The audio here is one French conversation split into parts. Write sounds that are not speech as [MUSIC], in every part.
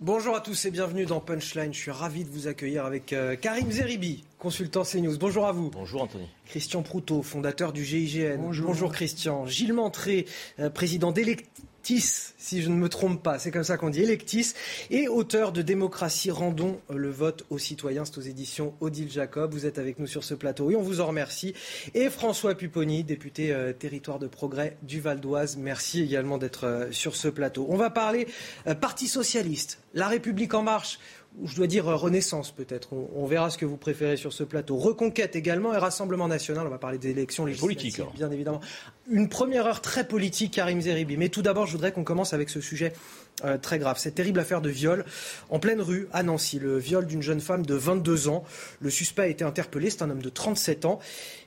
Bonjour à tous et bienvenue dans Punchline. Je suis ravi de vous accueillir avec euh, Karim Zeribi, consultant CNews. Bonjour à vous. Bonjour Anthony. Christian Proutot, fondateur du GIGN. Bonjour, Christian. Gilles Mentré, euh, président d'Electis, si je ne me trompe pas, c'est comme ça qu'on dit, Electis, et auteur de Démocratie, rendons euh, le vote aux citoyens. C'est aux éditions Odile Jacob. Vous êtes avec nous sur ce plateau et on vous en remercie. Et François Pupponi, député euh, territoire de progrès du Val d'Oise. Merci également d'être euh, sur ce plateau. On va parler Parti socialiste, La République en marche je dois dire euh, Renaissance peut-être. On, on verra ce que vous préférez sur ce plateau. Reconquête également et Rassemblement national. On va parler des élections législatives, Politique, alors. bien évidemment. Une première heure très politique, Karim Zeribi. Mais tout d'abord, je voudrais qu'on commence avec ce sujet euh, très grave. Cette terrible affaire de viol en pleine rue à Nancy. Le viol d'une jeune femme de 22 ans. Le suspect a été interpellé. C'est un homme de 37 ans.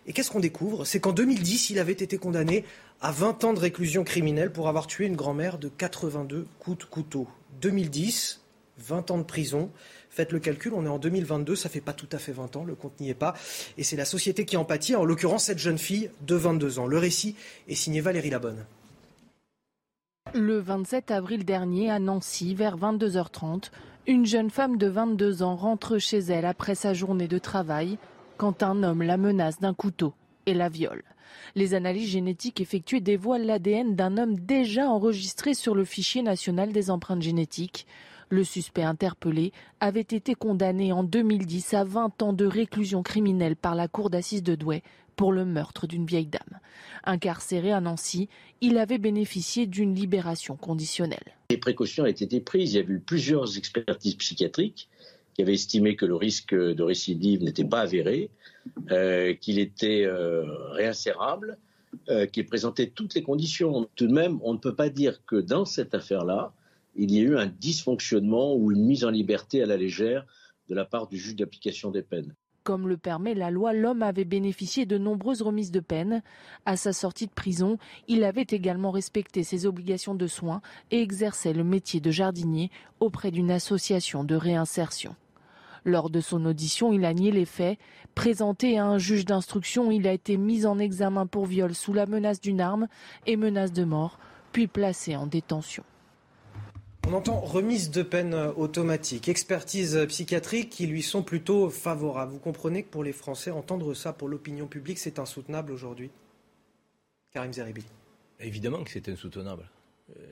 Et qu'est-ce qu'on découvre? C'est qu'en 2010, il avait été condamné à 20 ans de réclusion criminelle pour avoir tué une grand-mère de 82 coups de couteau. 2010, 20 ans de prison. Faites le calcul, on est en 2022, ça fait pas tout à fait 20 ans, le compte n'y est pas. Et c'est la société qui en pâtit, en l'occurrence cette jeune fille de 22 ans. Le récit est signé Valérie Labonne. Le 27 avril dernier, à Nancy, vers 22h30, une jeune femme de 22 ans rentre chez elle après sa journée de travail quand un homme la menace d'un couteau et la viole. Les analyses génétiques effectuées dévoilent l'ADN d'un homme déjà enregistré sur le fichier national des empreintes génétiques. Le suspect interpellé avait été condamné en 2010 à 20 ans de réclusion criminelle par la cour d'assises de Douai pour le meurtre d'une vieille dame. Incarcéré à Nancy, il avait bénéficié d'une libération conditionnelle. Les précautions avaient été prises. Il y avait eu plusieurs expertises psychiatriques qui avaient estimé que le risque de récidive n'était pas avéré, euh, qu'il était euh, réinsérable, euh, qu'il présentait toutes les conditions. Tout de même, on ne peut pas dire que dans cette affaire-là, il y ait eu un dysfonctionnement ou une mise en liberté à la légère de la part du juge d'application des peines. Comme le permet la loi, l'homme avait bénéficié de nombreuses remises de peine. À sa sortie de prison, il avait également respecté ses obligations de soins et exerçait le métier de jardinier auprès d'une association de réinsertion. Lors de son audition, il a nié les faits. Présenté à un juge d'instruction, il a été mis en examen pour viol sous la menace d'une arme et menace de mort, puis placé en détention. On entend remise de peine automatique, expertise psychiatrique qui lui sont plutôt favorables. Vous comprenez que pour les Français, entendre ça pour l'opinion publique, c'est insoutenable aujourd'hui? Karim Zeribi. Évidemment que c'est insoutenable. Euh,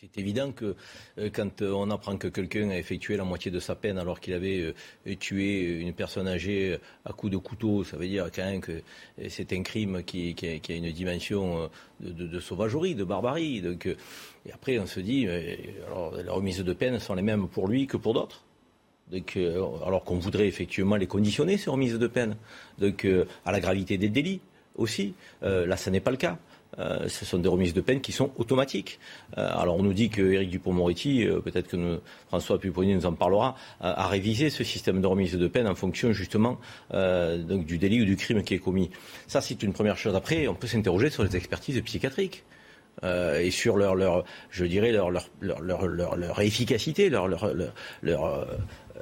C'est évident que euh, quand on apprend que quelqu'un a effectué la moitié de sa peine alors qu'il avait euh, tué une personne âgée à coups de couteau, ça veut dire quand même que c'est un crime qui, a, une dimension de, de- sauvagerie, de barbarie. Et après, on se dit, alors, les remises de peine sont les mêmes pour lui que pour d'autres. Euh, alors qu'on voudrait effectivement les conditionner, ces remises de peine, donc, euh, à la gravité des délits aussi. Euh, là, ce n'est pas le cas. Ce sont des remises de peine qui sont automatiques. Alors on nous dit que Éric Dupond-Moretti, peut-être que François Pupponi nous en parlera, a révisé ce système de remise de peine en fonction justement du délit ou du crime qui est commis. Ça, c'est une première chose. Après, on peut s'interroger sur les expertises psychiatriques. Euh, et sur leur, leur, je dirais leur, leur, leur, leur, leur, efficacité, leur, leur, leur, leur, euh,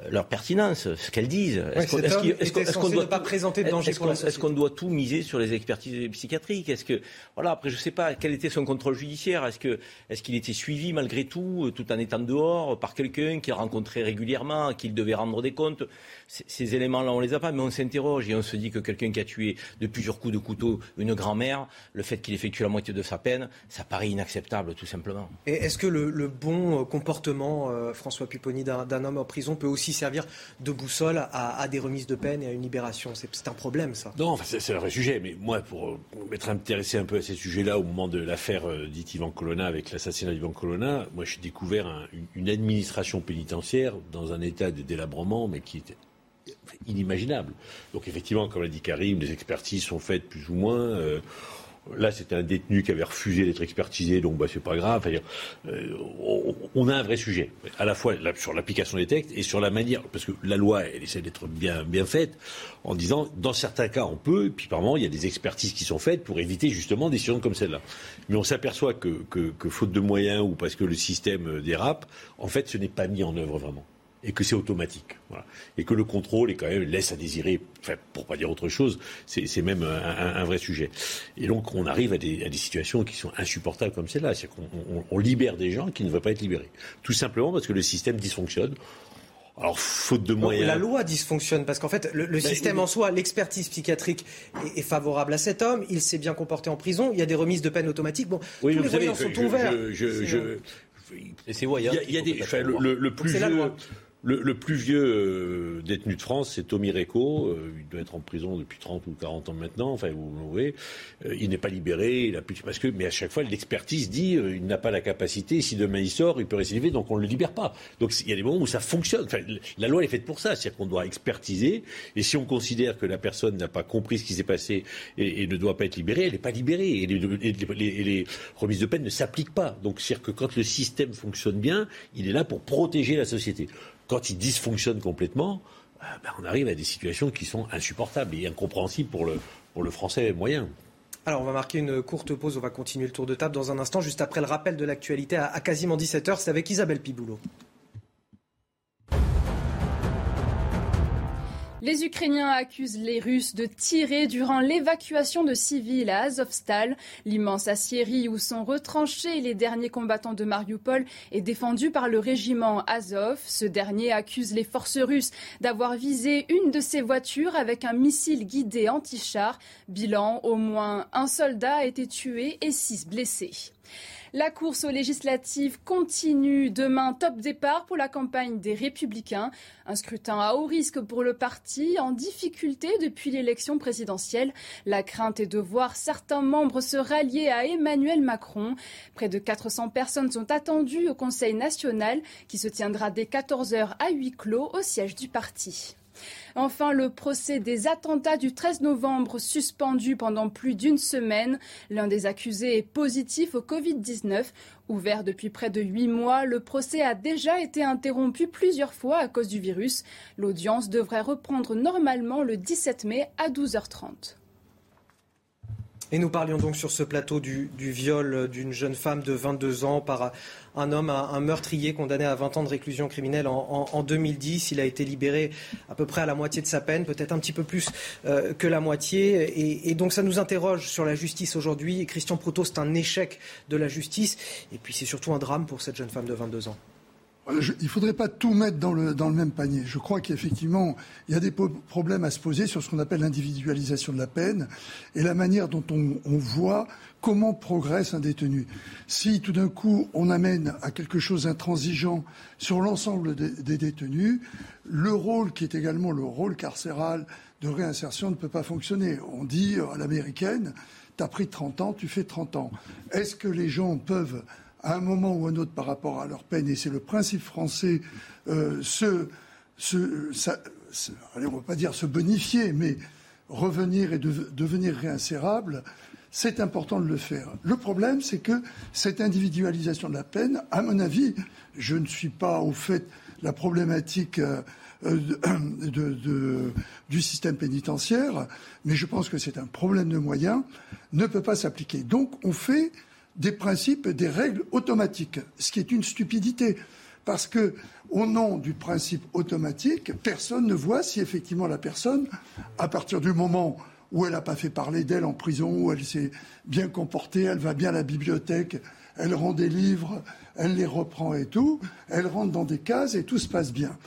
leur pertinence, ce qu'elles disent. Ouais, qu'il- était qu'on- ne doit pas tout- présenter de danger est-ce pour la qu'on- Est-ce qu'on doit tout miser sur les expertises psychiatriques? Est-ce que voilà après je sais pas quel était son contrôle judiciaire? Est-ce que est-ce qu'il était suivi malgré tout euh, tout en étant dehors par quelqu'un qu'il rencontrait régulièrement, à qui il devait rendre des comptes? Ces éléments-là on les a pas, mais on s'interroge et on se dit que quelqu'un qui a tué de plusieurs coups de couteau une grand-mère, le fait qu'il effectue la moitié de sa peine, ça paraît inacceptable tout simplement. Et est-ce que le, le bon euh, comportement, euh, François Pupponi, d'un homme en prison peut aussi servir de boussole à, des remises de peine et à une libération C'est un problème, ça. Non, c'est un vrai sujet, mais moi, pour, euh, pour m'être intéressé un peu à ces sujets-là au moment de l'affaire euh, dite Ivan Colonna, avec l'assassinat d'Ivan Colonna, moi, j'ai découvert un- une, administration pénitentiaire dans un état de délabrement, mais qui était inimaginable. Donc, effectivement, comme l'a dit Karim, les expertises sont faites plus ou moins. euh, Là, c'était un détenu qui avait refusé d'être expertisé, donc bah, c'est pas grave. Euh, on a un vrai sujet, à la fois sur l'application des textes et sur la manière, parce que la loi, elle essaie d'être bien, faite, en disant, dans certains cas, on peut, et puis par moment, il y a des expertises qui sont faites pour éviter justement des situations comme celle-là. Mais on s'aperçoit que, que, faute de moyens ou parce que le système dérape, en fait, ce n'est pas mis en œuvre vraiment et que c'est automatique. Voilà. Et que le contrôle est quand même laisse à désirer, enfin, pour pas dire autre chose, c'est même un, un, vrai sujet. Et donc on arrive à des, à des situations qui sont insupportables comme celle-là, c'est-à-dire qu'on on, libère des gens qui ne veulent pas être libérés, tout simplement parce que le système dysfonctionne. Alors, faute de moyens. La loi dysfonctionne parce qu'en fait, le, ben, système en soi, l'expertise psychiatrique est, favorable à cet homme. Il s'est bien comporté en prison. Il y a des remises de peine automatiques. Bon, oui, tous les moyens sont ouverts. Je, je, c'est voyant. Il y a, des, le, le, plus vieux, le, plus vieux euh, détenu de France, c'est Tommy Reco. Euh, il doit être en prison depuis 30 ou 40 ans maintenant. Enfin, vous voyez, euh, il n'est pas libéré. Il a parce que, mais à chaque fois, l'expertise dit il n'a pas la capacité. Si demain il sort, il peut récidiver, donc on ne le libère pas. Donc il y a des moments où ça fonctionne. Enfin, la loi est faite pour ça, c'est-à-dire qu'on doit expertiser. Et si on considère que la personne n'a pas compris ce qui s'est passé et, ne doit pas être libérée, elle n'est pas libérée. Et les, remises de peine ne s'appliquent pas. Donc c'est-à-dire que quand le système fonctionne bien, il est là pour protéger la société quand il dysfonctionne complètement, euh, ben, on arrive à des situations qui sont insupportables et incompréhensibles pour le, français moyen. Alors, on va marquer une courte pause. On va continuer le tour de table dans un instant, juste après le rappel de l'actualité à, à quasiment 17h. C'est avec Isabelle Piboulot. Les Ukrainiens accusent les Russes de tirer durant l'évacuation de civils à Azovstal, l'immense aciérie où sont retranchés les derniers combattants de Mariupol est défendu par le régiment Azov. Ce dernier accuse les forces russes d'avoir visé une de ses voitures avec un missile guidé anti-char. Bilan, au moins un soldat a été tué et six blessés. La course aux législatives continue. Demain, top départ pour la campagne des Républicains. Un scrutin à haut risque pour le parti, en difficulté depuis l'élection présidentielle. La crainte est de voir certains membres se rallier à Emmanuel Macron. Près de 400 personnes sont attendues au Conseil national qui se tiendra dès 14h à huis clos au siège du parti. Enfin, le procès des attentats du 13 novembre suspendu pendant plus d'une semaine. L'un des accusés est positif au Covid-19. Ouvert depuis près de huit mois, le procès a déjà été interrompu plusieurs fois à cause du virus. L'audience devrait reprendre normalement le 17 mai à 12h30. Et nous parlions donc sur ce plateau du, viol d'une jeune femme de 22 ans par un homme, un, meurtrier condamné à 20 ans de réclusion criminelle en, 2010. Il a été libéré à peu près à la moitié de sa peine, peut-être un petit peu plus euh, que la moitié. Et, donc ça nous interroge sur la justice aujourd'hui. Christian Proutot, c'est un échec de la justice. Et puis c'est surtout un drame pour cette jeune femme de 22 ans il ne faudrait pas tout mettre dans le, dans le même panier. Je crois qu'effectivement, il y a des problèmes à se poser sur ce qu'on appelle l'individualisation de la peine et la manière dont on, on voit comment progresse un détenu. Si tout d'un coup on amène à quelque chose d'intransigeant sur l'ensemble des, détenus, le rôle qui est également le rôle carcéral de réinsertion ne peut pas fonctionner. On dit à l'américaine, tu as pris 30 ans, tu fais 30 ans. Est-ce que les gens peuvent à un moment ou un autre par rapport à leur peine, et c'est le principe français, euh, se, on ne va pas dire se bonifier, mais revenir et devenir réinsérable, c'est important de le faire. Le problème, c'est que cette individualisation de la peine, à mon avis, je ne suis pas au fait la problématique euh, de, du système pénitentiaire, mais je pense que c'est un problème de moyens, ne peut pas s'appliquer. Donc on fait des principes des règles automatiques, ce qui est une stupidité. Parce que, au nom du principe automatique, personne ne voit si effectivement la personne, à partir du moment où elle n'a pas fait parler d'elle en prison, où elle s'est bien comportée, elle va bien à la bibliothèque, elle rend des livres, elle les reprend et tout, elle rentre dans des cases et tout se passe bien.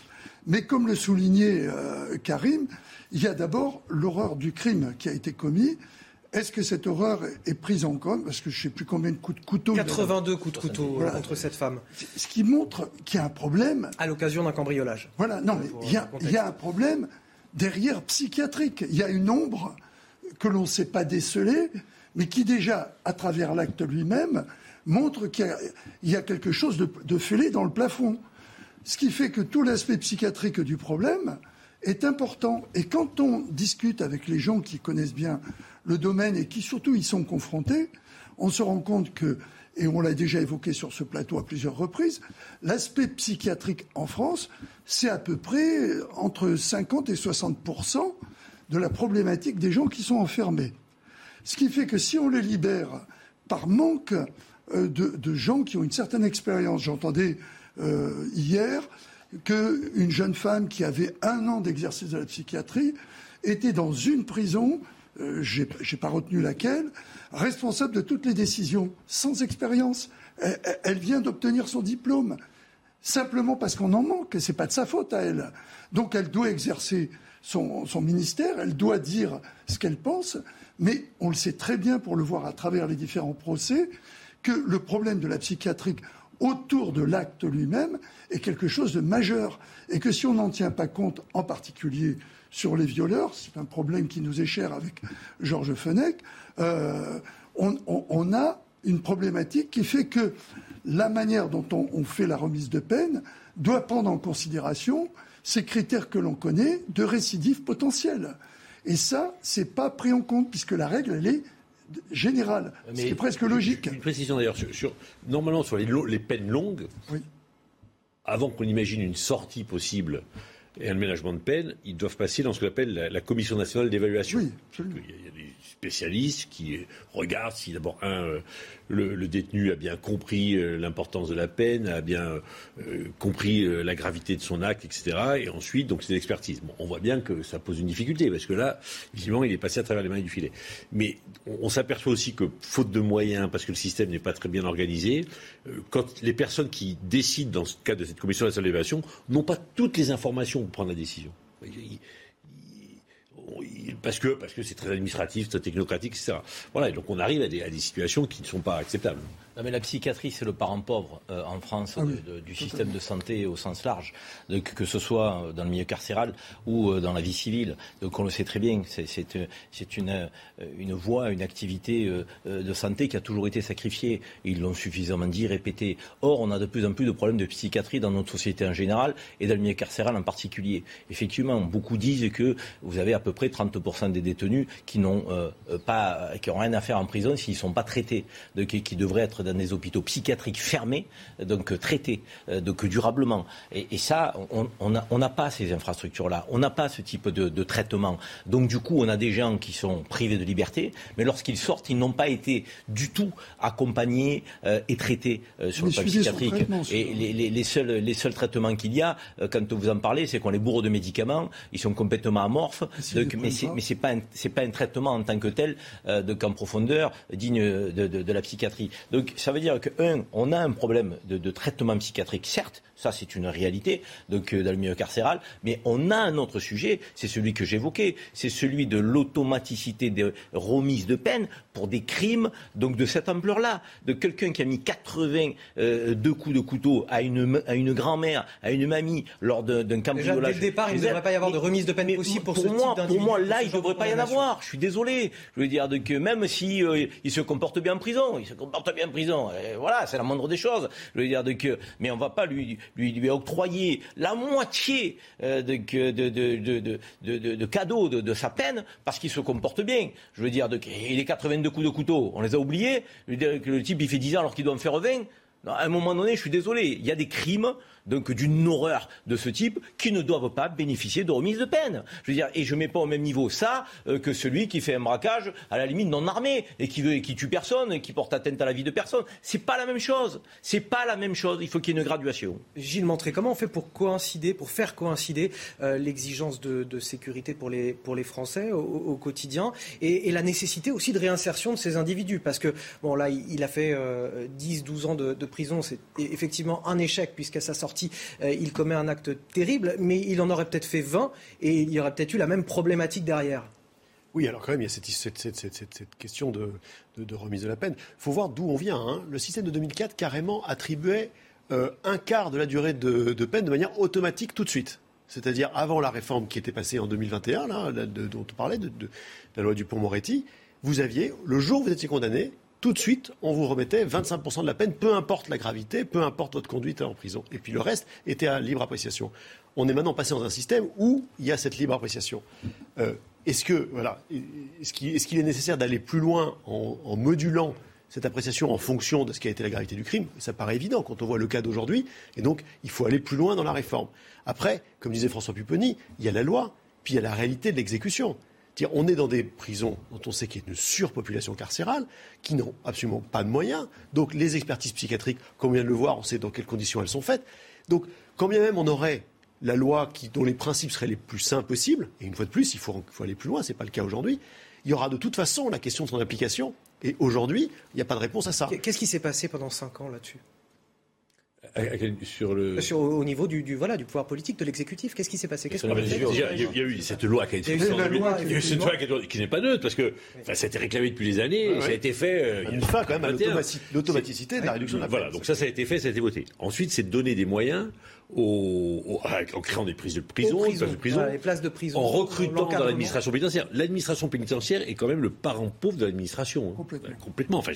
Mais comme le soulignait euh, Karim, il y a d'abord l'horreur du crime qui a été commis, est-ce que cette horreur est prise en compte Parce que je ne sais plus combien de coups de couteau. 82 coups de couteau contre cette femme. Ce qui montre qu'il y a un problème. À l'occasion d'un cambriolage. Voilà, non, mais il y, a, un problème derrière psychiatrique. Il y a une ombre que l'on ne sait pas déceler, mais qui déjà, à travers l'acte lui-même, montre qu'il y, a quelque chose de, de fêlé dans le plafond. Ce qui fait que tout l'aspect psychiatrique du problème est important. Et quand on discute avec les gens qui connaissent bien le domaine et qui surtout y sont confrontés, on se rend compte que, et on l'a déjà évoqué sur ce plateau à plusieurs reprises, l'aspect psychiatrique en France, c'est à peu près entre 50 et 60 de la problématique des gens qui sont enfermés. Ce qui fait que si on les libère par manque euh, de, gens qui ont une certaine expérience, j'entendais euh, hier qu'une jeune femme qui avait un an d'exercice de la psychiatrie était dans une prison, euh, je n'ai pas retenu laquelle, responsable de toutes les décisions, sans expérience. Elle, vient d'obtenir son diplôme, simplement parce qu'on en manque, ce n'est pas de sa faute à elle. Donc elle doit exercer son ministère, elle doit dire ce qu'elle pense, mais on le sait très bien pour le voir à travers les différents procès, que le problème de la psychiatrie autour de l'acte lui-même est quelque chose de majeur et que si on n'en tient pas compte, en particulier sur les violeurs, c'est un problème qui nous est cher avec Georges Fenech, euh, on, a une problématique qui fait que la manière dont on, fait la remise de peine doit prendre en considération ces critères que l'on connaît de récidive potentielle. Et ça, c'est pas pris en compte puisque la règle, elle est générale, ce qui est presque logique. Une précision d'ailleurs, sur, normalement sur les, les peines longues, avant qu'on imagine une sortie possible et un ménagement de peine, ils doivent passer dans ce qu'on appelle la, Commission nationale d'évaluation. Oui, absolument. Il y a des spécialistes qui regardent si d'abord un euh, le, détenu a bien compris euh, l'importance de la peine, a bien euh, compris la gravité de son acte, etc. Et ensuite, donc c'est l'expertise. Bon, on voit bien que ça pose une difficulté parce que là, visiblement, il est passé à travers les mains du filet. Mais on, s'aperçoit aussi que faute de moyens, parce que le système n'est pas très bien organisé, quand les personnes qui décident dans ce cadre de cette commission d'évaluation n'ont pas toutes les informations prendre la décision parce que c'est très administratif, très technocratique, etc. Voilà, donc on arrive à des situations qui ne sont pas acceptables. Non, mais la psychiatrie, c'est le parent pauvre euh, en France ah du système de santé au sens large, que ce soit dans le milieu carcéral ou euh, dans la vie civile. Donc on le sait très bien, c'est une, euh, une voie, une activité de santé qui a toujours été sacrifiée. Ils l'ont suffisamment dit, répété. Or, on a de plus en plus de problèmes de psychiatrie dans notre société en général et dans le milieu carcéral en particulier. Effectivement, beaucoup disent que vous avez à peu près 30% des détenus qui n'ont pas, qui ont rien à faire en prison s'ils ne sont pas traités, qui devraient être dans des hôpitaux psychiatriques fermés, donc euh, traités, euh, donc durablement. Et, ça, on n'a pas ces infrastructures-là, on n'a pas ce type de, traitement. Donc du coup, on a des gens qui sont privés de liberté, mais lorsqu'ils sortent, ils n'ont pas été du tout accompagnés euh, et traités sur le plan psychiatrique. Et les, seuls, les seuls traitements qu'il y a, quand vous en parlez, c'est qu'on les bourre de médicaments, ils sont complètement amorphes, mais ce n'est pas, un, pas un traitement en tant que tel de qu'en profondeur digne de, de, la psychiatrie. Donc ça veut dire que, un, on a un problème de, de traitement psychiatrique, certes, ça, c'est une réalité donc, euh, dans le milieu carcéral. Mais on a un autre sujet, c'est celui que j'évoquais, c'est celui de l'automaticité des remises de peine pour des crimes donc, de cette ampleur-là. De quelqu'un qui a mis 82 euh, coups de couteau à une, à une grand-mère, à une mamie lors d'un cambriolage. Dès le départ, il ne devrait pas y avoir de remise de peine possible pour, ce moi, type Pour moi, là, il ne devrait pas y en avoir. Je suis désolé. Je veux dire que même si euh, il se comporte bien en prison, il se comporte bien en prison. Voilà, c'est la moindre des choses. Je veux dire mais on ne va pas lui lui, octroyé la moitié euh, de, de, de, cadeaux de, sa peine parce qu'il se comporte bien. Je veux dire, il est 82 coups de couteau, on les a oubliés. Je veux dire que le type, il fait 10 ans alors qu'il doit en faire 20. à un moment donné, je suis désolé, il y a des crimes donc d'une horreur de ce type qui ne doivent pas bénéficier de remise de peine. Je veux dire, et je ne mets pas au même niveau ça euh, que celui qui fait un braquage à la limite non armé et qui et qui tue personne et qui porte atteinte à la vie de personne. C'est pas la même chose. C'est pas la même chose. Il faut qu'il y ait une graduation. Gilles Montré, comment on fait pour coïncider, pour faire coïncider euh, l'exigence de, sécurité pour les, Français au, quotidien et, la nécessité aussi de réinsertion de ces individus? Parce que, bon, là, il, a fait 10, euh, 12 ans de, de prison. C'est effectivement un échec puisqu'à sa sortie euh, il commet un acte terrible, mais il en aurait peut-être fait 20 et il y aurait peut-être eu la même problématique derrière. Oui, alors quand même, il y a cette, question de, remise de la peine. Il faut voir d'où on vient. Hein. Le système de 2004 carrément attribuait euh, un quart de la durée de, peine de manière automatique tout de suite. C'est-à-dire avant la réforme qui était passée en 2021, là, dont on parlait, de, la loi Dupont-Moretti, vous aviez, le jour où vous étiez condamné, tout de suite, on vous remettait 25% de la peine, peu importe la gravité, peu importe votre conduite en prison. Et puis le reste était à libre appréciation. On est maintenant passé dans un système où il y a cette libre appréciation. Euh, est-ce que voilà, est-ce qu'il est, nécessaire d'aller plus loin en, modulant cette appréciation en fonction de ce qui a été la gravité du crime? Ça paraît évident quand on voit le cas d'aujourd'hui. Et donc, il faut aller plus loin dans la réforme. Après, comme disait François Pupponi, il y a la loi, puis il y a la réalité de l'exécution. On est dans des prisons dont on sait qu'il y a une surpopulation carcérale, qui n'ont absolument pas de moyens. Donc les expertises psychiatriques, comme on vient de le voir, on sait dans quelles conditions elles sont faites. Donc quand bien même on aurait la loi qui, dont les principes seraient les plus sains possibles, et une fois de plus, il faut, aller plus loin, ce n'est pas le cas aujourd'hui, il y aura de toute façon la question de son application. Et aujourd'hui, il n'y a pas de réponse à ça. Qu'est-ce qui s'est passé pendant cinq ans là-dessus? Sur le... Sur, au niveau du, du, voilà, du pouvoir politique, de l'exécutif, qu'est-ce qui s'est passé? Il, y a eu cette loi qui a été il y a eu cette loi qui, n'est pas neutre, parce que ça a été réclamé depuis des années, ça a été fait... Euh, une fin quand même à l'automaticité de la réduction de la Voilà, donc ça, ça a été fait, ça a été voté. Ensuite, c'est de donner des moyens au, en créant des prises de prison, places de prison, places de prison en recrutant dans l'administration pénitentiaire. L'administration pénitentiaire est quand même le parent pauvre de l'administration. Hein. Complètement. Complètement. Enfin,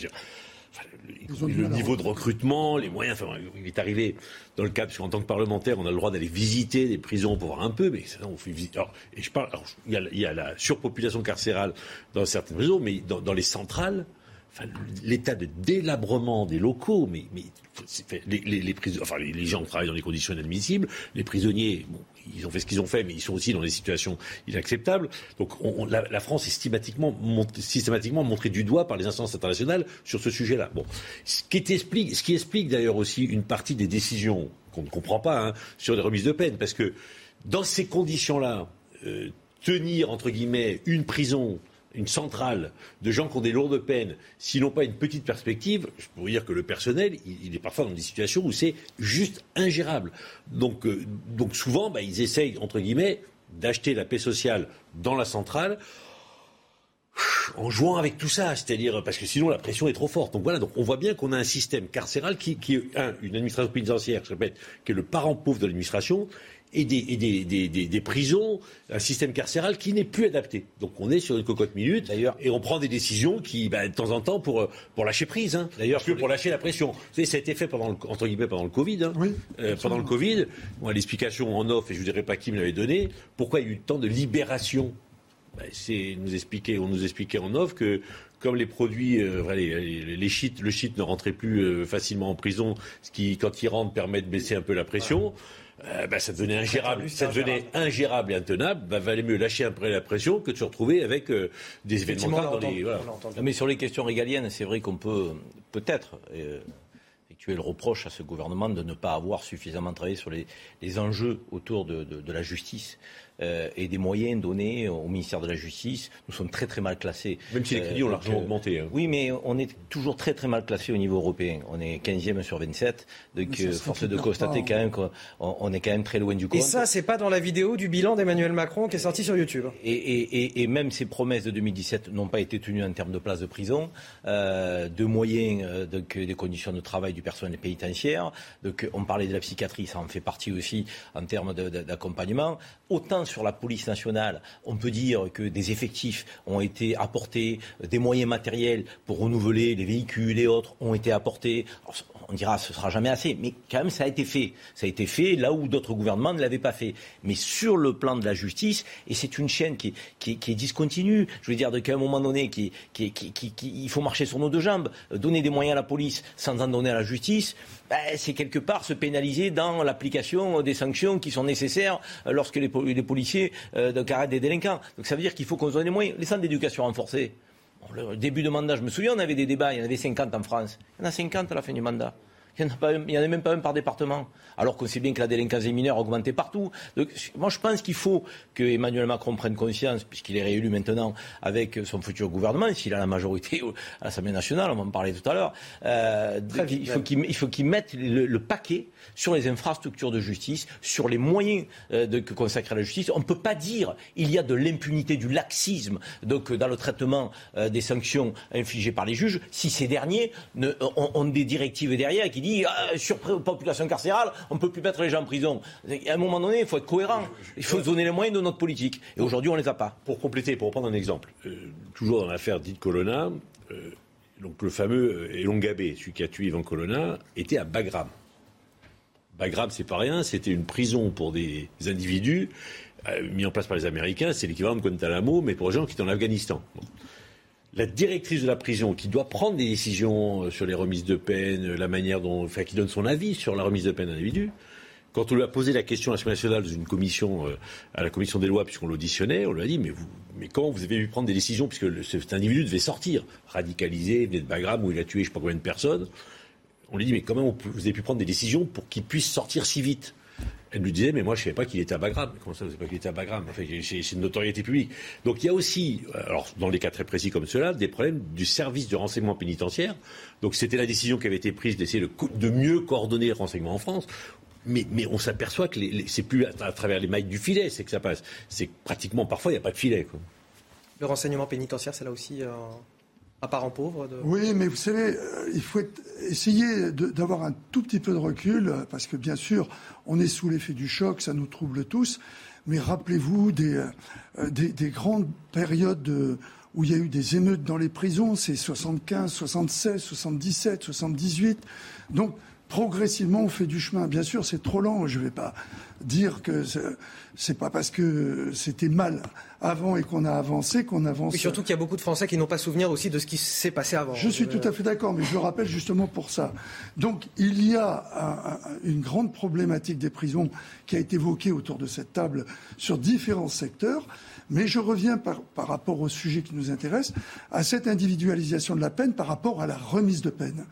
le, niveau de recrutement, les moyens. Enfin, il est arrivé dans le cadre, parce qu'en tant que parlementaire, on a le droit d'aller visiter des prisons pour voir un peu, mais ça, on fait visiter. Alors, et je parle, il, y a, la surpopulation carcérale dans certaines prisons, mais dans, les centrales, enfin, l'état de délabrement des locaux, mais, mais les, les, les, enfin, les, gens travaillent dans des conditions inadmissibles, les prisonniers, bon, ils ont fait ce qu'ils ont fait, mais ils sont aussi dans des situations inacceptables. Donc la, France est systématiquement, montrée du doigt par les instances internationales sur ce sujet-là. Bon, ce qui explique, ce qui explique d'ailleurs aussi une partie des décisions qu'on ne comprend pas hein, sur les remises de peine, parce que dans ces conditions-là, euh, tenir entre guillemets une prison une centrale de gens qui ont des lourdes peines, s'ils n'ont pas une petite perspective, je pourrais dire que le personnel, il, est parfois dans des situations où c'est juste ingérable. Donc, euh, donc souvent, bah, ils essayent, entre guillemets, d'acheter la paix sociale dans la centrale en jouant avec tout ça, c'est-à-dire parce que sinon la pression est trop forte. Donc voilà, donc on voit bien qu'on a un système carcéral qui, est un, une administration pénitentiaire, je répète, qui est le parent pauvre de l'administration, et, des, prisons, un système carcéral qui n'est plus adapté. Donc on est sur une cocotte minute, d'ailleurs, et on prend des décisions qui, bah, de temps en temps, pour, pour lâcher prise, hein, d'ailleurs, pour lâcher la pression. Vous savez, ça a été fait pendant le, entre guillemets pendant le Covid. Hein. oui, euh, pendant le Covid, bon, l'explication en off, et je ne dirais pas qui me l'avait donné, pourquoi il y a eu tant de libération bah, c'est nous expliquer, on nous expliquait en off que comme les produits, euh, les, les, shit, le shit ne rentrait plus euh, facilement en prison, ce qui, quand il rentre, permet de baisser un peu la pression. Euh, bah, ça devenait ingérable. Ça devenait ingérable et intenable. Bah, valait mieux lâcher un peu la pression que de se retrouver avec euh, des événements dans les. Voilà. Mais sur les questions régaliennes, c'est vrai qu'on peut peut-être euh, effectuer le reproche à ce gouvernement de ne pas avoir suffisamment travaillé sur les, les enjeux autour de, de, de la justice. Euh, et des moyens donnés au ministère de la Justice. Nous sommes très très mal classés. Même si les crédits ont euh, largement augmenté. Hein. Oui, mais on est toujours très très mal classé au niveau européen. On est 15e sur 27. Donc euh, force de constater quand même qu'on est quand même très loin du compte. Et ça, c'est pas dans la vidéo du bilan d'Emmanuel Macron qui est sortie sur YouTube. Et, et, et, même ces promesses de 2017 n'ont pas été tenues en termes de places de prison, euh, de moyens, donc, des conditions de travail du personnel pénitentiaire. Donc on parlait de la psychiatrie, ça en fait partie aussi en termes d'accompagnement. Autant sur la police nationale, on peut dire que des effectifs ont été apportés, des moyens matériels pour renouveler les véhicules et autres ont été apportés. On dira ce sera jamais assez, mais quand même ça a été fait. Ça a été fait là où d'autres gouvernements ne l'avaient pas fait. Mais sur le plan de la justice, et c'est une chaîne qui, est discontinue, je veux dire qu'à un moment donné, qui, il faut marcher sur nos deux jambes, donner des moyens à la police sans en donner à la justice. Ben, c'est quelque part se pénaliser dans l'application des sanctions qui sont nécessaires euh, lorsque les, policiers euh, arrêtent des délinquants. Donc ça veut dire qu'il faut qu'on se donne les moyens. Les centres d'éducation renforcés. Le début de mandat, je me souviens, on avait des débats, il y en avait 50 en France. Il y en a 50 à la fin du mandat. Il n'y en, a même pas un par département. Alors qu'on sait bien que la délinquance des mineurs a augmenté partout. Donc, moi, je pense qu'il faut que Emmanuel Macron prenne conscience, puisqu'il est réélu maintenant avec son futur gouvernement, s'il a la majorité à l'Assemblée nationale, on va en parler tout à l'heure, euh, il faut qu'il mette le, paquet sur les infrastructures de justice, sur les moyens euh, de, que consacre la justice. On ne peut pas dire il y a de l'impunité, du laxisme donc, dans le traitement euh, des sanctions infligées par les juges, si ces derniers ne, ont, ont des directives derrière qui disent sur ah, surpopulation carcérale, on ne peut plus mettre les gens en prison. À un moment donné, il faut être cohérent. Il faut donner les moyens de notre politique. Et aujourd'hui, on ne les a pas. Pour compléter, pour reprendre un exemple, euh, toujours dans l'affaire dite Colonna, euh, donc le fameux euh, Elongabé, celui qui a tué Ivan Colonna, était à Bagram. Bagram, c'est pas rien, c'était une prison pour des individus euh, mis en place par les Américains, c'est l'équivalent de Guantanamo, mais pour les gens qui sont en Afghanistan. La directrice de la prison, qui doit prendre des décisions euh, sur les remises de peine, la manière dont, enfin, qui donne son avis sur la remise de peine d'un individu, quand on lui a posé la question à l'Assemblée nationale dans une commission, euh, à la commission des lois, puisqu'on l'auditionnait, on lui a dit mais, comment vous avez pu prendre des décisions puisque cet individu devait sortir, radicalisé, venait de Bagram où il a tué je ne sais pas combien de personnes. On lui dit mais comment vous avez pu prendre des décisions pour qu'il puisse sortir si vite? Elle lui disait, mais moi je ne savais pas qu'il était à Bagram. Comment ça, vous ne savez pas qu'il était à Bagram? Enfin, C'est une notoriété publique. Donc il y a aussi, alors dans les cas très précis comme cela, des problèmes du service de renseignement pénitentiaire. Donc c'était la décision qui avait été prise d'essayer de, mieux coordonner le renseignement en France. Mais, on s'aperçoit que c'est plus à, travers les mailles du filet, c'est que ça passe. C'est pratiquement parfois il n'y a pas de filet. Le renseignement pénitentiaire, c'est là aussi euh, pauvre. Oui, mais vous savez, euh, il faut essayer d'avoir un tout petit peu de recul, euh, parce que bien sûr, on est sous l'effet du choc, ça nous trouble tous. Mais rappelez-vous des, des, grandes périodes où il y a eu des émeutes dans les prisons, c'est 75, 76, 77, 78. Donc progressivement, on fait du chemin. Bien sûr, c'est trop lent. Je ne vais pas dire que c'est pas parce que c'était mal avant et qu'on a avancé qu'on avance. Et surtout qu'il y a beaucoup de Français qui n'ont pas souvenir aussi de ce qui s'est passé avant. Je suis tout à fait d'accord, mais je le rappelle justement pour ça. Donc, il y a une grande problématique des prisons qui a été évoquée autour de cette table sur différents secteurs. Mais je reviens par, par rapport au sujet qui nous intéresse, à cette individualisation de la peine par rapport à la remise de peine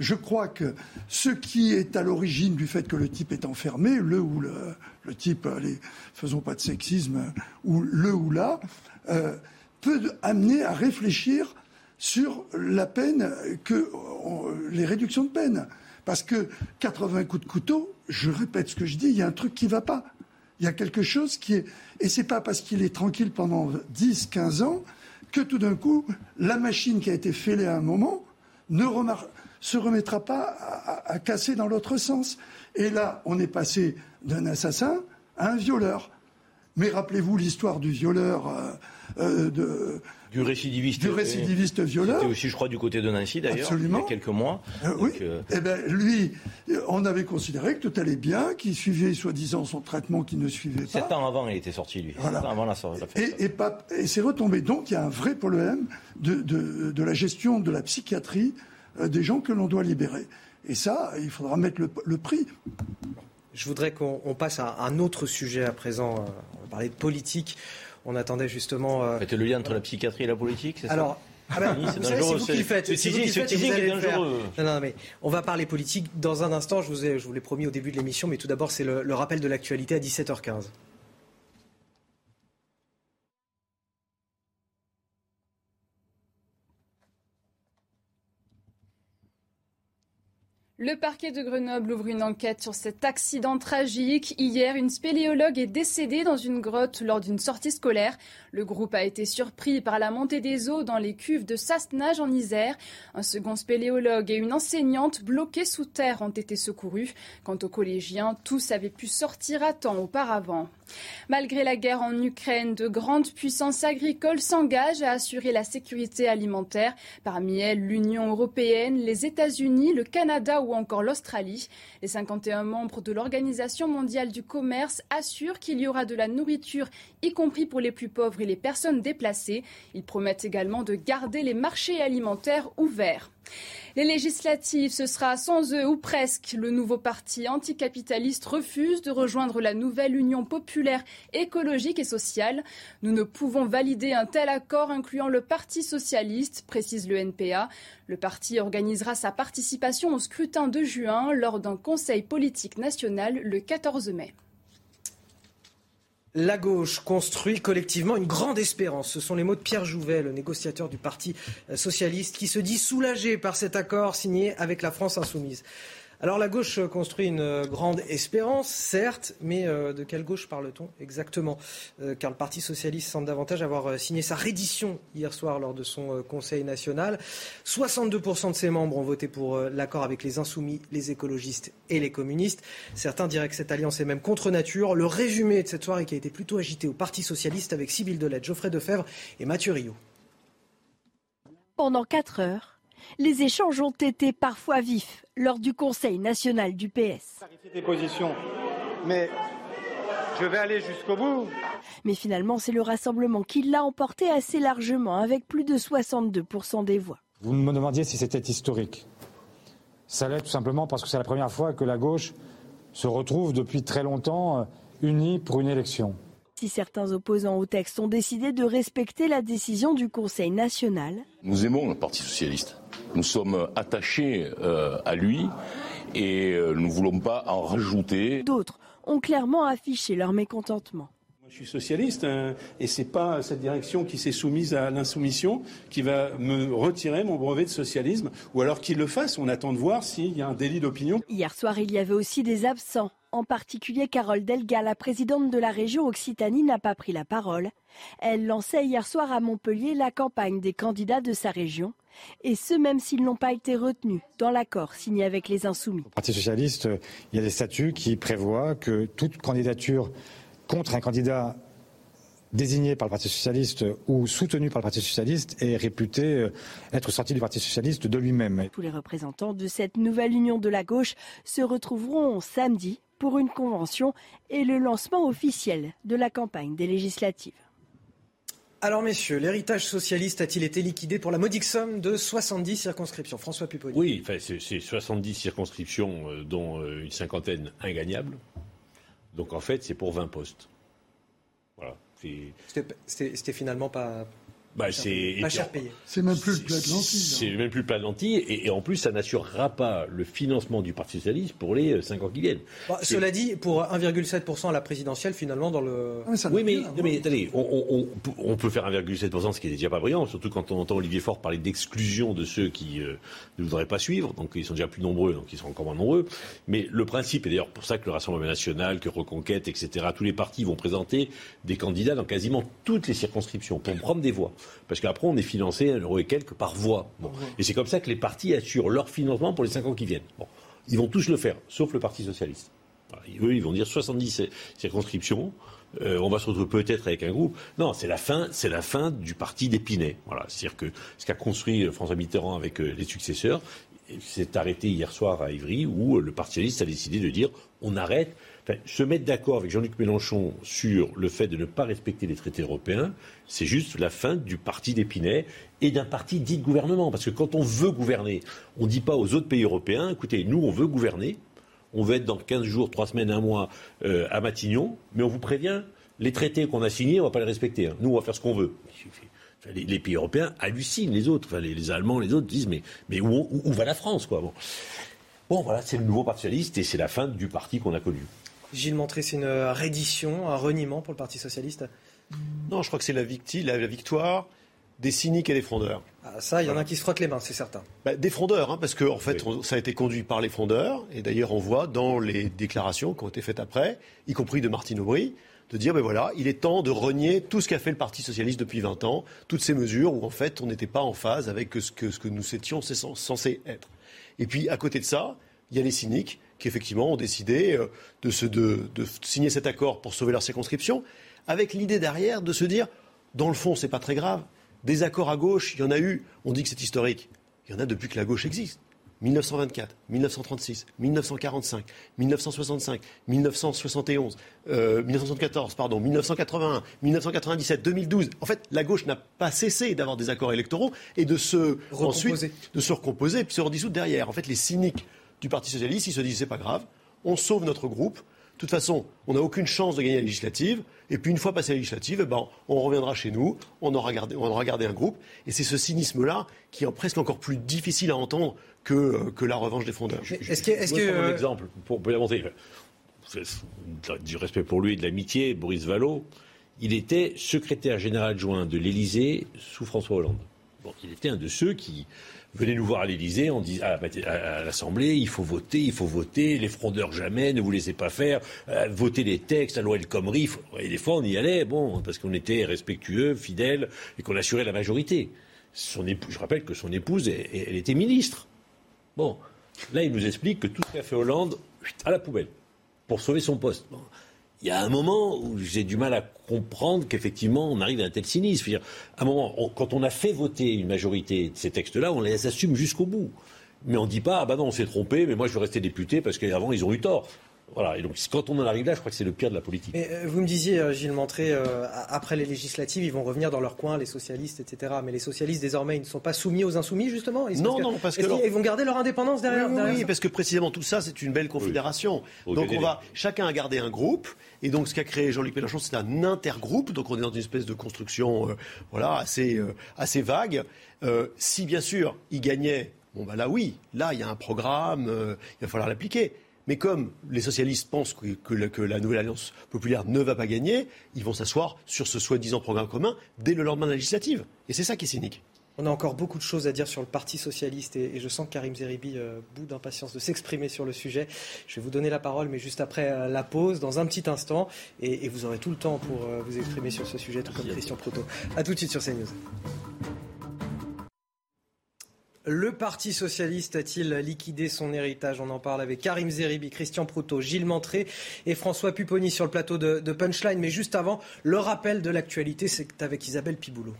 je crois que ce qui est à l'origine du fait que le type est enfermé, le ou le, type, allez, faisons pas de sexisme, ou le ou là, euh, peut amener à réfléchir sur la peine que les réductions de peine. Parce que 80 coups de couteau, je répète ce que je dis, il y a un truc qui ne va pas. Il y a quelque chose qui est. Et c'est pas parce qu'il est tranquille pendant 10, 15 ans que tout d'un coup, la machine qui a été fêlée à un moment ne remarque se remettra pas à, casser dans l'autre sens. Et là, on est passé d'un assassin à un violeur. Mais rappelez-vous l'histoire du violeur euh, euh, de, du récidiviste. Du récidiviste violeur. C'était aussi, je crois, du côté de Nancy d'ailleurs, il y a quelques mois. Euh, oui. Eh ben, lui, on avait considéré que tout allait bien, qu'il suivait soi-disant son traitement qui ne suivait pas. Sept ans avant, il était sorti, lui. Voilà. avant la, et, et, et c'est retombé. Donc, il y a un vrai problème de, de, de la gestion de la psychiatrie euh, des gens que l'on doit libérer. Et ça, il faudra mettre le, prix. Je voudrais qu'on passe à un autre sujet à présent. Euh, on va parler de politique. On attendait justement. Euh... Faites le lien entre la psychiatrie et la politique, c'est ça Alors, ah ben, c'est vous qui le faites. C'est dangereux. Non, non, mais on va parler politique dans un instant. Je vous, ai, je vous l'ai promis au début de l'émission, mais tout d'abord, c'est le rappel de l'actualité à 17h15. Le parquet de Grenoble ouvre une enquête sur cet accident tragique. Hier, une spéléologue est décédée dans une grotte lors d'une sortie scolaire. Le groupe a été surpris par la montée des eaux dans les cuves de Sassenage en Isère. Un second spéléologue et une enseignante bloqués sous terre ont été secourus. Quant aux collégiens, tous avaient pu sortir à temps auparavant. Malgré la guerre en Ukraine, de grandes puissances agricoles s'engagent à assurer la sécurité alimentaire. Parmi elles, l'Union européenne, les États-Unis, le Canada ou encore l'Australie. Les 51 membres de l'Organisation mondiale du commerce assurent qu'il y aura de la nourriture, y compris pour les plus pauvres et les personnes déplacées. Ils promettent également de garder les marchés alimentaires ouverts. Les législatives, ce sera sans eux ou presque. Le nouveau parti anticapitaliste refuse de rejoindre la nouvelle Union populaire écologique et sociale. Nous ne pouvons valider un tel accord incluant le Parti socialiste, précise le NPA. Le parti organisera sa participation au scrutin de juin lors d'un conseil politique national le 14 mai. La gauche construit collectivement une grande espérance. Ce sont les mots de Pierre Jouvet, le négociateur du Parti socialiste, qui se dit soulagé par cet accord signé avec la France insoumise. Alors la gauche construit une grande espérance, certes, mais euh, de quelle gauche parle-t-on exactement? Euh, Car le Parti socialiste semble davantage avoir euh, signé sa reddition hier soir lors de son Conseil national. 62% de ses membres ont voté pour l'accord avec les insoumis, les écologistes et les communistes. Certains diraient que cette alliance est même contre nature. Le résumé de cette soirée qui a été plutôt agité au Parti socialiste avec Sybille Delette, Geoffrey Defebvre et Mathieu Rio. Pendant quatre heures, Les échanges ont été parfois vifs lors du Conseil national du PS. des positions, mais je vais aller jusqu'au bout. Mais finalement, c'est le rassemblement qui l'a emporté assez largement, avec plus de 62% des voix. Vous me demandiez si c'était historique. Ça l'est tout simplement parce que c'est la première fois que la gauche se retrouve depuis très longtemps euh, unie pour une élection. Si certains opposants au texte ont décidé de respecter la décision du Conseil national. Nous aimons le Parti socialiste. Nous sommes attachés euh, à lui et euh, nous ne voulons pas en rajouter. D'autres ont clairement affiché leur mécontentement. Je suis socialiste hein, et c'est pas cette direction qui s'est soumise à l'insoumission qui va me retirer mon brevet de socialisme ou alors qu'il le fasse. On attend de voir s'il y a un délit d'opinion. Hier soir, il y avait aussi des absents. En particulier, Carole Delga, la présidente de la région Occitanie, n'a pas pris la parole. Elle lançait hier soir à Montpellier la campagne des candidats de sa région, et ce même s'ils n'ont pas été retenus dans l'accord signé avec les Insoumis. Au Parti socialiste, il y a des statuts qui prévoient que toute candidature contre un candidat désigné par le Parti socialiste ou soutenu par le Parti socialiste est réputé euh, être sorti du Parti socialiste de lui-même. Tous les représentants de cette nouvelle union de la gauche se retrouveront samedi pour une convention et le lancement officiel de la campagne des législatives. Alors messieurs, l'héritage socialiste a-t-il été liquidé pour la modique somme de 70 circonscriptions? François Pupponi. Oui, enfin, c'est 70 circonscriptions, euh, dont euh, une cinquantaine ingagnables. Donc en fait, c'est pour 20 postes. Voilà. C'était finalement pas, bah, c'est pas cher payé. C'est même plus le plat de lentilles. C'est même plus le plat de lentilles. Et, et, en plus, ça n'assurera pas le financement du Parti Socialiste pour les 5 ans qui viennent. Bah, cela dit, pour 1,7% à la présidentielle, finalement, dans le. Ah, oui, mais, non, mais attendez, on, on, on, peut faire 1,7%, ce qui n'est déjà pas brillant, surtout quand on entend Olivier Faure parler d'exclusion de ceux qui euh, ne voudraient pas suivre. Donc ils sont déjà plus nombreux, donc ils sont encore moins nombreux. Mais le principe, et d'ailleurs pour ça que le Rassemblement national, que Reconquête, etc., tous les partis vont présenter des candidats dans quasiment toutes les circonscriptions pour prendre des voix. Parce qu'après, on est financé un euro et quelques par voix. Bon. Et c'est comme ça que les partis assurent leur financement pour les cinq ans qui viennent. Bon. Ils vont tous le faire, sauf le Parti socialiste. Voilà. Eux, ils vont dire 70 circonscriptions. Euh, on va se retrouver peut-être avec un groupe. Non, c'est la fin, c'est la fin du parti d'Épinay. Voilà, c'est-à-dire que ce qu'a construit François Mitterrand avec euh, les successeurs s'est arrêté hier soir à Ivry, où le Parti socialiste a décidé de dire on arrête. Se mettre d'accord avec Jean-Luc Mélenchon sur le fait de ne pas respecter les traités européens, c'est juste la fin du parti d'Épinay et d'un parti dit de gouvernement. Parce que quand on veut gouverner, on ne dit pas aux autres pays européens, écoutez, nous, on veut gouverner, on veut être dans 15 jours, 3 semaines, un mois euh, à Matignon, mais on vous prévient, les traités qu'on a signés, on ne va pas les respecter. Hein. Nous, on va faire ce qu'on veut. Les, pays européens hallucinent, les autres. Enfin, les, Allemands, les autres disent mais, où, va la France quoi bon. bon, voilà, c'est le nouveau Parti socialiste et c'est la fin du parti qu'on a connu. Gilles Montré, c'est une reddition, un reniement pour le Parti socialiste Non, je crois que c'est la, la, la victoire des cyniques et des frondeurs. Ah, ça, il y en a qui se frottent les mains, c'est certain. Bah, des frondeurs, hein, parce que en fait, oui. on, ça a été conduit par les frondeurs, et d'ailleurs, on voit dans les déclarations qui ont été faites après, y compris de Martine Aubry, de dire, ben voilà, il est temps de renier tout ce qu'a fait le Parti socialiste depuis 20 ans, toutes ces mesures où en fait on n'était pas en phase avec ce que, ce que nous étions censés être. Et puis à côté de ça, il y a les cyniques qui effectivement ont décidé de, se, de, de signer cet accord pour sauver leur circonscription, avec l'idée derrière de se dire, dans le fond, c'est pas très grave. Des accords à gauche, il y en a eu. On dit que c'est historique. Il y en a depuis que la gauche existe. 1924, 1936, 1945, 1965, 1971, euh, 1974, pardon, 1981, 1997, 2012. En fait, la gauche n'a pas cessé d'avoir des accords électoraux et de se ensuite de se recomposer puis se redissoudre derrière. En fait, les cyniques du Parti socialiste, ils se disent c'est pas grave, on sauve notre groupe. De toute façon, on n'a aucune chance de gagner la législative. Et puis, une fois passé la législative, eh ben, on reviendra chez nous, on aura gardé, on aura gardé un groupe. Et c'est ce cynisme-là qui est presque encore plus difficile à entendre que, que la revanche des fondeurs. Est-ce que. Est-ce que un exemple pour, pour montrer. Du respect pour lui et de l'amitié, Boris Vallot, il était secrétaire général adjoint de l'Élysée sous François Hollande. Bon, il était un de ceux qui venez nous voir à l'Élysée, on dit à, l'Assemblée, il faut voter, il faut voter, les frondeurs jamais, ne vous laissez pas faire, euh, votez les textes, la loi El Khomri. Et des fois, on y allait, bon, parce qu'on était respectueux, fidèles, et qu'on assurait la majorité. Son je rappelle que son épouse, elle, elle était ministre. Bon, là, il nous explique que tout ce qu'a fait Hollande, à la poubelle, pour sauver son poste. Il y a un moment où j'ai du mal à comprendre qu'effectivement on arrive à un tel cynisme. à un moment, quand on a fait voter une majorité de ces textes-là, on les assume jusqu'au bout. Mais on ne dit pas, ah bah non, on s'est trompé, mais moi je veux rester député parce qu'avant ils ont eu tort. Voilà, et donc quand on en arrive là, je crois que c'est le pire de la politique. Euh, vous me disiez, euh, Gilles Montré, euh, après les législatives, ils vont revenir dans leur coin, les socialistes, etc. Mais les socialistes, désormais, ils ne sont pas soumis aux insoumis, justement? Non, non, parce que. Ils vont garder leur indépendance derrière Oui, parce que précisément tout ça, c'est une belle confédération. Donc on va, chacun a gardé un groupe, et donc ce qu'a créé Jean-Luc Mélenchon, c'est un intergroupe, donc on est dans une espèce de construction voilà, assez, assez vague. si bien sûr, il gagnait, bon bah là oui, là il y a un programme, il va falloir l'appliquer. Mais comme les socialistes pensent que, la nouvelle alliance populaire ne va pas gagner, ils vont s'asseoir sur ce soi-disant programme commun dès le lendemain de la législative. Et c'est ça qui est cynique. On a encore beaucoup de choses à dire sur le Parti socialiste et, je sens que Karim Zeribi euh, bout d'impatience de s'exprimer sur le sujet. Je vais vous donner la parole, mais juste après euh, la pause, dans un petit instant, et, vous aurez tout le temps pour euh, vous exprimer sur ce sujet, tout comme Christian Proto. A tout de suite sur CNews. Le Parti socialiste a-t-il liquidé son héritage? On en parle avec Karim Zeribi, Christian Proutot, Gilles Montré et François Pupponi sur le plateau de Punchline. Mais juste avant, le rappel de l'actualité, c'est avec Isabelle Piboulot.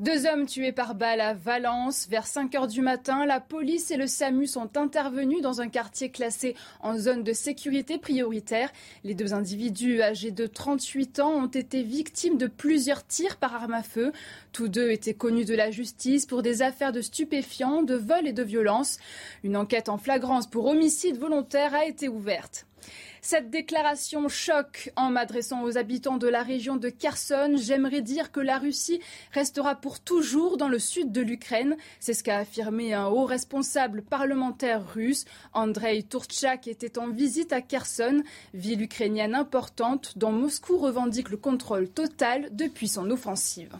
Deux hommes tués par balle à Valence. Vers 5 heures du matin, la police et le SAMU sont intervenus dans un quartier classé en zone de sécurité prioritaire. Les deux individus âgés de 38 ans ont été victimes de plusieurs tirs par arme à feu. Tous deux étaient connus de la justice pour des affaires de stupéfiants, de vol et de violence. Une enquête en flagrance pour homicide volontaire a été ouverte. Cette déclaration choque en m'adressant aux habitants de la région de Kherson. J'aimerais dire que la Russie restera pour toujours dans le sud de l'Ukraine. C'est ce qu'a affirmé un haut responsable parlementaire russe. Andrei Turchak était en visite à Kherson, ville ukrainienne importante dont Moscou revendique le contrôle total depuis son offensive.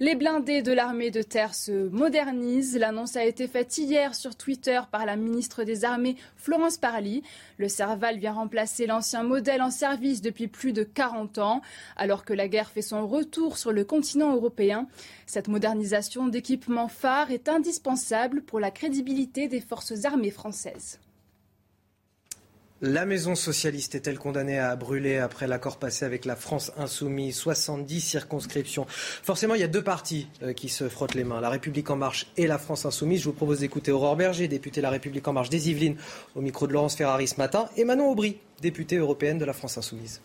Les blindés de l'armée de terre se modernisent. L'annonce a été faite hier sur Twitter par la ministre des Armées Florence Parly. Le Serval vient remplacer l'ancien modèle en service depuis plus de 40 ans. Alors que la guerre fait son retour sur le continent européen, cette modernisation d'équipements phares est indispensable pour la crédibilité des forces armées françaises. La maison socialiste est-elle condamnée à brûler après l'accord passé avec la France insoumise? 70 circonscriptions. Forcément, il y a deux partis euh, qui se frottent les mains, la République en marche et la France insoumise. Je vous propose d'écouter Aurore Berger, députée de la République en marche des Yvelines, au micro de Laurence Ferrari ce matin, et Manon Aubry, députée européenne de la France insoumise.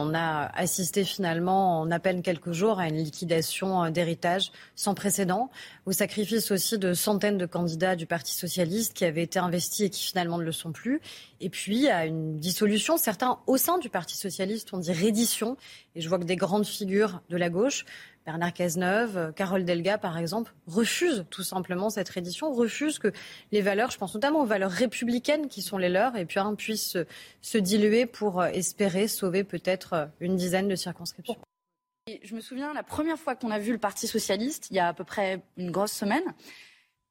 On a assisté finalement en à peine quelques jours à une liquidation euh, d'héritage sans précédent, au sacrifice aussi de centaines de candidats du Parti socialiste qui avaient été investis et qui finalement ne le sont plus, et puis à une dissolution. Certains au sein du Parti socialiste ont dit reddition, et je vois que des grandes figures de la gauche Bernard Cazeneuve, Carole Delga, par exemple, refusent tout simplement cette reddition, refusent que les valeurs, je pense notamment aux valeurs républicaines qui sont les leurs, et puis se, diluer pour euh, espérer sauver peut-être euh, une dizaine de circonscriptions. Je me souviens, la première fois qu'on a vu le Parti socialiste, il y a à peu près une grosse semaine,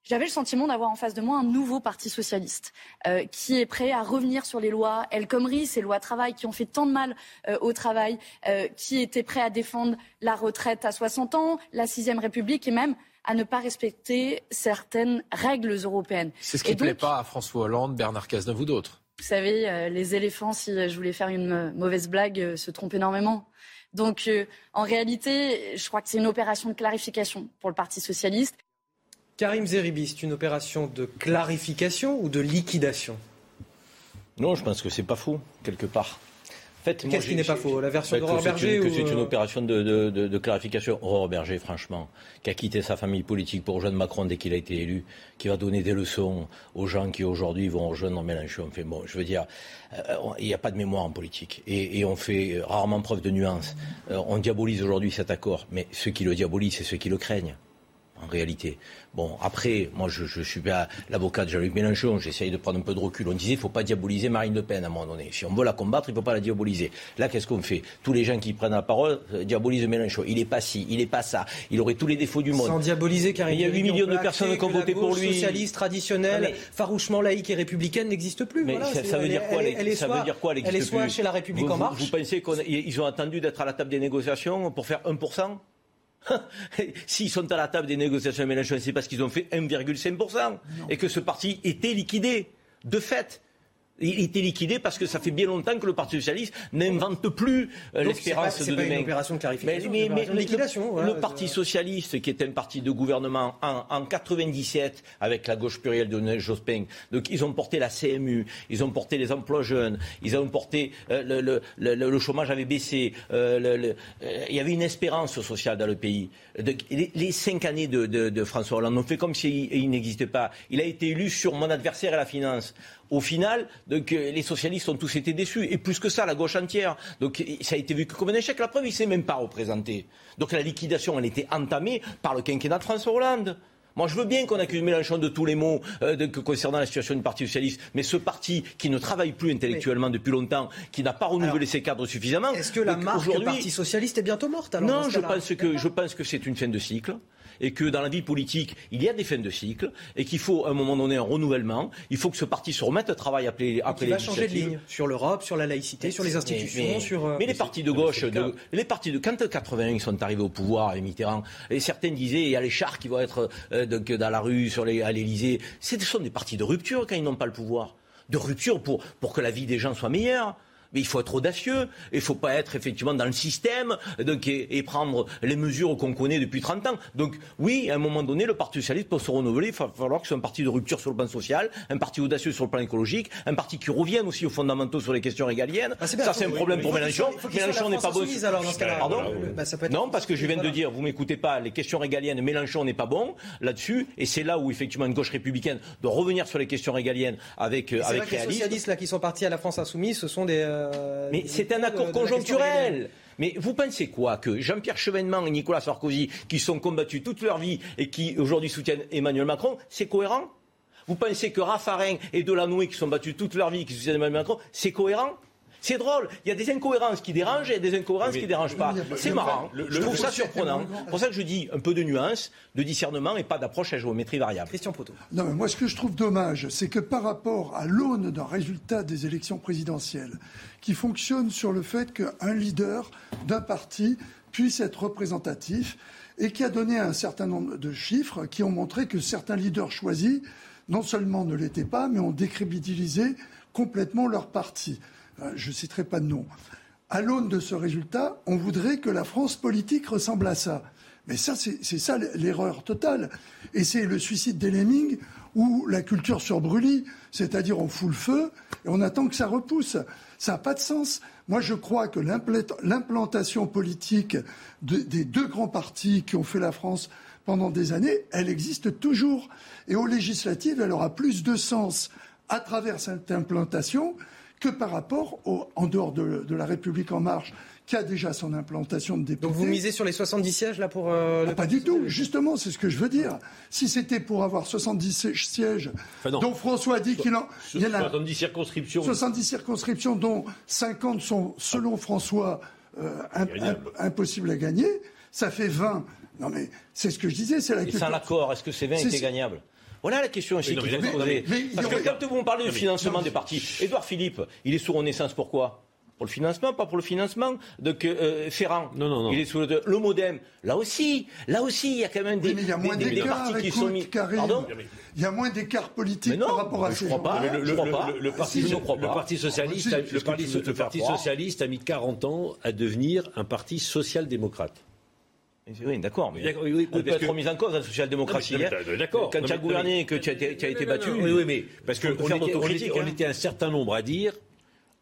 j'avais le sentiment d'avoir en face de moi un nouveau parti socialiste euh, qui est prêt à revenir sur les lois El Khomri, ces lois travail qui ont fait tant de mal euh, au travail, euh, qui était prêt à défendre la retraite à 60 ans, la sixième République et même à ne pas respecter certaines règles européennes. C'est ce qui ne plaît pas à François Hollande, Bernard Cazeneuve ou d'autres. Vous savez, les éléphants, si je voulais faire une mauvaise blague, se trompent énormément. Donc, en réalité, je crois que c'est une opération de clarification pour le Parti socialiste. Karim Zeribi, c'est une opération de clarification ou de liquidation? Non, je pense que c'est pas faux, quelque part. Qu'est-ce qui n'est pas faux? La version d'Aurore Berger Que c'est une euh, opération de, clarification. Aurore Berger, franchement, qui a quitté sa famille politique pour rejoindre Macron dès qu'il a été élu, qui va donner des leçons aux gens qui aujourd'hui vont rejoindre Mélenchon. Enfin, bon, je veux dire, euh, il n'y a pas de mémoire en politique. Et, on fait rarement preuve de nuance. Euh, on diabolise aujourd'hui cet accord, mais ceux qui le diabolisent, c'est ceux qui le craignent en réalité. Bon, après, moi, je, je suis pas l'avocat de Jean-Luc Mélenchon, j'essaye de prendre un peu de recul. On disait, il ne faut pas diaboliser Marine Le Pen à un moment donné. Si on veut la combattre, il ne faut pas la diaboliser. Là, qu'est-ce qu'on fait? Tous les gens qui prennent la parole euh, diabolisent Mélenchon. Il n'est pas ci, il n'est pas ça. Il aurait tous les défauts du monde. Sans diaboliser, car il y a 8 millions de personnes qui ont voté pour lui. socialiste, traditionnelle, farouchement laïque et républicaine n'existe plus. Mais ça, veut dire quoi elle, Ça veut dire quoi Elle est soit chez la République en marche. Vous, vous pensez qu'ils ont attendu d'être à la table des négociations pour faire 1% [LAUGHS] S'ils sont à la table des négociations avec Mélenchon, c'est parce qu'ils ont fait 1,5% et que ce parti était liquidé, de fait. Il était liquidé parce que ça fait bien longtemps que le Parti socialiste n'invente plus euh, l'espérance de pas demain. une opération de clarification, Mais, mais- de mais liquidation, le, voilà. le Parti socialiste, qui est un parti de gouvernement en, en 97 avec la gauche plurielle de Jospin, donc ils ont porté la CMU, ils ont porté les emplois jeunes, ils ont porté euh, le, le- le- chômage avait baissé, euh, le- le- euh, il y avait une espérance sociale dans le pays. Donc, les, les cinq années de, de- de François Hollande ont fait comme s'il il n'existait pas. Il a été élu sur mon adversaire et la finance. Au final, donc, euh, les socialistes ont tous été déçus. Et plus que ça, la gauche entière. Donc ça a été vu que comme un échec. La preuve, il ne s'est même pas représenté. Donc la liquidation, elle était entamée par le quinquennat de François Hollande. Moi, je veux bien qu'on accuse Mélenchon de tous les maux euh, de- concernant la situation du Parti socialiste, mais ce parti qui ne travaille plus intellectuellement depuis longtemps, qui n'a pas renouvelé ses cadres suffisamment. Est-ce que la marque Parti socialiste est bientôt morte alors non, ce je cas-là? pense que je pense que c'est une fin de cycle et que dans la vie politique, il y a des fins de cycle et qu'il faut à un moment donné un renouvellement. Il faut que ce parti se remette au travail après, après Qui va changer de ligne sur l'Europe, sur la laïcité, sur les institutions, Mais, mais- sur. euh, mais les partis de gauche, de- les partis de quand 80 ils sont arrivés au pouvoir avec Mitterrand, et certains disaient il y a les chars qui vont être euh, donc, dans la rue, sur les, à l'Élysée. Ce sont des partis de rupture quand ils n'ont pas le pouvoir, de rupture pour pour que la vie des gens soit meilleure. Mais il faut être audacieux, il ne faut pas être effectivement dans le système donc, et, et prendre les mesures qu'on connaît depuis 30 ans. Donc oui, à un moment donné, le Parti socialiste peut se renouveler, il va falloir que ce soit un parti de rupture sur le plan social, un parti audacieux sur le plan écologique, un parti qui revienne aussi aux fondamentaux sur les questions régaliennes. Ah, bien, Ça, c'est un problème oui, pour Mélenchon. Mélenchon n'est pas bon. alors, dans ce. Pardon Bah, ça peut être Non, parce que je viens de dire, vous m'écoutez pas, les questions régaliennes, Mélenchon n'est pas bon là-dessus, et c'est là où effectivement une gauche républicaine doit revenir sur les questions régaliennes avec, euh, avec que les réalisme. socialistes là qui sont partis à la France insoumise, ce sont des. Euh, Mais c'est un accord de conjoncturel. Mais vous pensez quoi Que Jean-Pierre Chevènement et Nicolas Sarkozy, qui sont combattus toute leur vie et qui aujourd'hui soutiennent Emmanuel Macron, c'est cohérent? Vous pensez que Raffarin et Delanoë, qui sont battus toute leur vie et qui soutiennent Emmanuel Macron, c'est cohérent? C'est drôle, il y a des incohérences qui dérangent et il y a des incohérences qui ne dérangent pas. C'est marrant, je trouve ça surprenant. C'est pour ça que je dis un peu de nuance, de discernement et pas d'approche à géométrie variable. Christian Proto. Non, mais moi, ce que je trouve dommage, c'est que par rapport à l'aune d'un résultat des élections présidentielles, qui fonctionne sur le fait qu'un leader d'un parti puisse être représentatif, et qui a donné un certain nombre de chiffres qui ont montré que certains leaders choisis, non seulement ne l'étaient pas, mais ont décrédibilisé complètement leur parti. Euh, Je ne citerai pas de nom. À l'aune de ce résultat, on voudrait que la France politique ressemble à ça. Mais ça, c'est ça l'erreur totale. Et c'est le suicide des lemmings ou la culture sur brûlis. C'est-à-dire, on fout le feu et on attend que ça repousse. Ça n'a pas de sens. Moi, je crois que l'implant- l'implantation politique de- des deux grands partis qui ont fait la France pendant des années, elle existe toujours. Et aux législatives, elle aura plus de sens à travers cette implantation que par rapport au, en dehors de, de la République en marche, qui a déjà son implantation de députés. Donc vous misez sur les 70 sièges là pour. euh, Ah, le pas du tout, justement, c'est ce que je veux dire. Si c'était pour avoir 70 sièges, dont François dit qu'il en. il y en a 70 circonscriptions. 70 circonscriptions, dont 50 sont, selon François, euh, imp- Gagnable. imp- impossibles à gagner, ça fait 20. Non mais c'est ce que je disais, c'est la Et culture. sans l'accord, est-ce que ces 20 C'est- étaient gagnables? Voilà la question aussi qu'il mais faut se poser. Parce que quand vous parlez du financement des partis, Édouard Philippe, il est sous Renaissance pourquoi pour le financement, pas pour le financement. Donc euh, Ferrand, Non, non, non. il est sous le, le MoDem. Là aussi, là aussi, il y a quand même des, Oui, mais il y a des- moins des- des d'écart, partis qui sont mis. Karim. Pardon? Il y a moins d'écart politique Mais non, par rapport à je ces crois pas. le, je le- crois pas. le- le parti, Si, je crois le. Parti socialiste, Ah, si, a- c'est le que parti, socialiste a mis 40 ans à devenir un parti social-démocrate. Oui, d'accord, mais D'accord, oui, oui, on peut être que- remis en cause la social-démocratie. Hein. non, mais d'accord. Quand Non, tu as gouverné et que tu as été, tu as été Non, non, battu, non, Oui, oui, mais parce était, on était- on hein. était un certain nombre à dire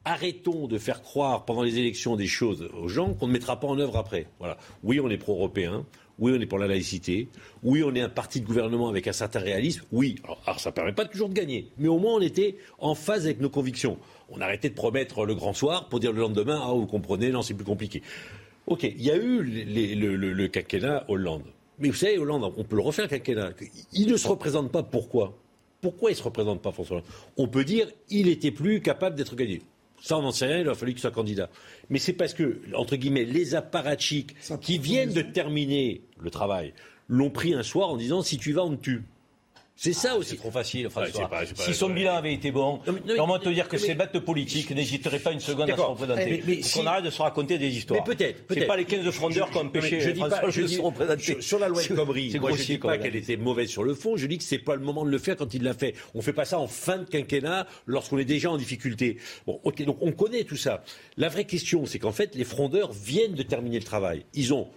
arrêtons de faire croire pendant les élections des choses aux gens qu'on ne mettra pas en œuvre après. Voilà. Oui, on est pro-européen. Oui, on est pour la laïcité. Oui, on est un parti de gouvernement avec un certain réalisme. Oui, alors, alors ça ne permet pas toujours de gagner. Mais au moins, on était en phase avec nos convictions. On arrêtait de promettre le grand soir pour dire le lendemain, ah, vous comprenez, non, c'est plus compliqué. Ok, il y a eu les- le, le- le quinquennat Hollande. Mais vous savez, Hollande, on peut le refaire, quinquennat. Il ne se représente pas pourquoi Pourquoi il ne se représente pas, François Hollande? On peut dire il était plus capable d'être gagné. Ça, on n'en sait rien, il a fallu qu'il soit candidat. Mais c'est parce que, entre guillemets, les apparatchiks qui viennent de terminer le travail l'ont pris un soir en disant si tu vas, on te tue. C'est ça aussi. C'est trop facile, François. Ouais, c'est pas- c'est pas- si son ouais. bilan avait été bon, mais- mais- comment te dire que mais- ces bêtes politiques n'hésiteraient pas une seconde à se D'accord. représenter Mais- mais si- qu'on arrête de se raconter des histoires. Mais peut-être. C'est pas les 15 frondeurs qui ont Je- empêché je dis pas, je de dis- se représenter. Sur, sur la loi El Khomri, C'est moi je grossier dis comme pas qu'elle était mauvaise sur le fond, je dis que c'est pas le moment de le faire quand il l'a fait. On fait pas ça en fin de quinquennat lorsqu'on est déjà en difficulté. Bon, ok, donc on connaît tout ça. La vraie question, c'est qu'en fait, les frondeurs viennent de terminer le travail. Ils ont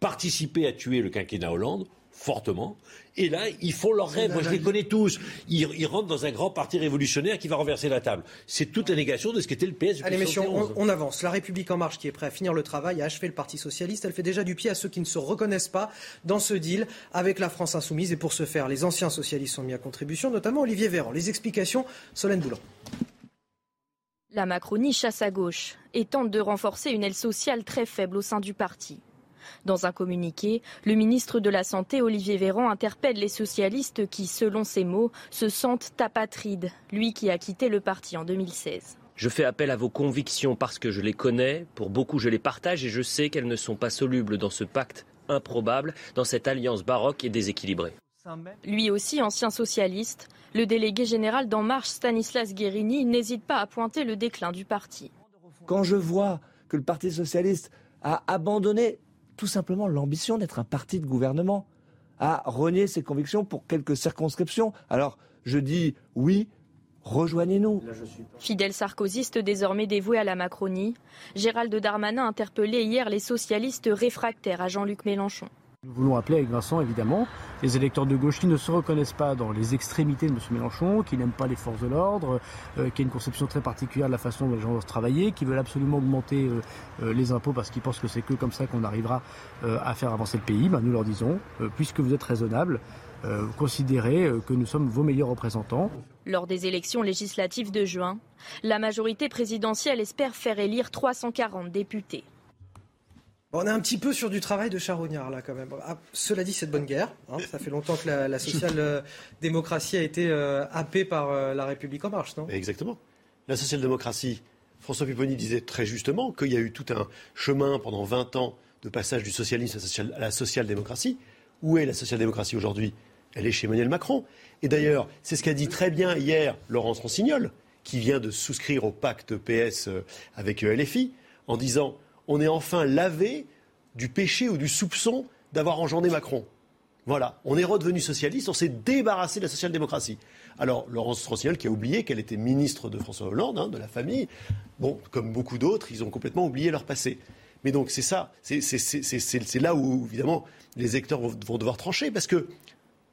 participé à tuer le quinquennat Hollande fortement. Et là, ils font leur rêve. Moi, je les connais tous. Ils, ils rentrent dans un grand parti révolutionnaire qui va renverser la table. C'est toute la négation de ce qu'était le PS. Allez, messieurs, 71. on, on avance. La République En Marche, qui est prêt à finir le travail, à achever le Parti Socialiste, elle fait déjà du pied à ceux qui ne se reconnaissent pas dans ce deal avec la France Insoumise. Et pour ce faire, les anciens socialistes sont mis à contribution, notamment Olivier Véran. Les explications, Solène Boulan. La Macronie chasse à gauche et tente de renforcer une aile sociale très faible au sein du parti. Dans un communiqué, le ministre de la Santé, Olivier Véran, interpelle les socialistes qui, selon ses mots, se sentent apatrides, lui qui a quitté le parti en 2016. Je fais appel à vos convictions parce que je les connais, pour beaucoup je les partage et je sais qu'elles ne sont pas solubles dans ce pacte improbable, dans cette alliance baroque et déséquilibrée. Lui aussi ancien socialiste, le délégué général d'En Marche, Stanislas Guérini, n'hésite pas à pointer le déclin du parti. Quand je vois que le Parti socialiste a abandonné tout simplement l'ambition d'être un parti de gouvernement, a renié ses convictions pour quelques circonscriptions, alors je dis oui, rejoignez-nous. Fidèle sarkozyste désormais dévoué à la Macronie, Gérald Darmanin interpellait hier les socialistes réfractaires à Jean-Luc Mélenchon. Nous voulons appeler avec Vincent, évidemment, les électeurs de gauche qui ne se reconnaissent pas dans les extrémités de M. Mélenchon, qui n'aiment pas les forces de l'ordre, euh, qui a une conception très particulière de la façon dont les gens doivent travailler, qui veulent absolument augmenter euh, euh, les impôts parce qu'ils pensent que c'est que comme ça qu'on arrivera à faire avancer le pays. Ben, nous leur disons, puisque vous êtes raisonnables, considérez que nous sommes vos meilleurs représentants. Lors des élections législatives de juin, la majorité présidentielle espère faire élire 340 députés. On est un petit peu sur du travail de charognard là quand même. Ah, cela dit, c'est de bonne guerre. hein. Ça fait longtemps que la, social-démocratie a été euh, happée par euh, la République en marche, non? Exactement. La social-démocratie, François Pupponi disait très justement qu'il y a eu tout un chemin pendant 20 ans de passage du socialisme à la social-démocratie. Où est la social-démocratie aujourd'hui? Elle est chez Emmanuel Macron. Et d'ailleurs, c'est ce qu'a dit très bien hier Laurence Rossignol, qui vient de souscrire au pacte PS euh, avec euh, LFI, en disant on est enfin lavé du péché ou du soupçon d'avoir engendré Macron. Voilà, on est redevenu socialiste, on s'est débarrassé de la social-démocratie. Alors, Laurence Rossignol qui a oublié qu'elle était ministre de François Hollande, hein, de la famille, bon, comme beaucoup d'autres, ils ont complètement oublié leur passé. Mais donc, c'est ça, c'est- là où, évidemment, les électeurs vont, vont devoir trancher, parce que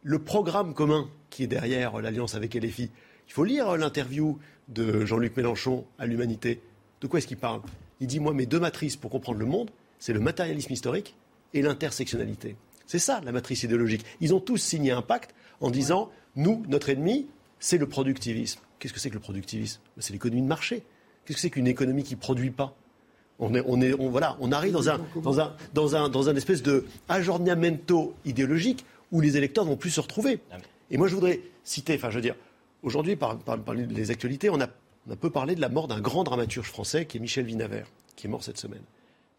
le programme commun qui est derrière l'alliance avec LFI, il faut lire l'interview de Jean-Luc Mélenchon à l'Humanité. De quoi est-ce qu'il parle? Il dit, moi, mes deux matrices pour comprendre le monde, c'est le matérialisme historique et l'intersectionnalité. C'est ça la matrice idéologique. Ils ont tous signé un pacte en disant nous, notre ennemi, c'est le productivisme. Qu'est-ce que c'est que le productivisme? Ben, C'est l'économie de marché. Qu'est-ce que c'est qu'une économie qui ne produit pas? On, est, on, est, on, voilà, on arrive dans un, dans, un, dans, un, dans un espèce de aggiornamento idéologique où les électeurs ne vont plus se retrouver. Et moi, je voudrais citer, enfin, je veux dire, aujourd'hui, par, par, par les actualités, on a, on a peu parlé de la mort d'un grand dramaturge français qui est Michel Vinavert, qui est mort cette semaine.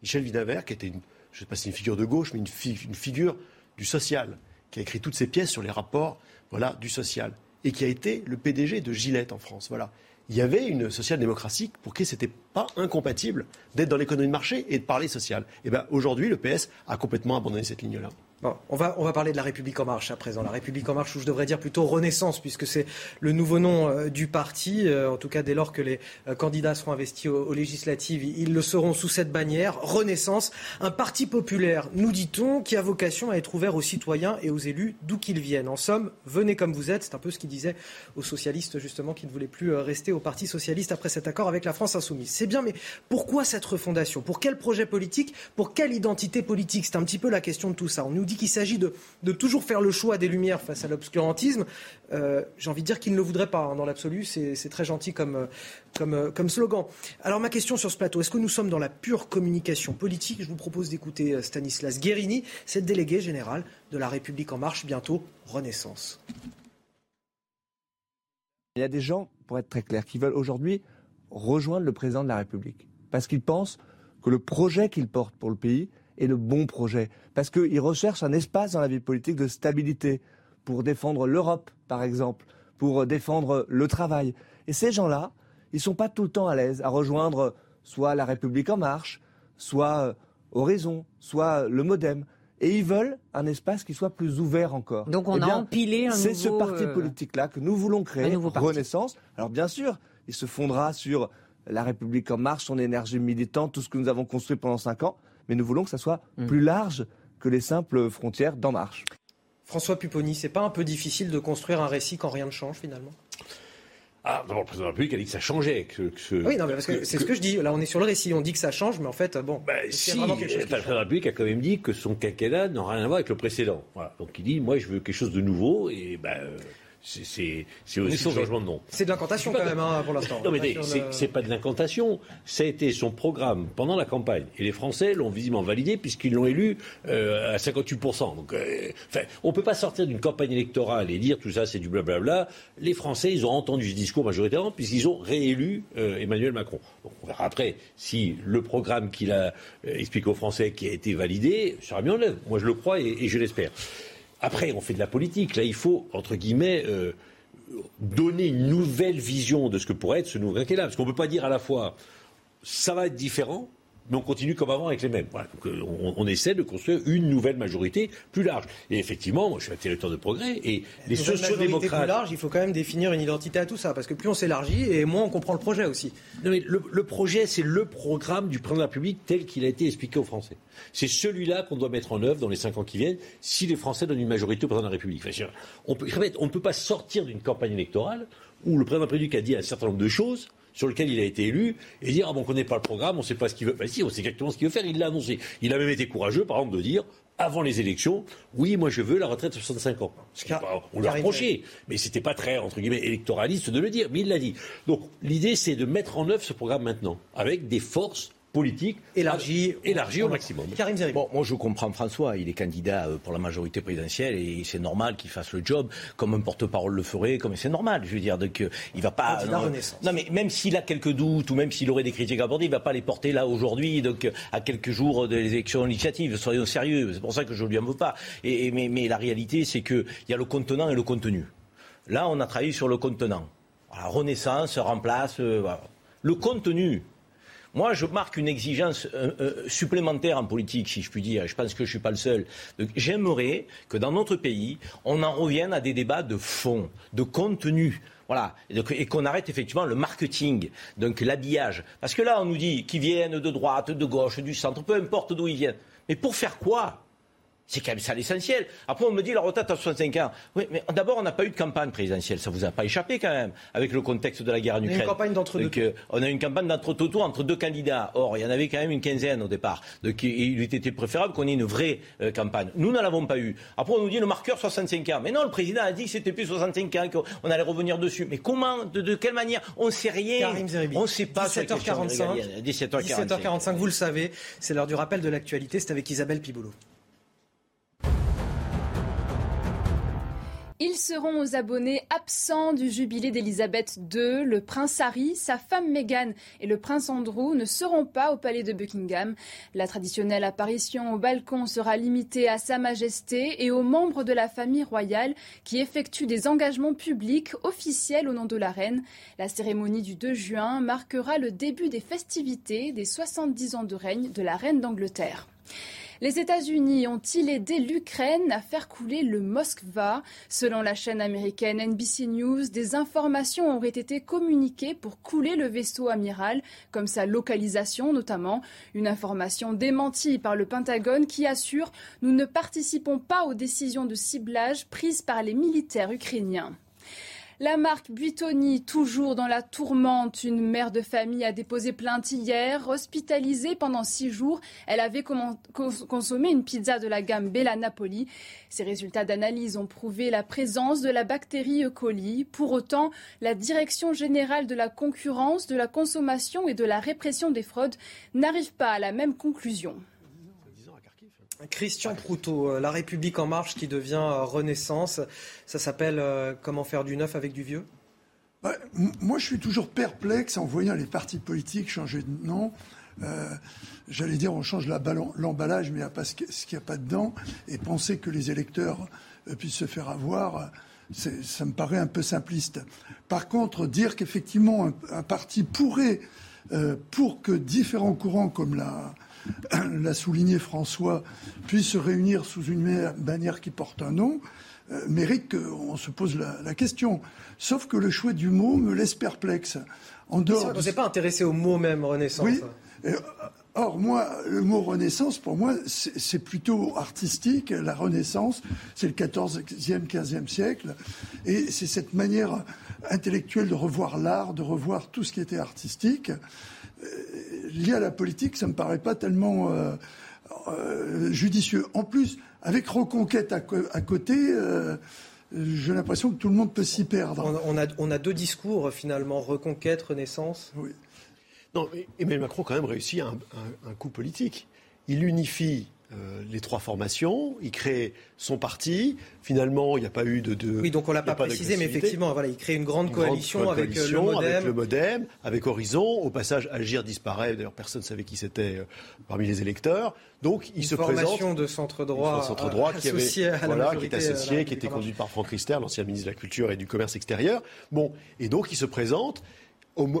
Michel Vinavert, qui était, une, je ne sais pas si une figure de gauche, mais une, fi- une figure du social, qui a écrit toutes ses pièces sur les rapports voilà, du social, et qui a été le PDG de Gillette en France. Voilà. Il y avait une social-démocratie pour qui c'était pas incompatible d'être dans l'économie de marché et de parler social. Et ben aujourd'hui, le PS a complètement abandonné cette ligne-là. On va, parler de la République en marche à présent. La République en marche, ou je devrais dire plutôt Renaissance, puisque c'est le nouveau nom euh, du parti. Euh, en tout cas, dès lors que les euh, candidats seront investis aux, législatives, ils le seront sous cette bannière. Renaissance, un parti populaire, nous dit-on, qui a vocation à être ouvert aux citoyens et aux élus d'où qu'ils viennent. En somme, venez comme vous êtes. C'est un peu ce qu'il disait aux socialistes, justement, qui ne voulaient plus rester au Parti socialiste après cet accord avec la France insoumise. C'est bien, mais pourquoi cette refondation? Pour quel projet politique? Pour quelle identité politique? C'est un petit peu la question de tout ça. Dit qu'il s'agit de, toujours faire le choix des lumières face à l'obscurantisme. Euh, J'ai envie de dire qu'il ne le voudrait pas hein, dans l'absolu. C'est très gentil comme, euh, euh, comme slogan. Alors ma question sur ce plateau, est-ce que nous sommes dans la pure communication politique? Je vous propose d'écouter Stanislas Guérini, cette délégué général de la République en marche, bientôt Renaissance. Il y a des gens, pour être très clair, qui veulent aujourd'hui rejoindre le président de la République. Parce qu'ils pensent que le projet qu'il porte pour le pays est le bon projet. Parce qu'ils recherchent un espace dans la vie politique de stabilité pour défendre l'Europe, par exemple, pour défendre le travail. Et ces gens-là, ils ne sont pas tout le temps à l'aise à rejoindre soit la République en marche, soit euh, Horizon, soit le Modem. Et ils veulent un espace qui soit plus ouvert encore. Donc on Eh a empilé un C'est ce parti euh, politique-là que nous voulons créer. Renaissance. Alors bien sûr, il se fondera sur la République en marche, son énergie militante, tout ce que nous avons construit pendant cinq ans. Mais nous voulons que ça soit Mm. plus large que les simples frontières d'En Marche. François Pupponi, c'est pas un peu difficile de construire un récit quand rien ne change finalement? Ah, d'abord, le président de la République a dit que ça changeait. Que, que ce- Oui, non, mais parce que c'est ce que je dis. Là, on est sur le récit. On dit que ça change, mais en fait, bon. y Si, a le vraiment quelque chose qui président de la République a quand même dit que son quinquennat n'a rien à voir avec le précédent. Voilà. Donc il dit, moi je veux quelque chose de nouveau, et ben, euh, c'est- aussi changement de nom. C'est de l'incantation quand même hein, pour l'instant. Non, mais c'est le- c'est pas de l'incantation. Ça a été son programme pendant la campagne. Et les Français l'ont visiblement validé puisqu'ils l'ont élu euh, à 58%. Donc, euh, enfin, on peut pas sortir d'une campagne électorale et dire tout ça, c'est du blablabla. Les Français, ils ont entendu ce discours majoritairement puisqu'ils ont réélu euh, Emmanuel Macron. Donc, on verra après si le programme qu'il a euh, expliqué aux Français qui a été validé sera mis en œuvre. Moi, je le crois et, et je l'espère. Après, on fait de la politique. Là, il faut, entre guillemets, euh, donner une nouvelle vision de ce que pourrait être ce nouveau quinquennat. Parce qu'on ne peut pas dire à la fois ça va être différent, mais on continue comme avant avec les mêmes. Voilà. Donc, euh, on, on essaie de construire une nouvelle majorité plus large. Et effectivement, moi je suis un territoire de progrès et les sociodémocrates. plus large, il faut quand même définir une identité à tout ça, parce que plus on s'élargit et moins on comprend le projet aussi. Non, mais le, le projet, c'est le programme du président de la République tel qu'il a été expliqué aux Français. C'est celui-là qu'on doit mettre en œuvre dans les cinq ans qui viennent si les Français donnent une majorité au président de la République. Enfin, on peut, on ne peut pas sortir d'une campagne électorale où le président de la République a dit un certain nombre de choses sur lesquelles il a été élu et dire ah bon, on ne connaît pas le programme, on ne sait pas ce qu'il veut. Ben si, on sait exactement ce qu'il veut faire, il l'a annoncé. Il a même été courageux, par exemple, de dire avant les élections, oui, moi je veux la retraite à 65 ans. Ce qui est pas- on l'a reproché, mais c'était pas très, entre guillemets, électoraliste de le dire, mais il l'a dit. Donc l'idée, c'est de mettre en œuvre ce programme maintenant, avec des forces politiques élargies, élargies au maximum. Bon, moi je comprends François, il est candidat euh, pour la majorité présidentielle et c'est normal qu'il fasse le job comme un porte-parole le ferait, comme c'est normal. Je veux dire, donc euh, il va pas. Candidat non, Renaissance. non, mais même s'il a quelques doutes ou même s'il aurait des critiques à aborder, il va pas les porter là aujourd'hui, donc euh, à quelques jours des élections législatives. Soyons sérieux, c'est pour ça que je lui en veux pas. Et, et- mais, mais la réalité, c'est que il y a le contenant et le contenu. Là, on a travaillé sur le contenant. Voilà, Renaissance remplace. euh. Le contenu. Moi, je marque une exigence euh, euh, supplémentaire en politique, si je puis dire. Je pense que je ne suis pas le seul. J'aimerais que dans notre pays, on en revienne à des débats de fond, de contenu. Voilà. Et, et qu'on arrête effectivement le marketing, donc l'habillage. Parce que là, on nous dit qu'ils viennent de droite, de gauche, du centre, peu importe d'où ils viennent. Mais pour faire quoi? C'est quand même ça l'essentiel. Après, on me dit la retraite à 65 ans. Oui, mais d'abord, on n'a pas eu de campagne présidentielle. Ça vous a pas échappé quand même, avec le contexte de la guerre en y a une Ukraine. campagne d'entre-deux Donc, euh, on a une campagne d'entre-deux tours entre deux candidats. Or, il y en avait quand même une quinzaine au départ. Donc, il eût été préférable qu'on ait une vraie euh, campagne. Nous ne l'avons pas eu. Après, on nous dit le marqueur 65 ans. Mais non, le président a dit que c'était plus 65 ans, qu'on allait revenir dessus. Mais comment de, de quelle manière? On ne sait rien. On ne sait pas. sur les questions 17h45. régaliennes. 17h45. 17h45, vous le savez, c'est l'heure du rappel de l'actualité. C'est avec Isabelle Piboulot. Ils seront aux abonnés absents du jubilé d'Elisabeth II. Le prince Harry, sa femme Meghan et le prince Andrew ne seront pas au palais de Buckingham. La traditionnelle apparition au balcon sera limitée à Sa Majesté et aux membres de la famille royale qui effectuent des engagements publics officiels au nom de la reine. La cérémonie du 2 juin marquera le début des festivités des 70 ans de règne de la reine d'Angleterre. Les États-Unis ont-ils aidé l'Ukraine à faire couler le Moskva? Selon la chaîne américaine NBC News, des informations auraient été communiquées pour couler le vaisseau amiral, comme sa localisation notamment. Une information démentie par le Pentagone qui assure Nous ne participons pas aux décisions de ciblage prises par les militaires ukrainiens. La marque Buitoni, toujours dans la tourmente, une mère de famille a déposé plainte hier. Hospitalisée pendant six jours, elle avait consommé une pizza de la gamme Bella Napoli. Ces résultats d'analyse ont prouvé la présence de la bactérie E. coli. Pour autant, la Direction générale de la concurrence, de la consommation et de la répression des fraudes n'arrive pas à la même conclusion. Christian Proutot, euh, La République en marche qui devient euh, Renaissance. Ça s'appelle euh, Comment faire du neuf avec du vieux? Moi, je suis toujours perplexe en voyant les partis politiques changer de nom. j'allais dire, on change l'emballage, mais il n'y a pas ce qu'il n'y a pas dedans. Et penser que les électeurs puissent se faire avoir, ça me paraît un peu simpliste. Par contre, dire qu'effectivement, un, parti pourrait, pour que différents courants, comme l'a [CLEARS THROAT] souligné François, puissent se réunir sous une bannière qui porte un nom, mérite qu'on se pose la, question. Sauf que le choix du mot me laisse perplexe. En dehors. Vous n'êtes pas intéressé au mot même Renaissance. Oui. Or, moi, le mot Renaissance, pour moi, c'est plutôt artistique. La Renaissance, c'est le 14e, 15e siècle. Et c'est cette manière intellectuelle de revoir l'art, de revoir tout ce qui était artistique. Euh, lié à la politique, ça ne me paraît pas tellement euh, euh, judicieux. En plus, avec Reconquête à, côté, j'ai l'impression que tout le monde peut s'y perdre. On, a, on, a, deux discours, finalement, Reconquête, Renaissance. Oui. Non, mais Emmanuel Macron quand même réussit un, coup politique. Il unifie euh, les trois formations, il crée son parti. Finalement, il n'y a pas eu de, oui, donc on l'a pas, précisé, mais effectivement, voilà, il crée une grande coalition, avec, euh, le Modem. avec le MoDem, avec Horizon. Au passage, Agir disparaît. D'ailleurs, personne ne savait qui c'était euh, parmi les électeurs. Donc, il une se formation de centre droit, centre droit qui, avait, voilà, qui est associé, qui était conduit par Franck Rister, l'ancien ministre de la Culture et du Commerce extérieur. Bon, et donc il se présente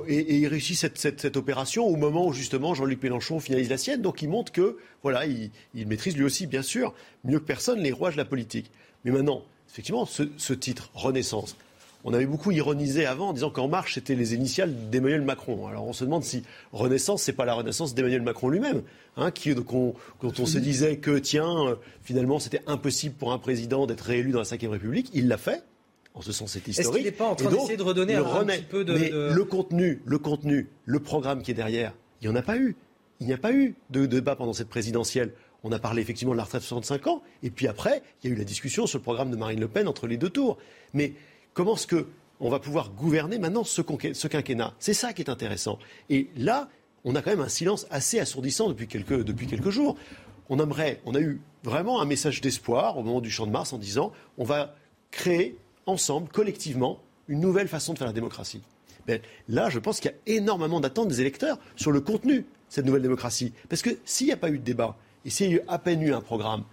et, il réussit cette, opération au moment où justement Jean-Luc Mélenchon finalise la sienne. Donc il montre que voilà, il, maîtrise lui aussi, bien sûr, mieux que personne, les rouages de la politique. Mais maintenant, effectivement, ce, titre, Renaissance, on avait beaucoup ironisé avant en disant qu'En Marche, c'était les initiales d'Emmanuel Macron. Alors on se demande si Renaissance, c'est pas la Renaissance d'Emmanuel Macron lui-même, hein, qui, quand on se disait que, tiens, euh, finalement, c'était impossible pour un président d'être réélu dans la Ve République, il l'a fait en ce sens c'est historique. Est-ce qu'il n'est pas en train d'essayer de redonner un, petit peu de, Mais le contenu, le contenu, le programme qui est derrière, il n'y en a pas eu. Il n'y a pas eu de débat pendant cette présidentielle. On a parlé effectivement de la retraite de 65 ans, et puis après, il y a eu la discussion sur le programme de Marine Le Pen entre les deux tours. Mais comment est-ce que on va pouvoir gouverner maintenant ce, ce quinquennat? C'est ça qui est intéressant. Et là, on a quand même un silence assez assourdissant depuis quelques, depuis quelques jours. On aimerait, on a eu vraiment un message d'espoir au moment du Champ de Mars en disant on va créer ensemble, collectivement, une nouvelle façon de faire la démocratie. Ben, là, je pense qu'il y a énormément d'attentes des électeurs sur le contenu de cette nouvelle démocratie. Parce que s'il n'y a pas eu de débat, et s'il y a eu à peine eu un programme,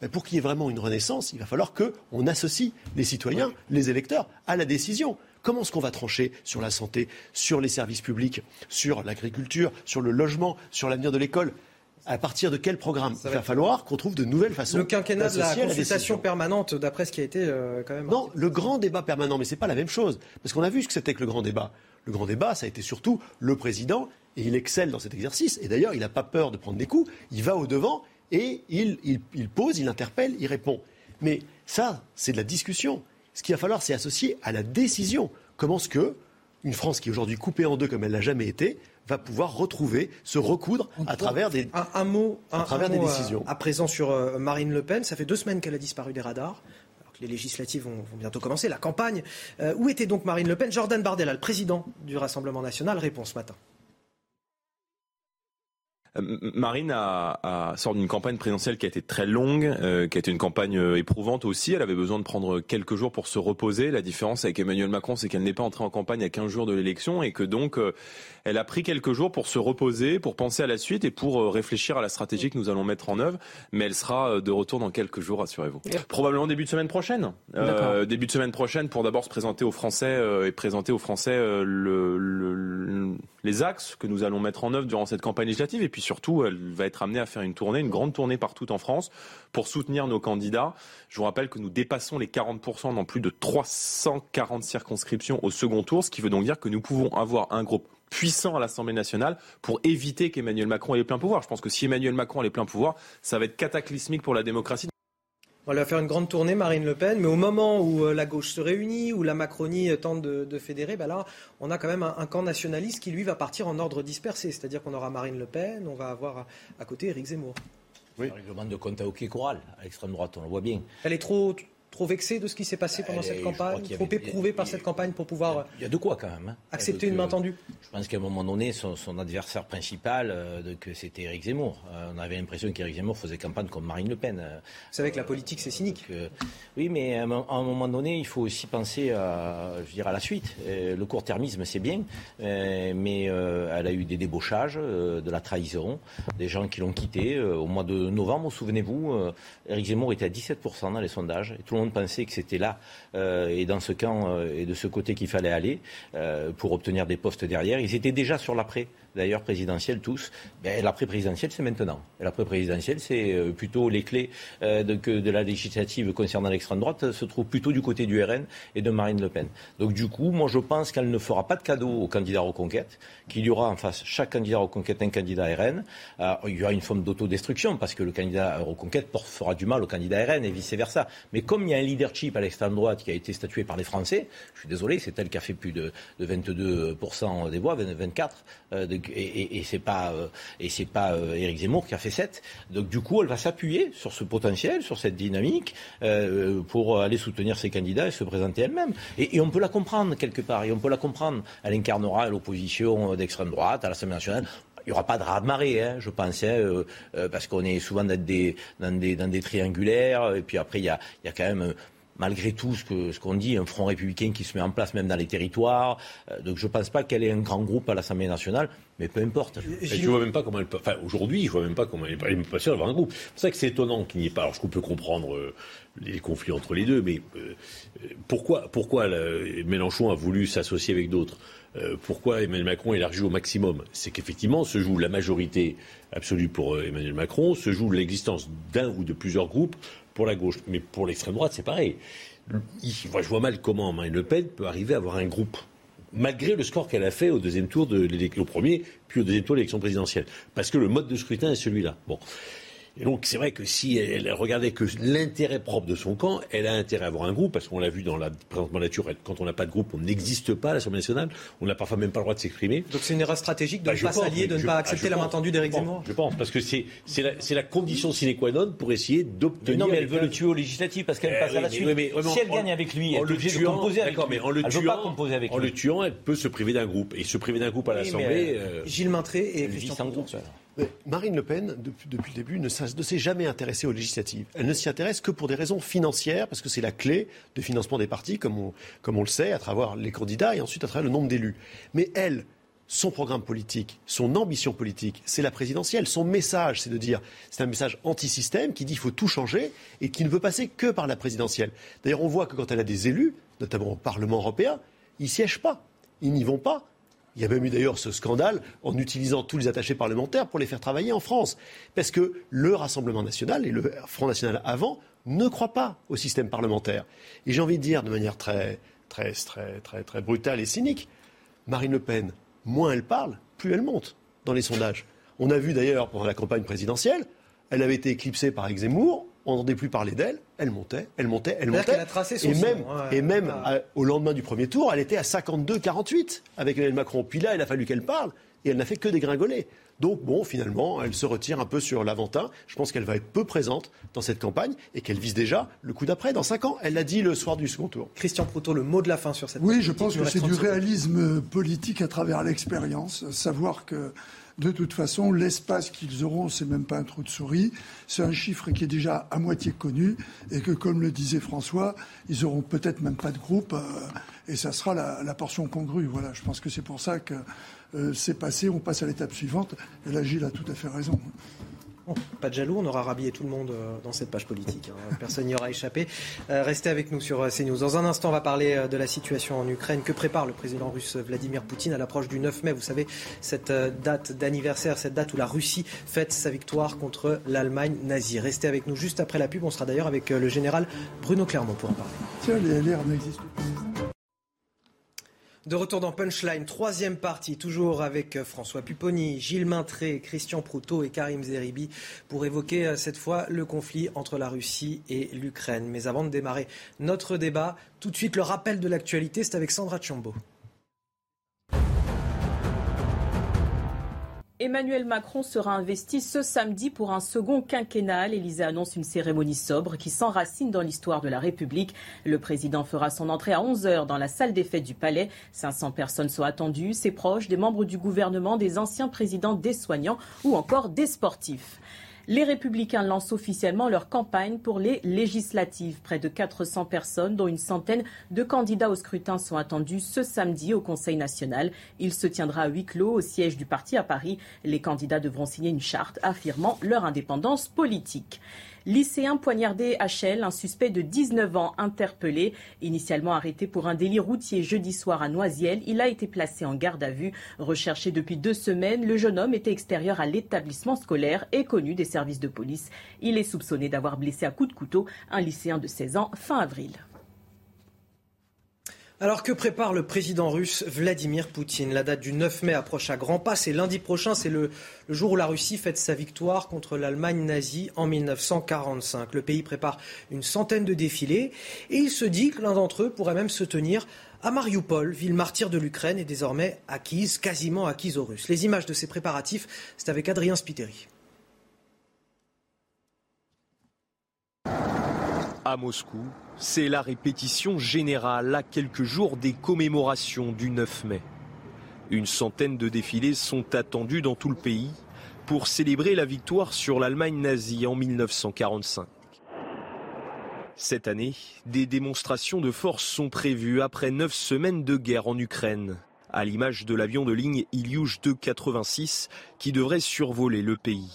ben, pour qu'il y ait vraiment une renaissance, il va falloir qu'on associe les citoyens, les électeurs, à la décision. Comment est-ce qu'on va trancher sur la santé, sur les services publics, sur l'agriculture, sur le logement, sur l'avenir de l'école? À partir de quel programme Il va, falloir qu'on trouve de nouvelles façons. Le quinquennat de la consultation permanente, d'après ce qui a été euh, quand même. Non, le grand débat permanent, mais c'est pas la même chose, parce qu'on a vu ce que c'était que le grand débat. Le grand débat, ça a été surtout le président, et il excelle dans cet exercice. Et d'ailleurs, il n'a pas peur de prendre des coups. Il va au devant et il, il pose, il interpelle, il répond. Mais ça, c'est de la discussion. Ce qu'il va falloir, c'est associer à la décision. Comment est-ce que une France qui est aujourd'hui coupée en deux comme elle l'a jamais été va pouvoir retrouver, se recoudre à travers des, un, mot, à travers des décisions. À, présent sur euh, Marine Le Pen, ça fait deux semaines qu'elle a disparu des radars. Alors que les législatives vont, bientôt commencer, la campagne. Euh, où était donc Marine Le Pen? Jordan Bardella, le président du Rassemblement national, répond ce matin. Euh, Marine a, sort d'une campagne présidentielle qui a été très longue, euh, qui a été une campagne euh, éprouvante aussi. Elle avait besoin de prendre quelques jours pour se reposer. La différence avec Emmanuel Macron, c'est qu'elle n'est pas entrée en campagne à 15 jours de l'élection et que donc elle a pris quelques jours pour se reposer, pour penser à la suite et pour réfléchir à la stratégie que nous allons mettre en œuvre. Mais elle sera de retour dans quelques jours, rassurez-vous. Probablement début de semaine prochaine. début de semaine prochaine pour d'abord se présenter aux Français et présenter aux Français le, les axes que nous allons mettre en œuvre durant cette campagne législative et puis surtout, elle va être amenée à faire une tournée, une grande tournée partout en France pour soutenir nos candidats. Je vous rappelle que nous dépassons les 40% dans plus de 340 circonscriptions au second tour, ce qui veut donc dire que nous pouvons avoir un groupe puissant à l'Assemblée nationale pour éviter qu'Emmanuel Macron ait les pleins pouvoirs. Je pense que si Emmanuel Macron a les pleins pouvoirs, ça va être cataclysmique pour la démocratie. On va faire une grande tournée, Marine Le Pen, mais au moment où euh, la gauche se réunit, où la Macronie euh, tente de, fédérer, ben là, on a quand même un, camp nationaliste qui, lui, va partir en ordre dispersé. C'est-à-dire qu'on aura Marine Le Pen, on va avoir à, côté Éric Zemmour. Oui. Un règlement de compte à hockey choral à l'extrême droite, on le voit bien. Elle est trop, Trop vexé de ce qui s'est passé pendant Allez, cette campagne Trop avait- éprouvé par cette campagne pour pouvoir Il y a de quoi quand même. hein. accepter une main tendue Je pense qu'à un moment donné, son, son adversaire principal, euh, que c'était Éric Zemmour. Euh, on avait l'impression qu'Éric Zemmour faisait campagne comme Marine Le Pen. Euh, Vous savez que la politique, c'est cynique. oui, mais à un, mo- à un moment donné, il faut aussi penser à, je veux dire, à la suite. Le court-termisme, c'est bien, mais elle a eu des débauchages, de la trahison, des gens qui l'ont quitté. Au mois de novembre, souvenez-vous, Éric Zemmour était à 17% dans les sondages, et tout le monde pensait que c'était là euh, et dans ce camp euh, et de ce côté qu'il fallait aller euh, pour obtenir des postes derrière. Ils étaient déjà sur l'après, d'ailleurs présidentiel tous. Ben, l'après présidentiel, c'est maintenant. Et l'après présidentiel, c'est euh, plutôt les clés euh, de, de la législative concernant l'extrême droite euh, se trouvent plutôt du côté du RN et de Marine Le Pen. Donc du coup, moi je pense qu'elle ne fera pas de cadeau aux candidats Reconquête, qu'il y aura en face chaque candidat Reconquête un candidat RN. Euh, il y aura une forme d'autodestruction parce que le candidat Reconquête fera du mal au candidat RN et vice-versa. Mais comme il y a un leadership à l'extrême droite qui a été statué par les Français, je suis désolé, c'est elle qui a fait plus de, de 22% des voix, 20 24, euh, de- et, et, et c'est pas euh, et c'est pas euh, Éric Zemmour qui a fait 7. Donc du coup, elle va s'appuyer sur ce potentiel, sur cette dynamique, euh, pour aller soutenir ses candidats et se présenter elle-même. Et, on peut la comprendre quelque part, et on peut la comprendre. Elle incarnera l'opposition d'extrême droite à l'Assemblée nationale. Il n'y aura pas de raz-de-marée, hein, je pense, hein, parce qu'on est souvent dans des, dans, des, dans des triangulaires, et puis après, il y a, il y a quand même... Malgré tout ce que ce qu'on dit, un front républicain qui se met en place même dans les territoires. Euh, donc je ne pense pas qu'elle ait un grand groupe à l'Assemblée nationale, mais peu importe. Et je vois même pas comment elle peut. Enfin, aujourd'hui, je vois même pas comment elle est pas, elle est pas sûre d'avoir un groupe. C'est pour ça que c'est étonnant qu'il n'y ait pas. Alors, je peux comprendre euh, les conflits entre les deux, mais euh, pourquoi, pourquoi la- Mélenchon a voulu s'associer avec d'autres Pourquoi Emmanuel Macron élargit au maximum? C'est qu'effectivement se joue la majorité absolue pour Emmanuel Macron, se joue l'existence d'un ou de plusieurs groupes pour la gauche. Mais pour l'extrême droite, c'est pareil. Je vois mal comment Marine Le Pen peut arriver à avoir un groupe malgré le score qu'elle a fait au deuxième tour de l'élection, au premier, puis au deuxième tour de l'élection présidentielle. Parce que le mode de scrutin est celui-là. Bon. Et donc, c'est vrai que si elle, regardait que l'intérêt propre de son camp, elle a intérêt à avoir un groupe, parce qu'on l'a vu dans la présente nature, quand on n'a pas de groupe, on n'existe pas à l'Assemblée nationale, on n'a parfois même pas le droit de s'exprimer. Donc c'est une erreur stratégique de Bah, ne pas s'allier, de ne je- pas accepter la main tendue d'Éric Zemmour? Je pense, parce que c'est c'est la, la condition sine qua non pour essayer d'obtenir. non, mais elle veut le tuer aux législatives parce qu'elle Eh passe à la mais suite. oui, mais- oui, si elle en- gagne avec lui, en elle est le obligée de tuant- composer avec lui. mais en le elle tuant, veut pas composer avec en lui. le tuant, elle peut se priver d'un groupe. Et se priver d'un groupe à l'Assemblée. mais, euh, Gilles Maintré et Christian Marine Le Pen, depuis, le début, ne, s'est jamais intéressée aux législatives. Elle ne s'y intéresse que pour des raisons financières, parce que c'est la clé de financement des partis, comme on, le sait, à travers les candidats et ensuite à travers le nombre d'élus. Mais elle, son programme politique, son ambition politique, c'est la présidentielle. Son message, c'est de dire, c'est un message anti-système qui dit qu'il faut tout changer et qui ne veut passer que par la présidentielle. D'ailleurs, on voit que quand elle a des élus, notamment au Parlement européen, ils siègent pas, ils n'y vont pas. Il y a même eu d'ailleurs ce scandale en utilisant tous les attachés parlementaires pour les faire travailler en France. Parce que le Rassemblement national et le Front national avant ne croient pas au système parlementaire. Et j'ai envie de dire de manière très, très, brutale et cynique, Marine Le Pen, moins elle parle, plus elle monte dans les sondages. On a vu d'ailleurs pendant la campagne présidentielle, elle avait été éclipsée par Zemmour, on n'entendait plus parler d'elle, elle montait, elle montait, elle montait. qu'elle a tracé son et même, hein, et même elle à- au lendemain du premier tour, elle était à 52-48 avec Emmanuel Macron. Puis là, il a fallu qu'elle parle et elle n'a fait que dégringoler. Donc bon, finalement, elle se retire un peu sur l'Aventin. Je pense qu'elle va être peu présente dans cette campagne et qu'elle vise déjà le coup d'après dans 5 ans. Elle l'a dit le soir du second tour. Christian Proutot, le mot de la fin sur cette Oui, je pense que c'est du 30 secondes. réalisme politique à travers l'expérience. Savoir que, de toute façon, l'espace qu'ils auront, c'est même pas un trou de souris. C'est un chiffre qui est déjà à moitié connu et que, comme le disait François, ils auront peut-être même pas de groupe euh, et ça sera la, portion congrue. Voilà, je pense que c'est pour ça que euh, c'est passé. On passe à l'étape suivante. Et là, Gilles a tout à fait raison. Pas de jaloux, on aura rhabillé tout le monde euh, dans cette page politique. hein. Personne n'y aura échappé. Euh, restez avec nous sur euh, CNews. Dans un instant, on va parler de la situation en Ukraine. Que prépare le président russe Vladimir Poutine à l'approche du 9 mai? Vous savez, cette date d'anniversaire, cette date où la Russie fête sa victoire contre l'Allemagne nazie. Restez avec nous juste après la pub. On sera d'ailleurs avec le général Bruno Clermont pour en parler. Tiens, les LR n'existent pas. De retour dans Punchline, troisième partie, toujours avec euh, François Pupponi, Gilles Maintré, Christian Proutot et Karim Zeribi pour évoquer euh, cette fois le conflit entre la Russie et l'Ukraine. Mais avant de démarrer notre débat, tout de suite le rappel de l'actualité, c'est avec Sandra Chambaud. Emmanuel Macron sera investi ce samedi pour un second quinquennat. L'Élysée annonce une cérémonie sobre qui s'enracine dans l'histoire de la République. Le président fera son entrée à 11h dans la salle des fêtes du Palais. 500 personnes sont attendues, ses proches, des membres du gouvernement, des anciens présidents, des soignants ou encore des sportifs. Les Républicains lancent officiellement leur campagne pour les législatives. Près de 400 personnes, dont une centaine de candidats au scrutin, sont attendus ce samedi au Conseil national. Il se tiendra à huis clos au siège du parti à Paris. Les candidats devront signer une charte affirmant leur indépendance politique. Lycéen poignardé HL, un suspect de 19 ans interpellé. Initialement arrêté pour un délit routier jeudi soir à Noisiel, il a été placé en garde à vue. Recherché depuis deux semaines, le jeune homme était extérieur à l'établissement scolaire et connu des services de police. Il est soupçonné d'avoir blessé à coups de couteau un lycéen de 16 ans fin avril. Alors que prépare le président russe Vladimir Poutine? La date du 9 mai approche à grands pas. C'est lundi prochain, c'est le, jour où la Russie fête sa victoire contre l'Allemagne nazie en 1945. Le pays prépare une centaine de défilés et il se dit que l'un d'entre eux pourrait même se tenir à Mariupol, ville martyre de l'Ukraine et désormais acquise, quasiment acquise aux Russes. Les images de ces préparatifs, c'est avec Adrien Spiteri. À Moscou, c'est la répétition générale à quelques jours des commémorations du 9 mai. Une centaine de défilés sont attendus dans tout le pays pour célébrer la victoire sur l'Allemagne nazie en 1945. Cette année, des démonstrations de force sont prévues après neuf semaines de guerre en Ukraine, à l'image de l'avion de ligne Ilyush 286 qui devrait survoler le pays.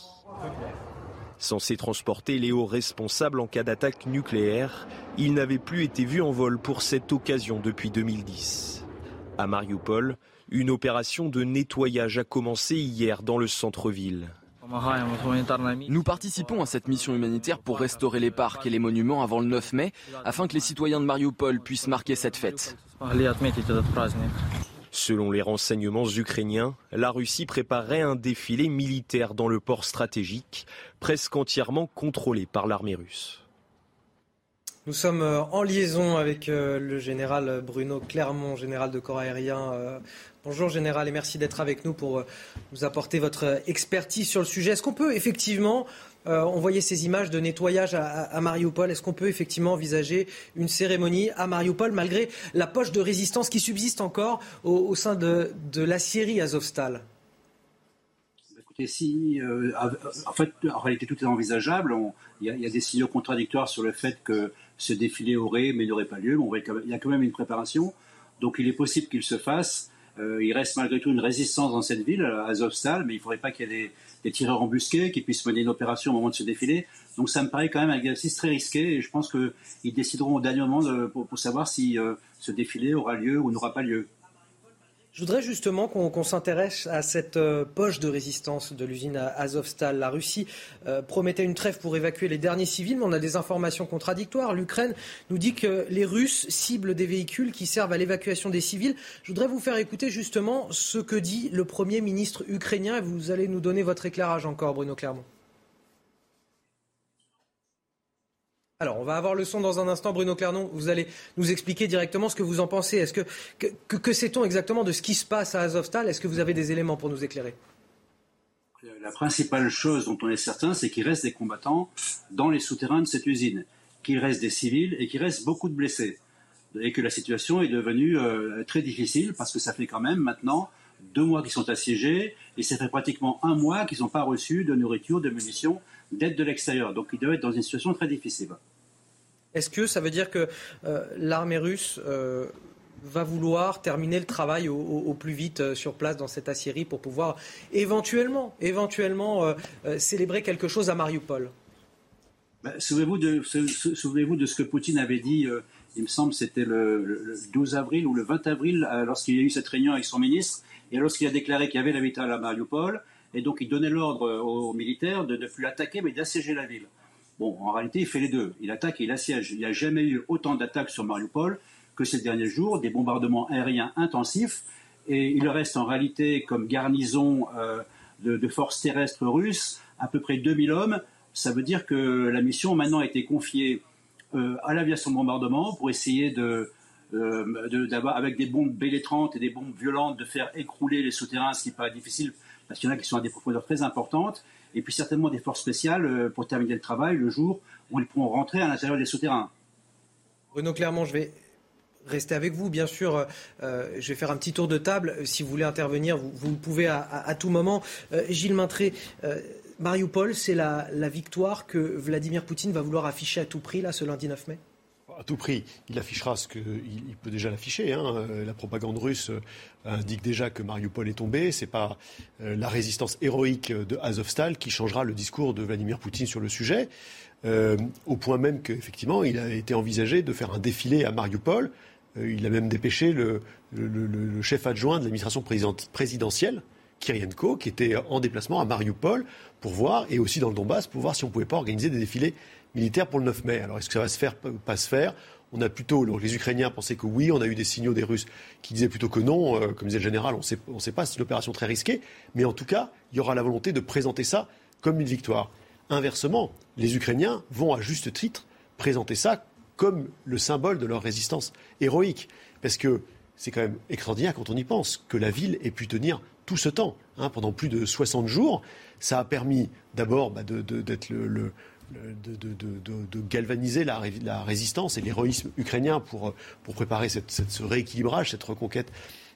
Censé transporter les hauts responsables en cas d'attaque nucléaire, il n'avait plus été vu en vol pour cette occasion depuis 2010. À Mariupol, une opération de nettoyage a commencé hier dans le centre-ville. Nous participons à cette mission humanitaire pour restaurer les parcs et les monuments avant le 9 mai, afin que les citoyens de Mariupol puissent marquer cette fête. Selon les renseignements ukrainiens, la Russie préparait un défilé militaire dans le port stratégique, presque entièrement contrôlé par l'armée russe. Nous sommes euh, en liaison avec euh, le général Bruno Clermont, général de corps aérien. Euh, bonjour général et merci d'être avec nous pour nous apporter votre expertise sur le sujet. Est-ce qu'on peut effectivement euh, on voyait ces images de nettoyage à, Mariupol. Est-ce qu'on peut effectivement envisager une cérémonie à Mariupol malgré la poche de résistance qui subsiste encore au, sein de, la Syrie Azovstal? Écoutez, si, euh, en fait, en réalité, tout est envisageable. Il y, a des signaux contradictoires sur le fait que ce défilé aurait mais n'aurait pas lieu. il y a quand même une préparation. Donc il est possible qu'il se fasse. Euh, il reste malgré tout une résistance dans cette ville, Azovstal, mais il ne faudrait pas qu'il y ait tireurs embusqués qui puissent mener une opération au moment de ce défilé. Donc ça me paraît quand même un exercice très risqué et je pense qu'ils décideront au dernier moment pour, savoir si euh, ce défilé aura lieu ou n'aura pas lieu. Je voudrais justement qu'on s'intéresse à cette euh, poche de résistance de l'usine Azovstal. La Russie euh, promettait une trêve pour évacuer les derniers civils, mais on a des informations contradictoires. L'Ukraine nous dit que les Russes ciblent des véhicules qui servent à l'évacuation des civils. Je voudrais vous faire écouter justement ce que dit le Premier ministre ukrainien et vous allez nous donner votre éclairage encore, Bruno Clermont. Alors, on va avoir le son dans un instant. Bruno Clernon, vous allez nous expliquer directement ce que vous en pensez. Est-ce que, que, sait-on exactement de ce qui se passe à Azovstal? Est-ce que vous avez des éléments pour nous éclairer? La principale chose dont on est certain, c'est qu'il reste des combattants dans les souterrains de cette usine, qu'il reste des civils et qu'il reste beaucoup de blessés. Et que la situation est devenue euh, très difficile parce que ça fait quand même maintenant deux mois qu'ils sont assiégés et ça fait pratiquement un mois qu'ils n'ont pas reçu de nourriture, de munitions, d'aide de l'extérieur. Donc ils doivent être dans une situation très difficile. Est-ce que ça veut dire que euh, l'armée russe euh, va vouloir terminer le travail au, plus vite euh, sur place dans cette Assyrie pour pouvoir éventuellement, célébrer quelque chose à Mariupol? Ben, Souvenez-vous de, ce que Poutine avait dit, il me semble c'était le, 12 avril ou le 20 avril, lorsqu'il y a eu cette réunion avec son ministre, et lorsqu'il a déclaré qu'il y avait la vitale à Mariupol, et donc il donnait l'ordre aux militaires de ne plus l'attaquer mais d'assiéger la ville. Bon, en réalité, il fait les deux. Il attaque et il assiège. Il n'y a jamais eu autant d'attaques sur Mariupol que ces derniers jours, des bombardements aériens intensifs. Et il reste en réalité comme garnison euh, de, forces terrestres russes à peu près 2000 hommes. Ça veut dire que la mission maintenant a été confiée euh, à l'aviation de bombardement pour essayer de, d'avoir avec des bombes BL-30 et des bombes violentes de faire écrouler les souterrains, ce qui paraît difficile parce qu'il y en a qui sont à des profondeurs très importantes, et puis certainement des forces spéciales pour terminer le travail le jour où ils pourront rentrer à l'intérieur des souterrains. Bruno Clermont, je vais rester avec vous, bien sûr. Euh, je vais faire un petit tour de table. Si vous voulez intervenir, vous, pouvez à, tout moment. Euh, Gilles Maintré, euh, Mariupol, c'est la, victoire que Vladimir Poutine va vouloir afficher à tout prix, là, ce lundi 9 mai? À tout prix, il affichera ce qu'il il peut déjà l'afficher. Hein. La propagande russe indique déjà que Mariupol est tombé. Ce n'est pas la résistance héroïque de Azovstal qui changera le discours de Vladimir Poutine sur le sujet. au point même qu'effectivement, il a été envisagé de faire un défilé à Mariupol euh, il a même dépêché le, chef adjoint de l'administration présidentielle, Kirienko, qui était en déplacement à Mariupol pour voir, et aussi dans le Donbass, pour voir si on ne pouvait pas organiser des défilés militaires pour le 9 mai. Alors est-ce que ça va se faire, pas se faire? On a plutôt, les Ukrainiens pensaient que oui, on a eu des signaux des Russes qui disaient plutôt que non. Euh, comme disait le général, on ne sait pas, c'est une opération très risquée. Mais en tout cas, il y aura la volonté de présenter ça comme une victoire. Inversement, les Ukrainiens vont à juste titre présenter ça comme le symbole de leur résistance héroïque. Parce que c'est quand même extraordinaire quand on y pense, que la ville ait pu tenir tout ce temps, hein, pendant plus de 60 jours. Ça a permis d'abord bah, de, le, de, galvaniser la, résistance et l'héroïsme ukrainien pour, préparer ce rééquilibrage, cette reconquête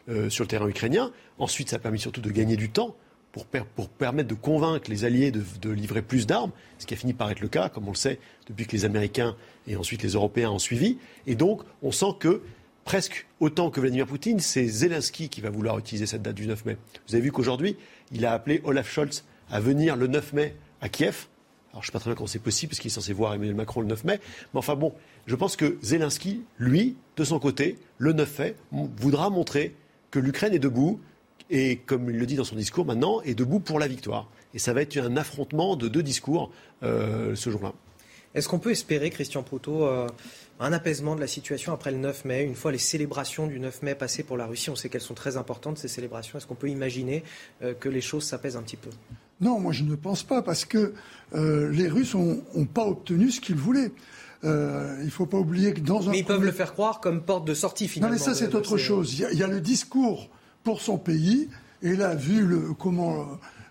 euh, sur le terrain ukrainien. Ensuite, ça a permis surtout de gagner du temps pour, pour, permettre de convaincre les alliés de, livrer plus d'armes, ce qui a fini par être le cas, comme on le sait, depuis que les Américains et ensuite les Européens ont suivi. Et donc, on sent que presque autant que Vladimir Poutine, c'est Zelensky qui va vouloir utiliser cette date du 9 mai. Vous avez vu qu'aujourd'hui, il a appelé Olaf Scholz à venir le 9 mai à Kiev. Alors, je ne sais pas très bien comment c'est possible, parce qu'il est censé voir Emmanuel Macron le 9 mai. Mais enfin bon, je pense que Zelensky, lui, de son côté, le 9 mai, voudra montrer que l'Ukraine est debout, et comme il le dit dans son discours maintenant, est debout pour la victoire. Et ça va être un affrontement de deux discours euh, ce jour-là. Est-ce qu'on peut espérer, Christian Proto, euh, un apaisement de la situation après le 9 mai, une fois les célébrations du 9 mai passées pour la Russie On sait qu'elles sont très importantes, ces célébrations. Est-ce qu'on peut imaginer euh, que les choses s'apaisent un petit peu? Non, moi je ne pense pas, parce que les Russes n'ont pas obtenu ce qu'ils voulaient. il ne faut pas oublier que dans un. Mais ils peuvent le faire croire comme porte de sortie, finalement. Non, mais ça, c'est autre chose. Il y, a, le discours pour son pays. Et là, vu le, comment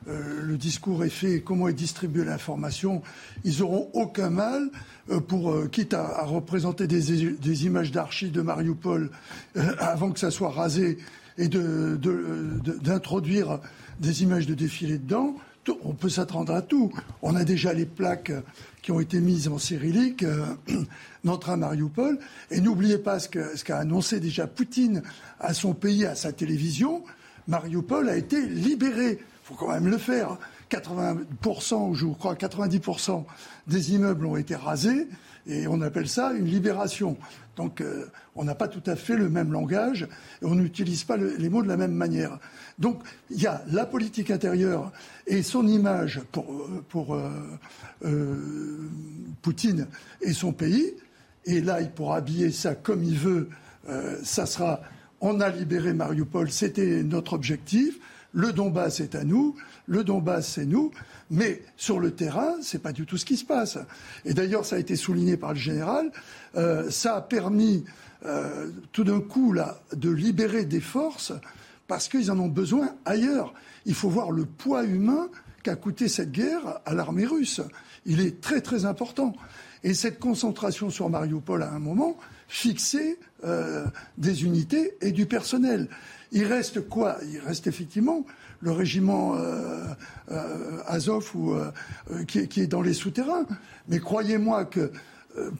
euh, le discours est fait et comment est distribuée l'information, ils n'auront aucun mal euh, pour, euh, quitte à, représenter des, images d'archives de Mariupol avant que ça soit rasé et d'introduire de, des images de défilé dedans, on peut s'attendre à tout. On a déjà les plaques qui ont été mises en cyrillique [CLEARS THROAT] d'entre à Mariupol. Et n'oubliez pas ce qu'a annoncé déjà Poutine à son pays, à sa télévision. Mariupol a été libéré. Il faut quand même le faire. 80%, ou je crois 90% des immeubles ont été rasés et on appelle ça une libération. Donc euh, on n'a pas tout à fait le même langage et on n'utilise pas les mots de la même manière. Donc il y a la politique intérieure et son image pour, euh, pour euh, Poutine et son pays. Et là, il pourra habiller ça comme il veut. ça sera on a libéré Mariupol, c'était notre objectif. Le Donbass est à nous, le Donbass c'est nous, mais sur le terrain, c'est pas du tout ce qui se passe. Et d'ailleurs, ça a été souligné par le général, euh, ça a permis euh, tout d'un coup là de libérer des forces parce qu'ils en ont besoin ailleurs. Il faut voir le poids humain qu'a coûté cette guerre à l'armée russe. Il est très très important. Et cette concentration sur Mariupol à un moment fixait euh, des unités et du personnel. Il reste quoi? Il reste effectivement le régiment euh, euh, Azov ou, qui, est dans les souterrains. Mais croyez-moi que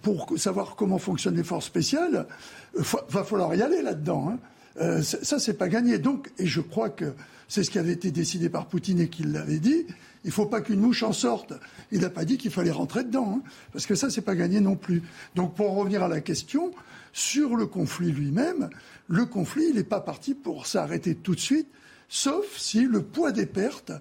pour savoir comment fonctionnent les forces spéciales, il va falloir y aller là-dedans. Hein. Ça, c'est pas gagné. Donc, et je crois que c'est ce qui avait été décidé par Poutine et qu'il l'avait dit. Il ne faut pas qu'une mouche en sorte. Il n'a pas dit qu'il fallait rentrer dedans, hein, parce que ça, c'est pas gagné non plus. Donc, pour revenir à la question, sur le conflit lui-même, le conflit, n'est pas parti pour s'arrêter tout de suite, sauf si le poids des pertes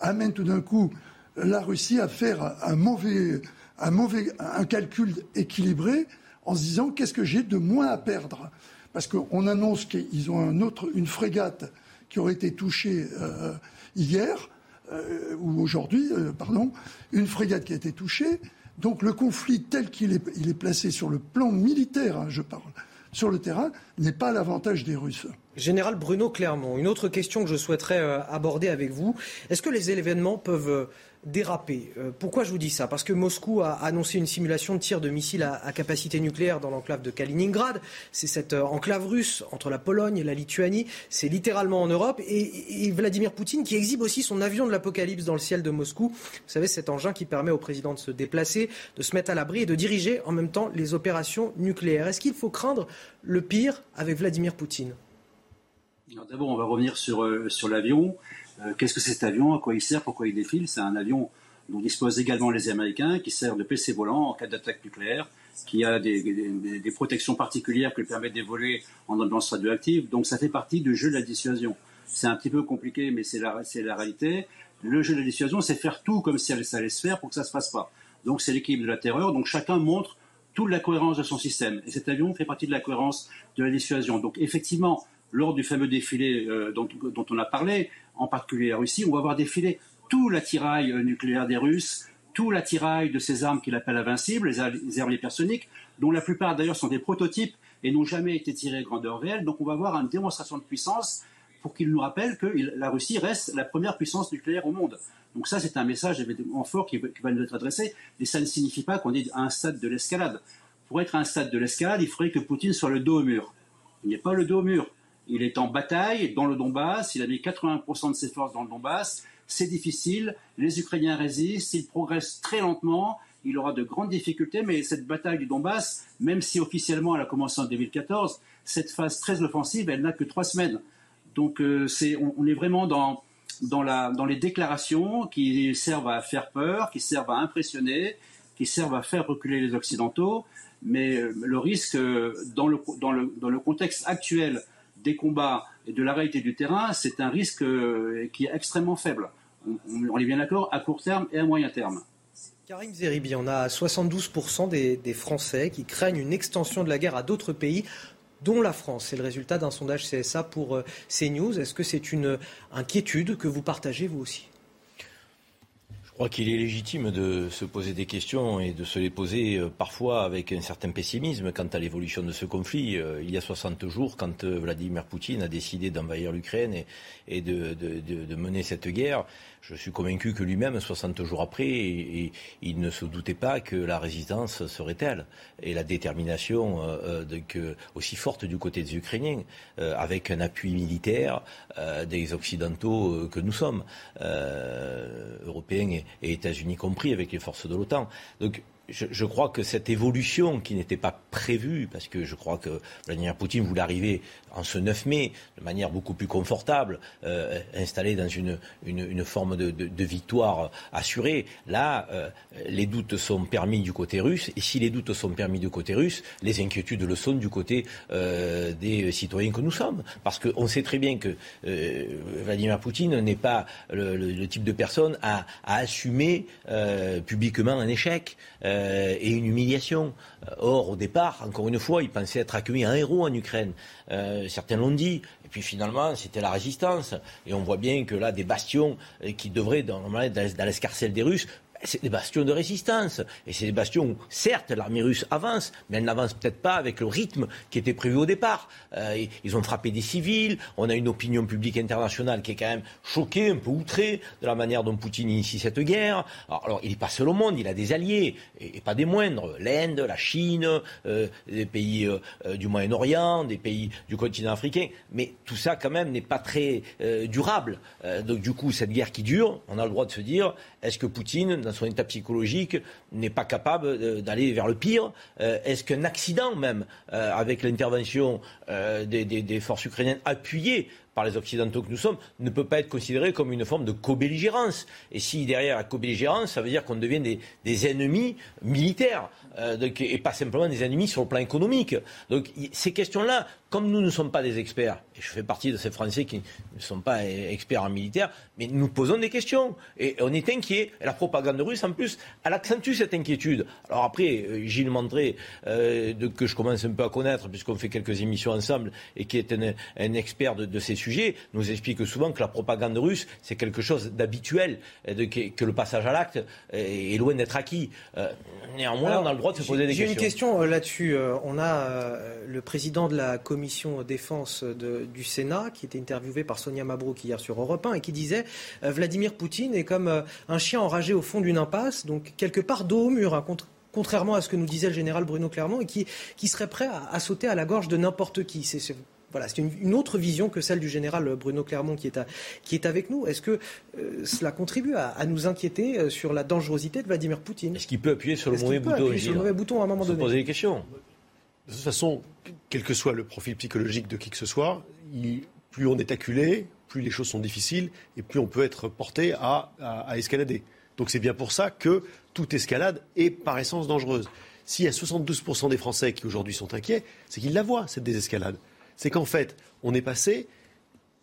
amène tout d'un coup la Russie à faire un mauvais, un mauvais, un calcul équilibré en se disant qu'est-ce que j'ai de moins à perdre? Parce qu'on annonce qu'ils ont autre, une frégate qui aurait été touchée euh, hier euh, ou aujourd'hui, euh, pardon, une frégate qui a été touchée. Donc le conflit tel qu'il est, il est placé sur le plan militaire, hein, je parle, sur le terrain n'est pas l'avantage des Russes. Général Bruno Clermont, une autre question que je souhaiterais euh, aborder avec vous. Est-ce que les événements peuvent déraper euh, Pourquoi je vous dis ça? Parce que Moscou a annoncé une simulation de tir de missiles à, capacité nucléaire dans l'enclave de Kaliningrad. C'est cette enclave russe entre la Pologne et la Lituanie. C'est littéralement en Europe. Et, et, Vladimir Poutine qui exhibe aussi son avion de l'apocalypse dans le ciel de Moscou. Vous savez, cet engin qui permet au président de se déplacer, de se mettre à l'abri et de diriger en même temps les opérations nucléaires. Est-ce qu'il faut craindre le pire avec Vladimir Poutine? D'abord, on va revenir sur, euh, sur l'avion. Euh, qu'est-ce que cet avion À quoi il sert Pourquoi il défile C'est un avion dont disposent également les Américains, qui sert de PC volant en cas d'attaque nucléaire, qui a des, protections particulières qui lui permettent d'évoluer en ambiance radioactive. Donc ça fait partie du jeu de la dissuasion. C'est un petit peu compliqué, mais c'est la, la réalité. Le jeu de la dissuasion, c'est faire tout comme si ça allait se faire pour que ça ne se passe pas. Donc c'est l'équipe de la terreur. Donc chacun montre toute la cohérence de son système. Et cet avion fait partie de la cohérence de la dissuasion. Donc effectivement, lors du fameux défilé euh, dont, on a parlé, en particulier la Russie, on va voir défiler tout l'attirail euh, nucléaire des Russes, tout l'attirail de ces armes qu'il appelle invincibles, les, armes hypersoniques, dont la plupart d'ailleurs sont des prototypes et n'ont jamais été tirés à grandeur réelle. Donc on va voir une démonstration de puissance pour qu'il nous rappelle que la Russie reste la première puissance nucléaire au monde. Donc ça, c'est un message évidemment fort qui, va nous être adressé, et ça ne signifie pas qu'on est à un stade de l'escalade. Pour être à un stade de l'escalade, il faudrait que Poutine soit le dos au mur. Il n'est pas le dos au mur. Il est en bataille dans le Donbass, il a mis 80% de ses forces dans le Donbass, c'est difficile, les Ukrainiens résistent, ils progressent très lentement, il aura de grandes difficultés, mais cette bataille du Donbass, même si officiellement elle a commencé en 2014, cette phase très offensive, elle n'a que trois semaines. Donc euh, on, est vraiment dans, dans les déclarations qui servent à faire peur, qui servent à impressionner, qui servent à faire reculer les Occidentaux, mais euh, le risque, euh, dans le, dans le, dans le contexte actuel des combats et de la réalité du terrain, c'est un risque euh, qui est extrêmement faible. On, est bien d'accord, à court terme et à moyen terme. Karim Zeribi, on a 72% des, Français qui craignent une extension de la guerre à d'autres pays, dont la France. C'est le résultat d'un sondage CSA pour euh, CNews. Est-ce que c'est une inquiétude que vous partagez vous aussi? Crois qu'il est légitime de se poser des questions et de se les poser euh, parfois avec un certain pessimisme quant à l'évolution de ce conflit. Euh, il y a 60 jours, quand euh, Vladimir Poutine a décidé d'envahir l'Ukraine et, de, mener cette guerre, je suis convaincu que lui-même, 60 jours après, il ne se doutait pas que la résistance serait telle et la détermination euh, euh, aussi forte du côté des Ukrainiens, euh, avec un appui militaire des Occidentaux que nous sommes, Européens et, États-Unis compris, avec les forces de l'OTAN. Donc je, crois que cette évolution qui n'était pas prévue, parce que je crois que Vladimir Poutine voulait arriver en ce 9 mai de manière beaucoup plus confortable, euh, installé dans une, forme de, victoire assurée, là, euh, les doutes sont permis du côté russe. Et si les doutes sont permis du côté russe, les inquiétudes le sont du côté euh, des citoyens que nous sommes. Parce qu'on sait très bien que Vladimir Poutine n'est pas le, type de personne à, assumer publiquement un échec. Euh, et une humiliation. Euh, or, au départ, encore une fois, il pensait être accueilli un héros en Ukraine. Euh, certains l'ont dit. Et puis finalement, c'était la résistance. Et on voit bien que là, des bastions qui devraient, dans, dans l'escarcelle des Russes, c'est des bastions de résistance. Et c'est des bastions où, certes, l'armée russe avance, mais elle n'avance peut-être pas avec le rythme qui était prévu au départ. Euh, ils ont frappé des civils. On a une opinion publique internationale qui est quand même choquée, un peu outrée de la manière dont Poutine initie cette guerre. Alors, il n'est pas seul au monde, il a des alliés, et, pas des moindres. L'Inde, la Chine, euh, des pays euh, du Moyen-Orient, des pays du continent africain. Mais tout ça, quand même, n'est pas très durable. donc, du coup, cette guerre qui dure, on a le droit de se dire, est-ce que Poutine, dans son état psychologique, n'est pas capable d'aller vers le pire euh, Est-ce qu'un accident même, euh, avec l'intervention euh, des, forces ukrainiennes appuyées par les Occidentaux que nous sommes, ne peut pas être considéré comme une forme de co-belligérance? Et si derrière la co-belligérance, ça veut dire qu'on devient des, ennemis militaires et pas simplement des ennemis sur le plan économique? Donc ces questions-là, comme nous ne sommes pas des experts, et je fais partie de ces Français qui ne sont pas experts en militaire, mais nous posons des questions et on est inquiet. Et la propagande russe, en plus, elle accentue cette inquiétude. Alors après, euh, Gilles Mandré, euh, que je commence un peu à connaître, puisqu'on fait quelques émissions ensemble, et qui est un, expert de, ces sujets, nous explique souvent que la propagande russe, c'est quelque chose d'habituel, que, le passage à l'acte est, loin d'être acquis. Euh, néanmoins, on a le droit de se poser des questions. J'ai une question euh, là-dessus. Euh, on a le président de la commission défense du Sénat qui était interviewé par Sonia Mabrouk hier sur Europe 1 et qui disait Vladimir Poutine est comme un chien enragé au fond d'une impasse, donc quelque part dos au mur, hein, contrairement à ce que nous disait le général Bruno Clermont, et qui, serait prêt à, sauter à la gorge de n'importe qui. C'est, voilà, c'est une, autre vision que celle du général Bruno Clermont qui est, avec nous. Est-ce que euh, cela contribue à, nous inquiéter euh, sur la dangerosité de Vladimir Poutine? Est-ce qu'il peut appuyer sur le mauvais bouton sur le mauvais bouton à un moment donné? poser des questions. De toute façon, quel que soit le profil psychologique de qui que ce soit, plus on est acculé, plus les choses sont difficiles et plus on peut être porté à escalader. Donc c'est bien pour ça que toute escalade est par essence dangereuse. S'il y a 72% des Français qui aujourd'hui sont inquiets, c'est qu'ils la voient, cette désescalade. C'est qu'en fait, on est passé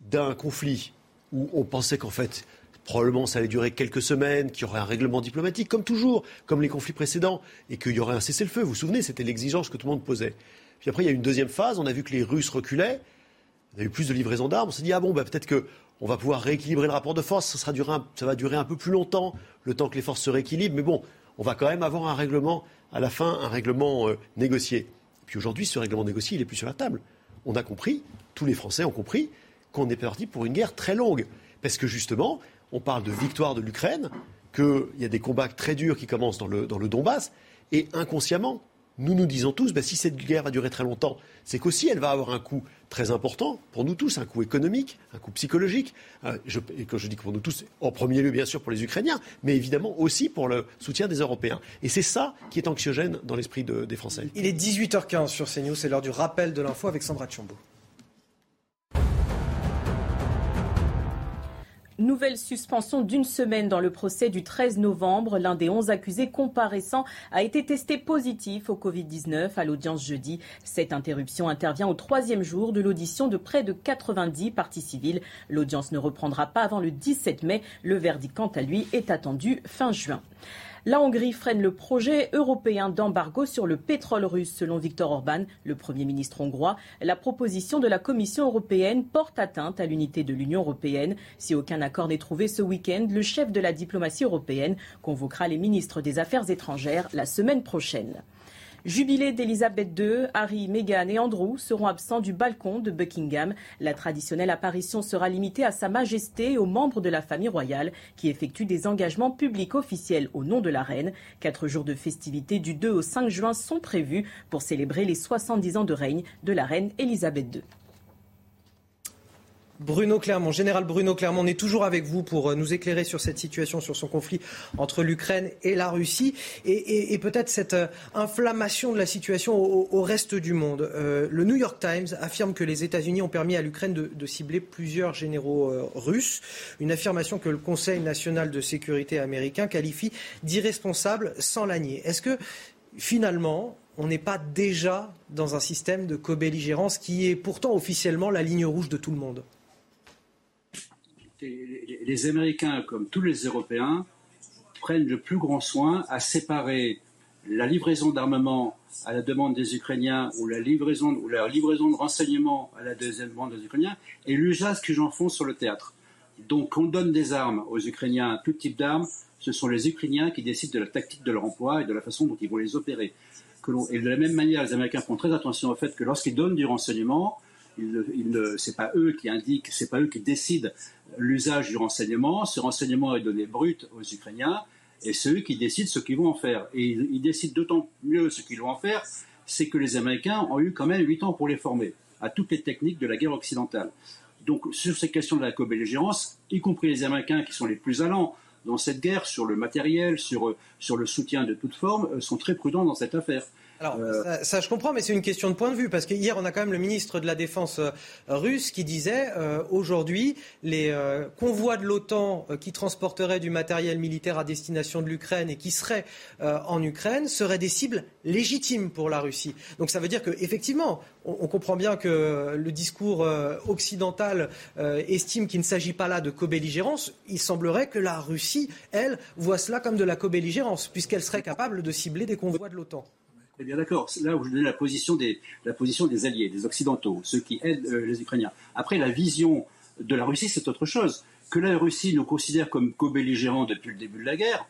d'un conflit où on pensait qu'en fait, probablement ça allait durer quelques semaines, qu'il y aurait un règlement diplomatique, comme toujours, comme les conflits précédents, et qu'il y aurait un cessez-le-feu. Vous vous souvenez, c'était l'exigence que tout le monde posait. Puis après, il y a une deuxième phase, on a vu que les Russes reculaient, y a eu plus de livraisons d'armes, on s'est dit, ah bon, bah, peut-être que on va pouvoir rééquilibrer le rapport de force. Ça, sera ça va durer un peu plus longtemps, le temps que les forces se rééquilibrent. Mais bon, on va quand même avoir un règlement, à la fin, un règlement euh, négocié. Puis aujourd'hui, ce règlement négocié, il n'est plus sur la table. On a compris, tous les Français ont compris, qu'on est parti pour une guerre très longue. Parce que justement, on parle de victoire de l'Ukraine, qu'il y a des combats très durs qui commencent dans le Donbass, et inconsciemment, nous nous disons tous, bah, si cette guerre va durer très longtemps, c'est qu'aussi elle va avoir un coût très important pour nous tous, un coût économique, un coût psychologique. Euh, et quand je dis pour nous tous, en premier lieu bien sûr pour les Ukrainiens, mais évidemment aussi pour le soutien des Européens. Et c'est ça qui est anxiogène dans l'esprit des Français. Il est 18h15 sur CNews, c'est l'heure du rappel de l'info avec Sandra Tchombo. Nouvelle suspension d'une semaine dans le procès du 13 novembre. L'un des 11 accusés comparaissants a été testé positif au Covid-19 à l'audience jeudi. Cette interruption intervient au troisième jour de l'audition de près de 90 parties civiles. L'audience ne reprendra pas avant le 17 mai. Le verdict, quant à lui, est attendu fin juin. La Hongrie freine le projet européen d'embargo sur le pétrole russe, selon Viktor Orban, le Premier ministre hongrois. La proposition de la Commission européenne porte atteinte à l'unité de l'Union européenne. Si aucun accord n'est trouvé ce week-end, le chef de la diplomatie européenne convoquera les ministres des Affaires étrangères la semaine prochaine. Jubilé d'Elisabeth II, Harry, Meghan et Andrew seront absents du balcon de Buckingham. La traditionnelle apparition sera limitée à Sa Majesté et aux membres de la famille royale qui effectuent des engagements publics officiels au nom de la reine. Quatre jours de festivités du 2 au 5 juin sont prévus pour célébrer les 70 ans de règne de la reine Elisabeth II. Bruno Clermont, général Bruno Clermont, on est toujours avec vous pour euh, nous éclairer sur cette situation, sur son conflit entre l'Ukraine et la Russie, et, peut-être cette euh, inflammation de la situation au, reste du monde. Euh, le New York Times affirme que les États-Unis ont permis à l'Ukraine de, cibler plusieurs généraux russes, une affirmation que le Conseil national de sécurité américain qualifie d'irresponsable sans la nier. Est-ce que finalement, on n'est pas déjà dans un système de co-belligérance qui est pourtant officiellement la ligne rouge de tout le monde? Les Américains, comme tous les Européens, prennent le plus grand soin à séparer la livraison d'armement à la demande des Ukrainiens ou la livraison, ou la livraison de renseignements à la demande des Ukrainiens et l'usage qu'ils en font sur le théâtre. Donc, on donne des armes aux Ukrainiens, tout type d'armes, ce sont les Ukrainiens qui décident de la tactique de leur emploi et de la façon dont ils vont les opérer. et de la même manière, les Américains font très attention au fait que lorsqu'ils donnent du renseignement, ce n'est pas eux qui indiquent, c'est pas eux qui décident l'usage du renseignement. Ce renseignement est donné brut aux Ukrainiens et c'est eux qui décident ce qu'ils vont en faire. Et ils, décident d'autant mieux ce qu'ils vont en faire, c'est que les Américains ont eu quand même huit ans pour les former à toutes les techniques de la guerre occidentale. Donc sur ces questions de la co-belligérance, y compris les Américains qui sont les plus allants dans cette guerre, sur le matériel, sur, sur le soutien de toute forme, euh, sont très prudents dans cette affaire. Alors, euh, ça, je comprends, mais c'est une question de point de vue, parce qu'hier, on a quand même le ministre de la Défense euh, russe qui disait euh, aujourd'hui, les convois de l'OTAN qui transporteraient du matériel militaire à destination de l'Ukraine et qui seraient en Ukraine seraient des cibles légitimes pour la Russie. Donc ça veut dire qu'effectivement, on, on, comprend bien que le discours occidental estime qu'il ne s'agit pas là de co-belligérance. Il semblerait que la Russie, elle, voit cela comme de la co-belligérance, puisqu'elle serait capable de cibler des convois de l'OTAN. Eh bien d'accord, là où je donnais la position des, alliés, des occidentaux, ceux qui aident euh, les Ukrainiens. Après, la vision de la Russie, c'est autre chose. Que la Russie nous considère comme co-belligérants depuis le début de la guerre,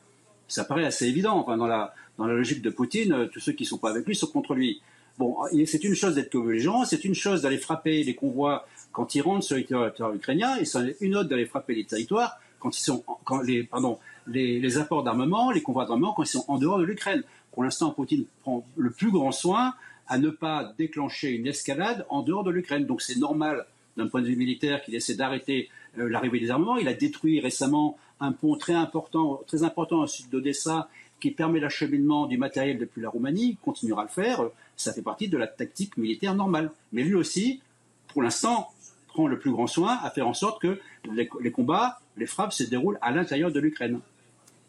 ça paraît assez évident. Enfin, dans la, logique de Poutine, euh, tous ceux qui ne sont pas avec lui sont contre lui. Bon, c'est une chose d'être co-belligérant, c'est une chose d'aller frapper les convois quand ils rentrent sur le territoire ukrainien, et c'est une autre d'aller frapper les territoires quand ils sont, les, pardon, les, les apports d'armement, les convois d'armement quand ils sont en dehors de l'Ukraine. Pour l'instant, Poutine prend le plus grand soin à ne pas déclencher une escalade en dehors de l'Ukraine. Donc c'est normal d'un point de vue militaire qu'il essaie d'arrêter euh, l'arrivée des armements. Il a détruit récemment un pont très important, très important au sud d'Odessa qui permet l'acheminement du matériel depuis la Roumanie. Il continuera à le faire. Ça fait partie de la tactique militaire normale. Mais lui aussi, pour l'instant, prend le plus grand soin à faire en sorte que les, les combats, les frappes se déroulent à l'intérieur de l'Ukraine.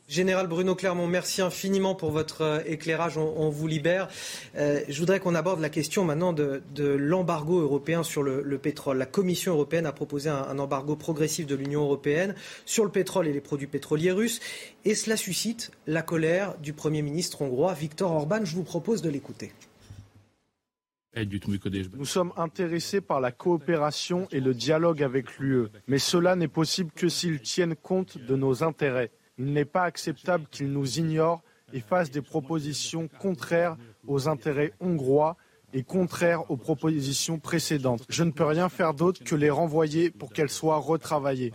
Général Bruno Clermont, merci infiniment pour votre euh, éclairage. On, vous libère. Euh, je voudrais qu'on aborde la question maintenant de, l'embargo européen sur le, pétrole. La Commission européenne a proposé un, embargo progressif de l'Union européenne sur le pétrole et les produits pétroliers russes. Et cela suscite la colère du Premier ministre hongrois, Viktor Orban. Je vous propose de l'écouter. Nous sommes intéressés par la coopération et le dialogue avec l'UE, mais cela n'est possible que s'ils tiennent compte de nos intérêts. Il n'est pas acceptable qu'il nous ignore et fasse des propositions contraires aux intérêts hongrois et contraires aux propositions précédentes. Je ne peux rien faire d'autre que les renvoyer pour qu'elles soient retravaillées.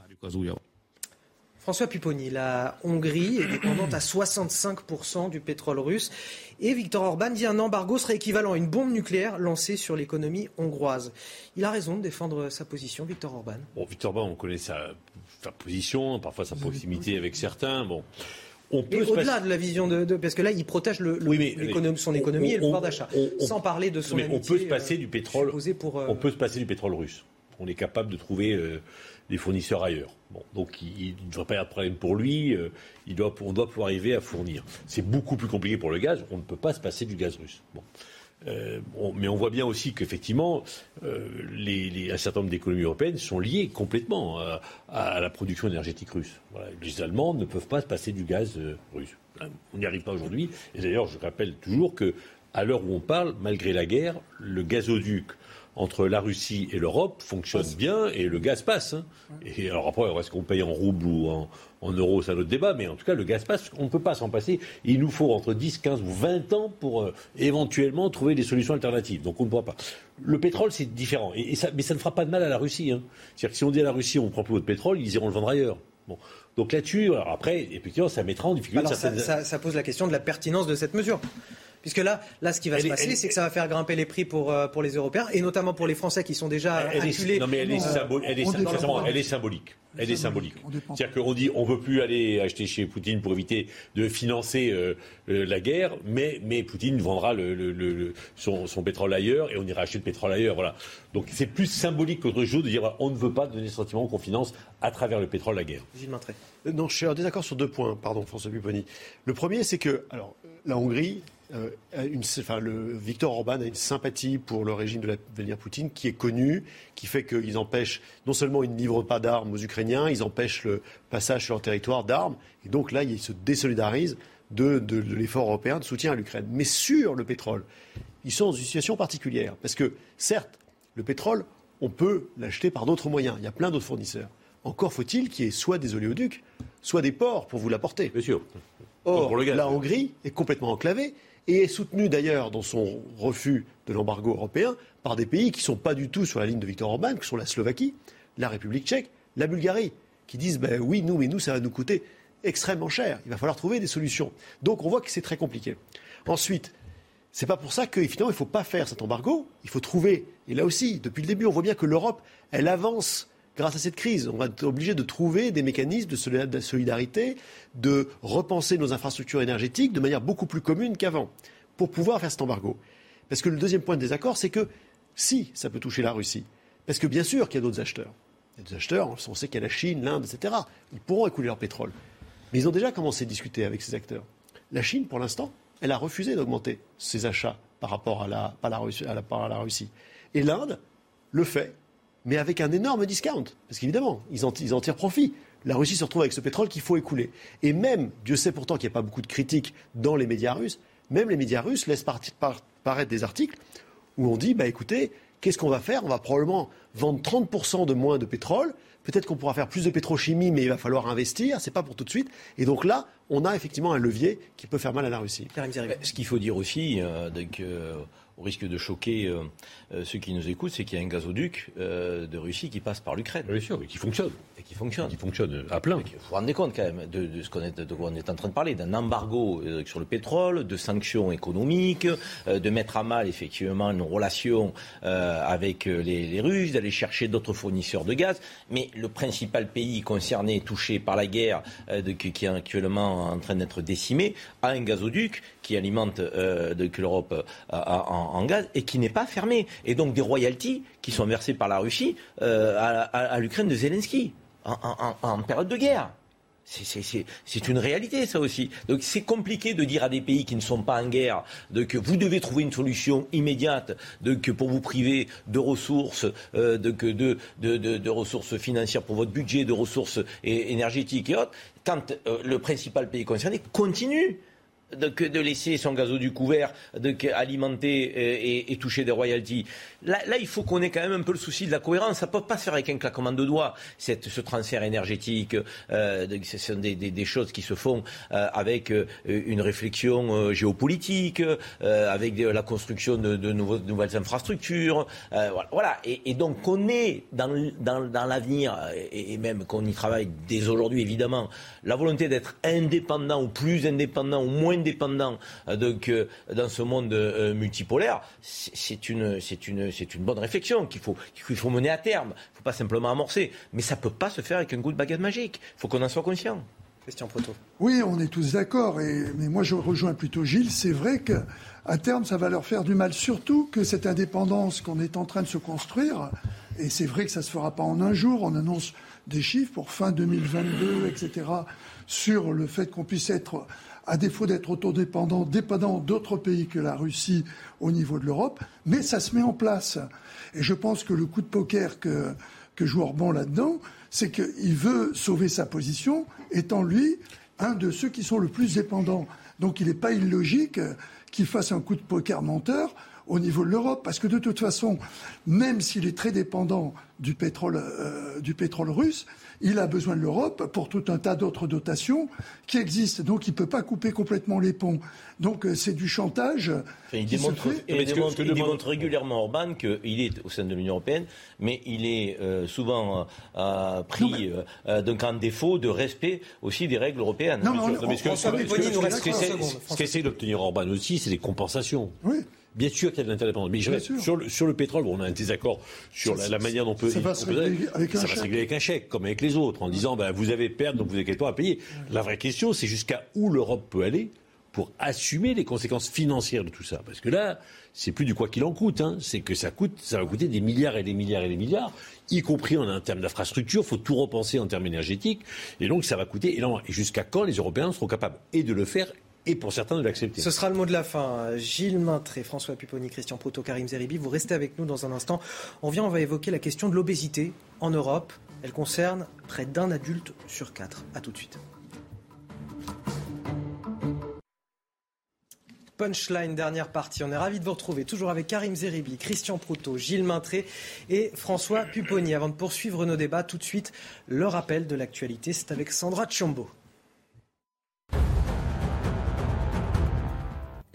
François Pupponi, la Hongrie est dépendante à 65% du pétrole russe et Viktor Orban dit un embargo serait équivalent à une bombe nucléaire lancée sur l'économie hongroise. Il a raison de défendre sa position, Viktor Orban. Bon, Viktor Orban, on connaît sa, position, parfois sa proximité avec certains. Bon. On peut au-delà de la vision de, parce que là il protège le, son économie et le pouvoir d'achat, sans parler de son mais on peut se passer euh, du pétrole. Pour, euh, On peut se passer du pétrole russe. On est capable de trouver euh, des fournisseurs ailleurs. Bon, donc il ne devrait pas y avoir de problème pour lui. il doit, on doit pouvoir arriver à fournir. C'est beaucoup plus compliqué pour le gaz. On ne peut pas se passer du gaz russe. Bon. Euh, mais on voit bien aussi qu'effectivement, euh, un certain nombre d'économies européennes sont liées complètement à, la production énergétique russe. Les Allemands ne peuvent pas se passer du gaz euh, russe. On n'y arrive pas aujourd'hui. Et d'ailleurs, je rappelle toujours que, à l'heure où on parle, malgré la guerre, le gazoduc entre la Russie et l'Europe fonctionne bien et le gaz passe. Hein. Et alors après, est-ce qu'on paye en rouble ou en, en euros, c'est un autre débat, mais en tout cas, le gaz passe, on ne peut pas s'en passer. Il nous faut entre 10, 15 ou 20 ans pour euh, éventuellement trouver des solutions alternatives. Donc on ne pourra pas. Le pétrole, c'est différent. Et, ça, mais ça ne fera pas de mal à la Russie. Hein. C'est-à-dire que si on dit à la Russie, on ne prend plus votre pétrole, ils iront le vendre ailleurs. Bon. Donc là-dessus, alors après, effectivement, ça mettra en difficulté. Alors ça, ça, pose la question de la pertinence de cette mesure. Puisque là, là, ce qui va se passer, c'est que ça va faire grimper les prix pour, euh, pour les Européens, et notamment pour les Français qui sont déjà elle acculés. non, mais elle est, elle est, symbolique. Elle est symbolique. C'est-à-dire qu'on dit on ne veut plus aller acheter chez Poutine pour éviter de financer euh, euh, la guerre, mais, mais Poutine vendra le, son, pétrole ailleurs et on ira acheter le pétrole ailleurs. Voilà. Donc c'est plus symbolique qu'autre chose de dire on ne veut pas donner le sentiment qu'on finance à travers le pétrole la guerre. Gilles Non, je suis en désaccord sur deux points, pardon François Pupponi. Le premier, c'est que alors, la Hongrie euh, une, enfin, le, Victor Orban a une sympathie pour le régime de Vladimir Poutine qui est connu, qui fait qu'ils empêchent, non seulement ils ne livrent pas d'armes aux Ukrainiens, ils empêchent le passage sur leur territoire d'armes, et donc là, ils se désolidarisent de, de l'effort européen de soutien à l'Ukraine. Mais sur le pétrole, ils sont dans une situation particulière, parce que certes, le pétrole, on peut l'acheter par d'autres moyens, il y a plein d'autres fournisseurs. Encore faut-il qu'il y ait soit des oléoducs, soit des ports pour vous l'apporter. Bien sûr. Or, la Hongrie est complètement enclavée et est soutenu d'ailleurs dans son refus de l'embargo européen par des pays qui ne sont pas du tout sur la ligne de Viktor Orban, que sont la Slovaquie, la République tchèque, la Bulgarie, qui disent ben oui, nous, mais nous, ça va nous coûter extrêmement cher. Il va falloir trouver des solutions. Donc on voit que c'est très compliqué. Ensuite, c'est pas pour ça qu'il il ne faut pas faire cet embargo. Il faut trouver. Et là aussi, depuis le début, on voit bien que l'Europe, elle avance grâce à cette crise. On va être obligé de trouver des mécanismes de solidarité, de repenser nos infrastructures énergétiques de manière beaucoup plus commune qu'avant, pour pouvoir faire cet embargo. Parce que le deuxième point de désaccord, c'est que si ça peut toucher la Russie, parce que bien sûr qu'il y a d'autres acheteurs. Il y a des acheteurs, on sait qu'il y a la Chine, l'Inde, etc. Ils pourront écouler leur pétrole. Mais ils ont déjà commencé à discuter avec ces acteurs. La Chine, pour l'instant, elle a refusé d'augmenter ses achats par rapport à la, à la Russie. Et l'Inde le fait mais avec un énorme discount. Parce qu'évidemment, ils en, ils en tirent profit. La Russie se retrouve avec ce pétrole qu'il faut écouler. Et même, Dieu sait pourtant qu'il n'y a pas beaucoup de critiques dans les médias russes, même les médias russes laissent paraître des articles où on dit, bah écoutez, qu'est-ce qu'on va faire? On va probablement vendre 30% de moins de pétrole. Peut-être qu'on pourra faire plus de pétrochimie, mais il va falloir investir. C'est pas pour tout de suite. Et donc là, on a effectivement un levier qui peut faire mal à la Russie. Ce qu'il faut dire aussi, euh, au risque de choquer euh, euh, ceux qui nous écoutent, c'est qu'il y a un gazoduc euh, de Russie qui passe par l'Ukraine. Bien sûr, mais qui fonctionne. Qui fonctionne. Qui fonctionne à plein. Vous vous rendez compte quand même de, ce qu'on est, est, en train de parler, d'un embargo sur le pétrole, de sanctions économiques, de mettre à mal effectivement nos relations avec les, Russes, d'aller chercher d'autres fournisseurs de gaz. Mais le principal pays concerné, touché par la guerre, qui est actuellement en train d'être décimé, a un gazoduc qui alimente l'Europe en en, gaz et qui n'est pas fermé. Et donc des royalties qui sont versées par la Russie euh, à, l'Ukraine de Zelensky en, période de guerre. C'est une réalité, ça aussi. Donc c'est compliqué de dire à des pays qui ne sont pas en guerre que vous devez trouver une solution immédiate que pour vous priver de ressources, euh, de, ressources financières pour votre budget, de ressources énergétiques et autres, quand euh, le principal pays concerné continue de, laisser son gazoduc couvert, alimenter euh, et, toucher des royalties. Là, il faut qu'on ait quand même un peu le souci de la cohérence. Ça ne peut pas se faire avec un claquement de doigts, ce transfert énergétique. Euh, ce sont des, choses qui se font euh, avec une réflexion géopolitique, avec la construction de, nouvelles infrastructures. voilà. Et, donc qu'on ait dans, dans l'avenir, et, même qu'on y travaille dès aujourd'hui évidemment, la volonté d'être indépendant ou plus indépendant ou moins indépendant euh, donc, dans ce monde euh, multipolaire, c'est une, une, une bonne réflexion qu'il faut, qu'il faut mener à terme. Il ne faut pas simplement amorcer. Mais ça ne peut pas se faire avec un goût de baguette magique. Il faut qu'on en soit conscient. Christian Proto. Oui, on est tous d'accord. Mais moi, je rejoins plutôt Gilles. C'est vrai qu'à terme, ça va leur faire du mal. Surtout que cette indépendance qu'on est en train de se construire, et c'est vrai que ça ne se fera pas en un jour, on annonce des chiffres pour fin 2022, etc., sur le fait qu'on puisse être à défaut d'être autodépendant, dépendant d'autres pays que la Russie au niveau de l'Europe, mais ça se met en place. Et je pense que le coup de poker que, que joue Orban là-dedans, c'est qu'il veut sauver sa position, étant lui un de ceux qui sont le plus dépendants. Donc il n'est pas illogique qu'il fasse un coup de poker menteur au niveau de l'Europe, parce que de toute façon, même s'il est très dépendant du pétrole, euh, du pétrole russe, il a besoin de l'Europe pour tout un tas d'autres dotations qui existent. Donc il ne peut pas couper complètement les ponts. Donc euh, c'est du chantage. il, démontre, démontre, régulièrement Orban qu'il est au sein de l'Union européenne, mais il est euh, souvent euh, pris d'un grand défaut de respect aussi des règles européennes. Non, ce qu'essaie d'obtenir Orban aussi, c'est des compensations. Oui. Bien sûr qu'il y a de l'interdépendance. Mais sur, le, sur le pétrole, on a un désaccord sur la, manière dont on peut. Ça va se régler avec un ça va se régler avec un chèque, comme avec les autres, en disant ben, vous avez perdu, donc vous avez pas à payer. La vraie question, c'est jusqu'à où l'Europe peut aller pour assumer les conséquences financières de tout ça. Parce que là, c'est plus du quoi qu'il en coûte. Hein. C'est que ça coûte, ça va coûter des milliards et des milliards et des milliards, y compris en termes d'infrastructure. Il faut tout repenser en termes énergétiques. Et donc, ça va coûter énormément. Et jusqu'à quand les Européens seront capables et de le faire et pour certains de l'accepter. Ce sera le mot de la fin. Gilles Maintré, François Pupponi, Christian Proto, Karim Zeribi, vous restez avec nous dans un instant. On vient, on va évoquer la question de l'obésité en Europe. Elle concerne près d'un adulte sur quatre. A tout de suite. Punchline, dernière partie. On est ravis de vous retrouver, toujours avec Karim Zeribi, Christian Proutot, Gilles Maintré et François Pupponi. Avant de poursuivre nos débats, tout de suite, le rappel de l'actualité, c'est avec Sandra Tchombo.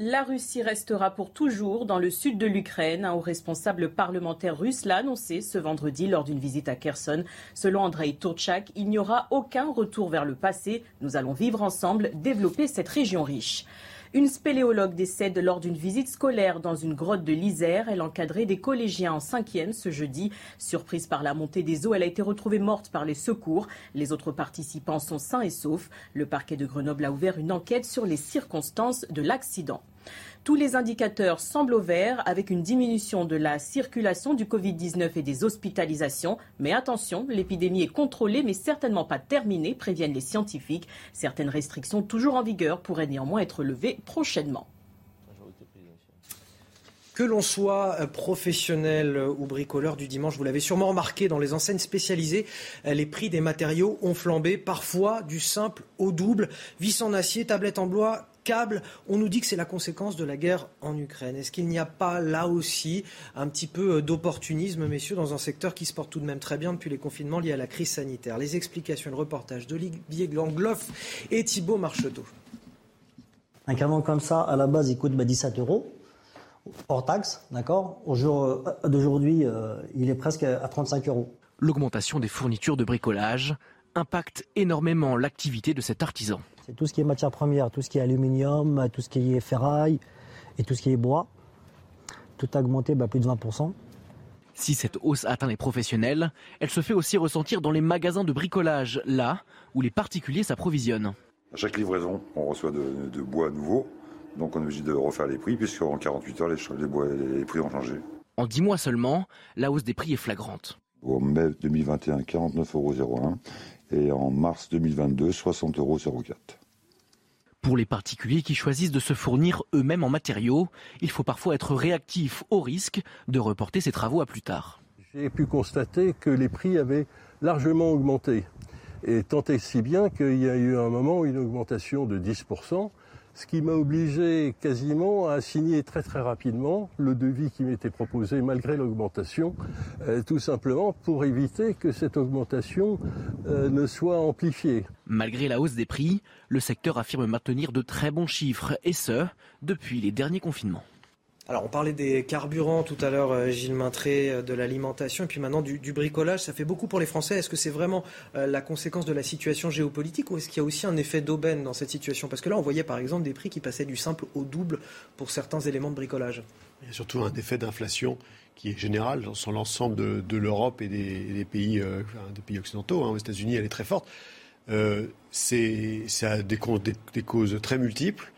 La Russie restera pour toujours dans le sud de l'Ukraine. Un haut responsable parlementaire russe l'a annoncé ce vendredi lors d'une visite à Kherson. Selon Andrei Turchak, il n'y aura aucun retour vers le passé. Nous allons vivre ensemble, développer cette région riche. Une spéléologue décède lors d'une visite scolaire dans une grotte de l'Isère. Elle encadrait des collégiens en cinquième ce jeudi. Surprise par la montée des eaux, elle a été retrouvée morte par les secours. Les autres participants sont sains et saufs. Le parquet de Grenoble a ouvert une enquête sur les circonstances de l'accident. Tous les indicateurs semblent au vert avec une diminution de la circulation du Covid-19 et des hospitalisations. Mais attention, l'épidémie est contrôlée mais certainement pas terminée, préviennent les scientifiques. Certaines restrictions toujours en vigueur pourraient néanmoins être levées prochainement. Que l'on soit euh, professionnel ou bricoleur du dimanche, vous l'avez sûrement remarqué, dans les enseignes spécialisées, euh, les prix des matériaux ont flambé, parfois du simple au double. Vis en acier, tablette en bois, câble. On nous dit que c'est la conséquence de la guerre en Ukraine. Est-ce qu'il n'y a pas là aussi un petit peu euh, d'opportunisme, messieurs, dans un secteur qui se porte tout de même très bien depuis les confinements liés à la crise sanitaire? Les explications, le reportage d'Olivier Glangloff et Thibault Marcheteau. Un camion comme ça, à la base, il coûte 17 bah, euros hors taxe, d'accord? Au jour euh, d'aujourd'hui, euh, il est presque à 35 euros. L'augmentation des fournitures de bricolage impacte énormément l'activité de cet artisan. C'est tout ce qui est matière première, tout ce qui est aluminium, tout ce qui est ferraille et tout ce qui est bois. Tout a augmenté bah, plus de 20%. Si cette hausse atteint les professionnels, elle se fait aussi ressentir dans les magasins de bricolage, là où les particuliers s'approvisionnent. À chaque livraison, on reçoit de, bois nouveau, donc on est obligé de refaire les prix, puisqu'en 48 heures, les, les prix ont changé. En 10 mois seulement, la hausse des prix est flagrante. En mai 2021, 49,01 euros et en mars 2022, 60,04 euros. Pour les particuliers qui choisissent de se fournir eux-mêmes en matériaux, il faut parfois être réactif au risque de reporter ces travaux à plus tard. J'ai pu constater que les prix avaient largement augmenté. Et tant et si bien qu'il y a eu un moment une augmentation de 10% ce qui m'a obligé quasiment à signer très très rapidement le devis qui m'était proposé malgré l'augmentation, euh, tout simplement pour éviter que cette augmentation euh, ne soit amplifiée. Malgré la hausse des prix, le secteur affirme maintenir de très bons chiffres, et ce, depuis les derniers confinements. Alors, on parlait des carburants tout à l'heure, euh, Gilles Maintré, euh, de l'alimentation, et puis maintenant du, bricolage. Ça fait beaucoup pour les Français. Est-ce que c'est vraiment euh, la conséquence de la situation géopolitique ou est-ce qu'il y a aussi un effet d'aubaine dans cette situation? Parce que là, on voyait par exemple des prix qui passaient du simple au double pour certains éléments de bricolage. Il y a surtout un effet d'inflation qui est général sur l'ensemble de, l'Europe et des, pays, occidentaux. Hein. Aux États-Unis, elle est très forte. c'est, ça a des causes très multiples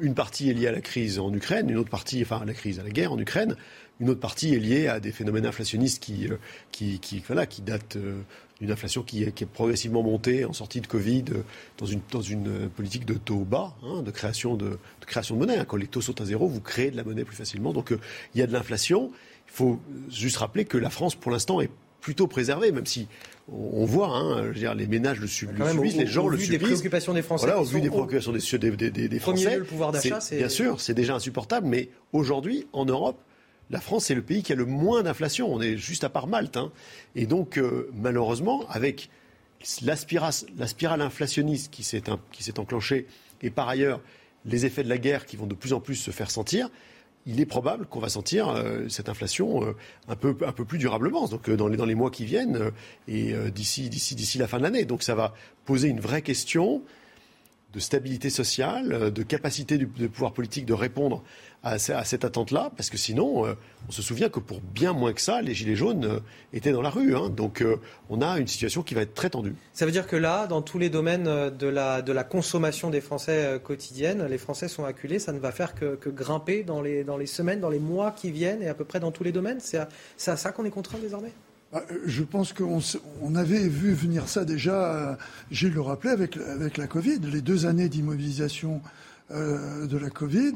une partie est liée à la crise en Ukraine, une autre partie, enfin à la crise, à la guerre en Ukraine, une autre partie est liée à des phénomènes inflationnistes qui, euh, qui, voilà, qui datent euh, d'une inflation qui est, progressivement montée en sortie de Covid euh, dans une, dans une politique de taux bas, hein, de, création de, de, création de monnaie. Hein. Quand les taux sont à zéro, vous créez de la monnaie plus facilement. Donc il y a de l'inflation. Il faut juste rappeler que la France, pour l'instant, est plutôt préservée, même si on voit, hein, je veux dire, les ménages le, subissent, les gens au le vu subissent. des préoccupations des Français. Voilà, au vu des préoccupations des, des, des, des Français. le pouvoir d'achat, c'est bien sûr, c'est déjà insupportable. Mais aujourd'hui, en Europe, la France est le pays qui a le moins d'inflation. On est juste à part Malte. Hein. Et donc, euh, malheureusement, avec la spirale inflationniste qui s'est enclenchée, et par ailleurs les effets de la guerre qui vont de plus en plus se faire sentir, il est probable qu'on va sentir euh, cette inflation euh, un, peu, un peu plus durablement, donc euh, dans, les, dans les mois qui viennent et d'ici, d'ici, d'ici la fin de l'année. Donc ça va poser une vraie question de stabilité sociale, de capacité du, pouvoir politique de répondre à, cette attente-là, parce que sinon, euh, on se souvient que pour bien moins que ça, les Gilets jaunes euh, étaient dans la rue. Hein. donc euh, on a une situation qui va être très tendue. Ça veut dire que là, dans tous les domaines de la, consommation des Français quotidienne, les Français sont acculés, ça ne va faire que, grimper dans les, semaines, dans les mois qui viennent, et à peu près dans tous les domaines. C'est à, à ça qu'on est contraint désormais? Je pense qu'on on avait vu venir ça déjà, j'ai le rappelé, avec, avec la Covid, les deux années d'immobilisation euh, de la Covid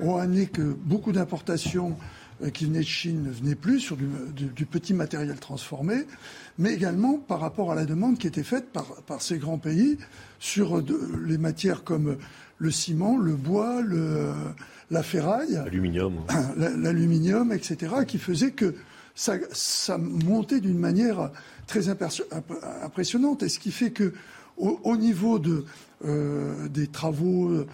ont amené que beaucoup d'importations euh, qui venaient de Chine ne venaient plus sur du, petit matériel transformé, mais également par rapport à la demande qui était faite par, par ces grands pays sur les matières comme le ciment, le bois, le, la ferraille, l'aluminium, [CLEARS THROAT] l'aluminium, etc., qui faisait que ça, montait d'une manière très impressionnante, et ce qui fait que au, niveau de, euh, des travaux euh,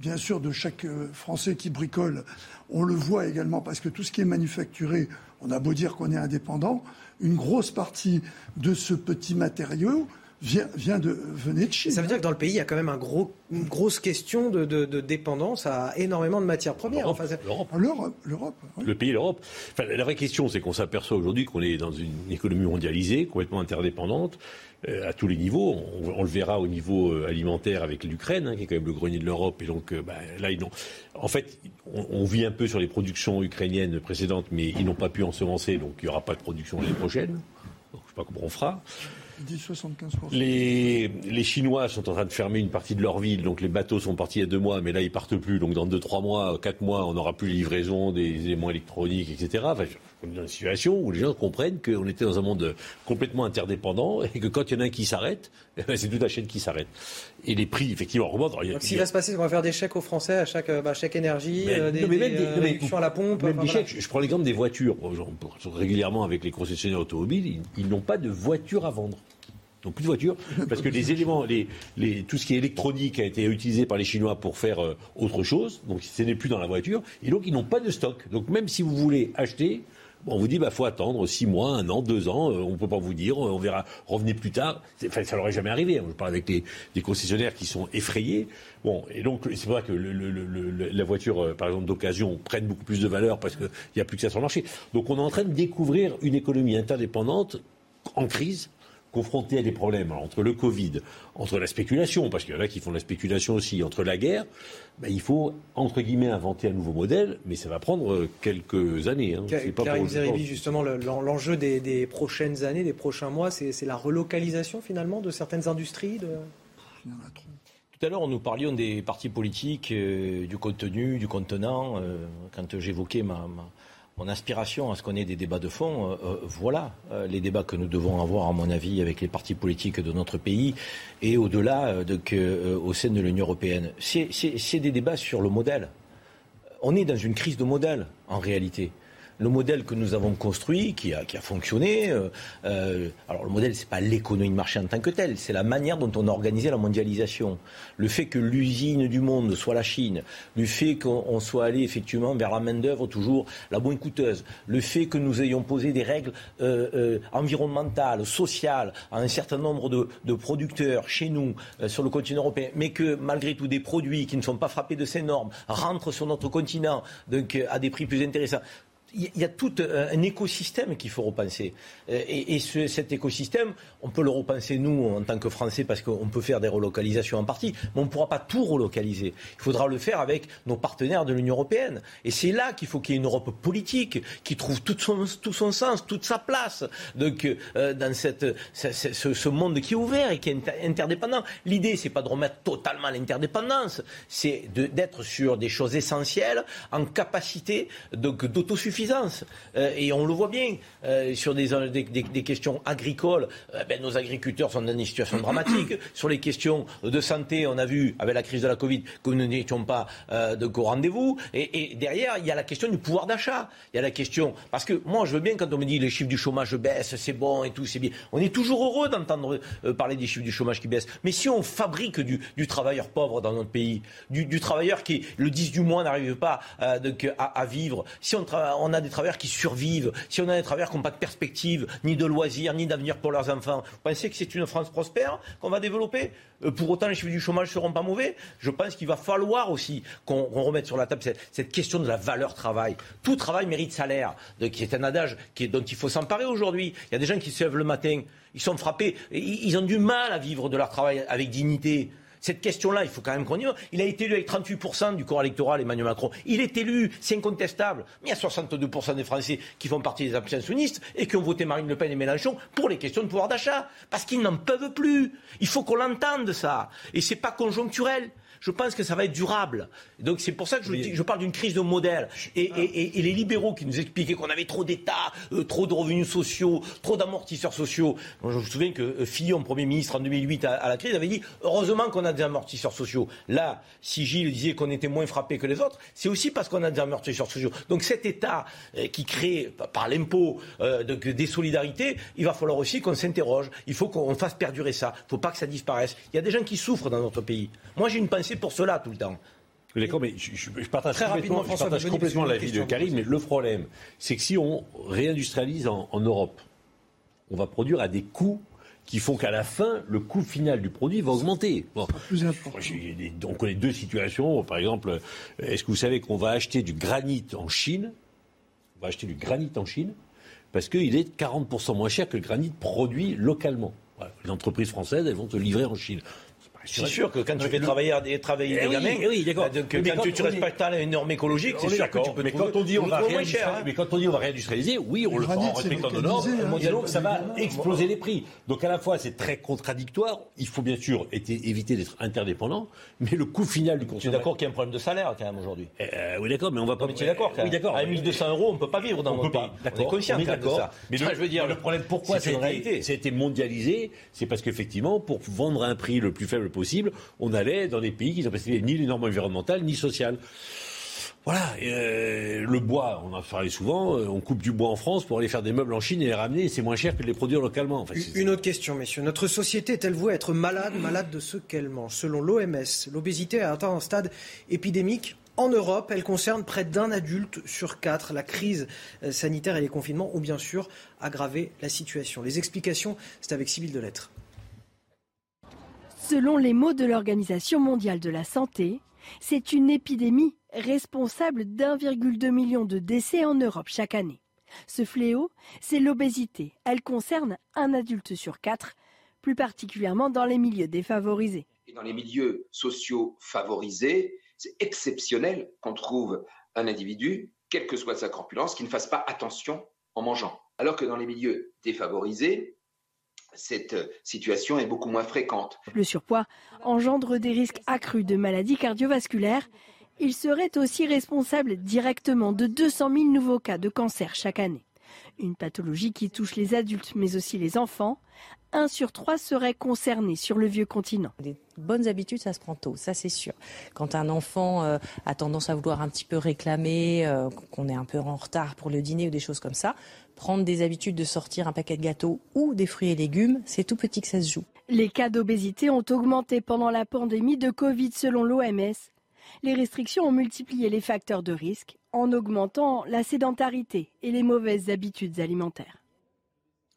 bien sûr de chaque euh, Français qui bricole. On le voit également parce que tout ce qui est manufacturé, on a beau dire qu'on est indépendant, une grosse partie de ce petit matériau vient, vient de, venait de Chine. Ça veut dire que dans le pays, il y a quand même un gros, une grosse question de, dépendance à énormément de matières premières. L'Europe. L'Europe. Le pays, l'Europe. la vraie question, c'est qu'on s'aperçoit aujourd'hui qu'on est dans une économie mondialisée, complètement interdépendante, euh, à tous les niveaux. On, le verra au niveau euh, alimentaire avec l'Ukraine, hein, qui est quand même le grenier de l'Europe. Et donc, euh, bah, là, ils En fait, on, vit un peu sur les productions ukrainiennes précédentes, mais ils n'ont pas pu ensemencer, donc il n'y aura pas de production l'année prochaine. Donc, je ne sais pas comment on fera. Les, les Chinois sont en train de fermer une partie de leur ville, donc les bateaux sont partis il y a deux mois, mais là ils partent plus. Donc dans deux, trois mois, quatre mois, on n'aura plus les livraisons des éléments électroniques, etc. Enfin, on est dans une situation où les gens comprennent qu'on était dans un monde complètement interdépendant et que quand il y en a un qui s'arrête, [LAUGHS] c'est toute la chaîne qui s'arrête. Et les prix, effectivement, remontent. Donc, ce qui va se passer, c'est qu'on va faire des chèques aux Français à chaque, bah, chèque énergie, euh, des, des, euh, réductions à la pompe. Même des chèques. Je prends l'exemple des voitures. Régulièrement avec les concessionnaires automobiles, ils, ils n'ont pas de voiture à vendre. Donc plus de voitures, parce que les éléments, les, les, tout ce qui est électronique a été utilisé par les Chinois pour faire euh, autre chose, donc ce n'est plus dans la voiture, et donc ils n'ont pas de stock. Donc même si vous voulez acheter, on vous dit, bah faut attendre six mois, un an, deux ans, euh, on ne peut pas vous dire, on verra, revenez plus tard. Enfin, ça n'aurait jamais arrivé. Je parle avec des, concessionnaires qui sont effrayés. Bon, et donc c'est ça que la voiture, euh, par exemple d'occasion, prenne beaucoup plus de valeur parce qu'il n'y a plus que ça sur le marché. Donc on est en train de découvrir une économie interdépendante en crise confrontés à des problèmes entre le Covid, entre la spéculation, parce qu'il y en a qui font de la spéculation aussi, entre la guerre, ben, il faut, entre guillemets, inventer un nouveau modèle, mais ça va prendre euh, quelques années. Hein. Karim Zeribi, justement, l'enjeu des, prochaines années, des prochains mois, c'est la relocalisation finalement de certaines industries de... Tout à l'heure, nous parlions des partis politiques, euh, du contenu, du contenant. Euh, quand j'évoquais ma, mon inspiration à ce qu'on ait des débats de fond, euh, euh, voilà euh, les débats que nous devons avoir, à mon avis, avec les partis politiques de notre pays et au-delà au sein de l'Union européenne. C'est des débats sur le modèle. On est dans une crise de modèle, en réalité le modèle que nous avons construit, qui a, qui a fonctionné. Euh, euh alors le modèle, c'est pas l'économie de marché en tant que telle, c'est la manière dont on a organisé la mondialisation. Le fait que l'usine du monde soit la Chine, le fait qu'on soit allé effectivement vers la main d'œuvre toujours la bonne coûteuse, le fait que nous ayons posé des règles euh, euh, environnementales, sociales à un certain nombre de, de producteurs chez nous euh, sur le continent européen, mais que malgré tout des produits qui ne sont pas frappés de ces normes rentrent sur notre continent donc à des prix plus intéressants il y a tout un écosystème qu'il faut repenser. Euh, et, cet écosystème, on peut le repenser nous en tant que Français parce qu'on peut faire des relocalisations en partie, mais on ne pourra pas tout relocaliser. Il faudra le faire avec nos partenaires de l'Union européenne. Et c'est là qu'il faut qu'il y ait une Europe politique qui trouve tout son, tout son sens, toute sa place donc, euh, dans cette, ce, monde qui est ouvert et qui est interdépendant. L'idée, c'est pas de remettre totalement l'interdépendance, c'est d'être sur des choses essentielles en capacité d'autosuffisance euh, et on le voit bien euh, sur des, des, questions agricoles. Euh, ben, nos agriculteurs sont dans des situations dramatiques. [CLEARS THROAT] sur les questions de santé, on a vu avec la crise de la Covid que nous n'étions pas de au rendez-vous. Et, derrière, il y a la question du pouvoir d'achat. Il y a la question parce que moi, je veux bien quand on me dit les chiffres du chômage baissent, c'est bon et tout, c'est bien. On est toujours heureux d'entendre parler des chiffres du chômage qui baissent. Mais si on fabrique du, travailleur pauvre dans notre pays, du, travailleur qui le 10 du mois n'arrive pas à, à, vivre, si on, on a des travailleurs qui survivent, si on a des travailleurs qui n'ont pas de perspective, ni de loisirs, ni d'avenir pour leurs enfants, vous pensez que c'est une France prospère qu'on va développer? Euh, Pour autant, les chiffres du chômage ne seront pas mauvais. Je pense qu'il va falloir aussi qu'on remette sur la table cette, question de la valeur travail. Tout travail mérite salaire, qui est un adage dont il faut s'emparer aujourd'hui. Il y a des gens qui se lèvent le matin, ils sont frappés, ils ont du mal à vivre de leur travail avec dignité. Cette question-là, il faut quand même qu'on y va. Il a été élu avec 38% du corps électoral, Emmanuel Macron. Il est élu, c'est incontestable. Mais il y a 62% des Français qui font partie des abstentionnistes et qui ont voté Marine Le Pen et Mélenchon pour les questions de pouvoir d'achat. Parce qu'ils n'en peuvent plus. Il faut qu'on l'entende, ça. Et c'est pas conjoncturel je pense que ça va être durable. Donc c'est pour ça que je, je parle d'une crise de modèle. Et, les libéraux qui nous expliquaient qu'on avait trop d'État, euh, trop de revenus sociaux, trop d'amortisseurs sociaux. je me souviens que euh, Fillon, Premier ministre en 2008 à, la crise, avait dit heureusement qu'on a des amortisseurs sociaux. Là, si Gilles disait qu'on était moins frappé que les autres, c'est aussi parce qu'on a des amortisseurs sociaux. Donc cet État euh, qui crée par l'impôt des solidarités, il va falloir aussi qu'on s'interroge. Il faut qu'on fasse perdurer ça. Il ne faut pas que ça disparaisse. Il y a des gens qui souffrent dans notre pays. Moi, j'ai une pensée pour cela tout le temps. D'accord, mais je, partage Très complètement, je partage complètement l'avis de Karim, mais le problème, c'est que si on réindustrialise en, Europe, on va produire à des coûts qui font qu'à la fin, le coût final du produit va augmenter. Bon. on connaît deux situations. Par exemple, est-ce que vous savez qu'on va acheter du granit en Chine? On va acheter du granit en Chine parce qu'il est 40% moins cher que le granit produit localement. Les entreprises françaises, elles vont te livrer en Chine C'est sûr que quand tu fais travailler, des, travailler Eh des oui, gamins, eh oui, d'accord. donc, Mais quand, quand tu, respectes pas les normes écologiques, c'est sûr que tu peux mais quand on dit on va hein. mais quand on dit on va réindustrialiser, oui, on le fera en respectant nos normes, hein, donc c'est ça va exploser les prix. Donc à la fois c'est très contradictoire, il faut bien sûr éviter d'être interdépendant, mais le coût final du Tu es consommateur. d'accord qu'il y a un problème de salaire quand même aujourd'hui Euh, oui d'accord, mais on va pas. Mais tu es d'accord Oui d'accord. À 1200 euros, on ne peut pas vivre dans On notre peut pays. pas. On est conscient de d'accord. ça. Mais je veux dire, le problème, pourquoi été mondialisé C'est parce qu'effectivement, pour vendre à un prix le plus faible possible, on allait dans des pays qui n'ont respecté ni les normes environnementales ni sociales. Voilà, euh, le bois, on en parlé souvent, euh, on coupe du bois en France pour aller faire des meubles en Chine et les ramener, et c'est moins cher que de les produire localement. Une autre question, messieurs. Notre société est-elle vouée à être malade, malade de ce qu'elle mange? Selon l'OMS, l'obésité a atteint un stade épidémique. En Europe, elle concerne près d'un adulte sur quatre. La crise euh, sanitaire et les confinements ont bien sûr aggravé la situation. Les explications, c'est avec Sybille Delettre. Selon les mots de l'Organisation mondiale de la santé, c'est une épidémie responsable d'1,2 million de décès en Europe chaque année. Ce fléau, c'est l'obésité. Elle concerne un adulte sur quatre, plus particulièrement dans les milieux défavorisés. Et dans les milieux sociaux favorisés, c'est exceptionnel qu'on trouve un individu, quelle que soit sa corpulence, qui ne fasse pas attention en mangeant. Alors que dans les milieux défavorisés, cette euh, situation est beaucoup moins fréquente. Le surpoids engendre des risques accrus de maladies cardiovasculaires. Il serait aussi responsable directement de 200 000 nouveaux cas de cancer chaque année. Une pathologie qui touche les adultes mais aussi les enfants. Un sur trois serait concerné sur le vieux continent. Les bonnes habitudes, ça se prend tôt, ça c'est sûr. Quand un enfant euh, a tendance à vouloir un petit peu réclamer, euh, qu'on est un peu en retard pour le dîner ou des choses comme ça, prendre des habitudes de sortir un paquet de gâteaux ou des fruits et légumes, c'est tout petit que ça se joue. Les cas d'obésité ont augmenté pendant la pandémie de Covid selon l'OMS. Les restrictions ont multiplié les facteurs de risque en augmentant la sédentarité et les mauvaises habitudes alimentaires.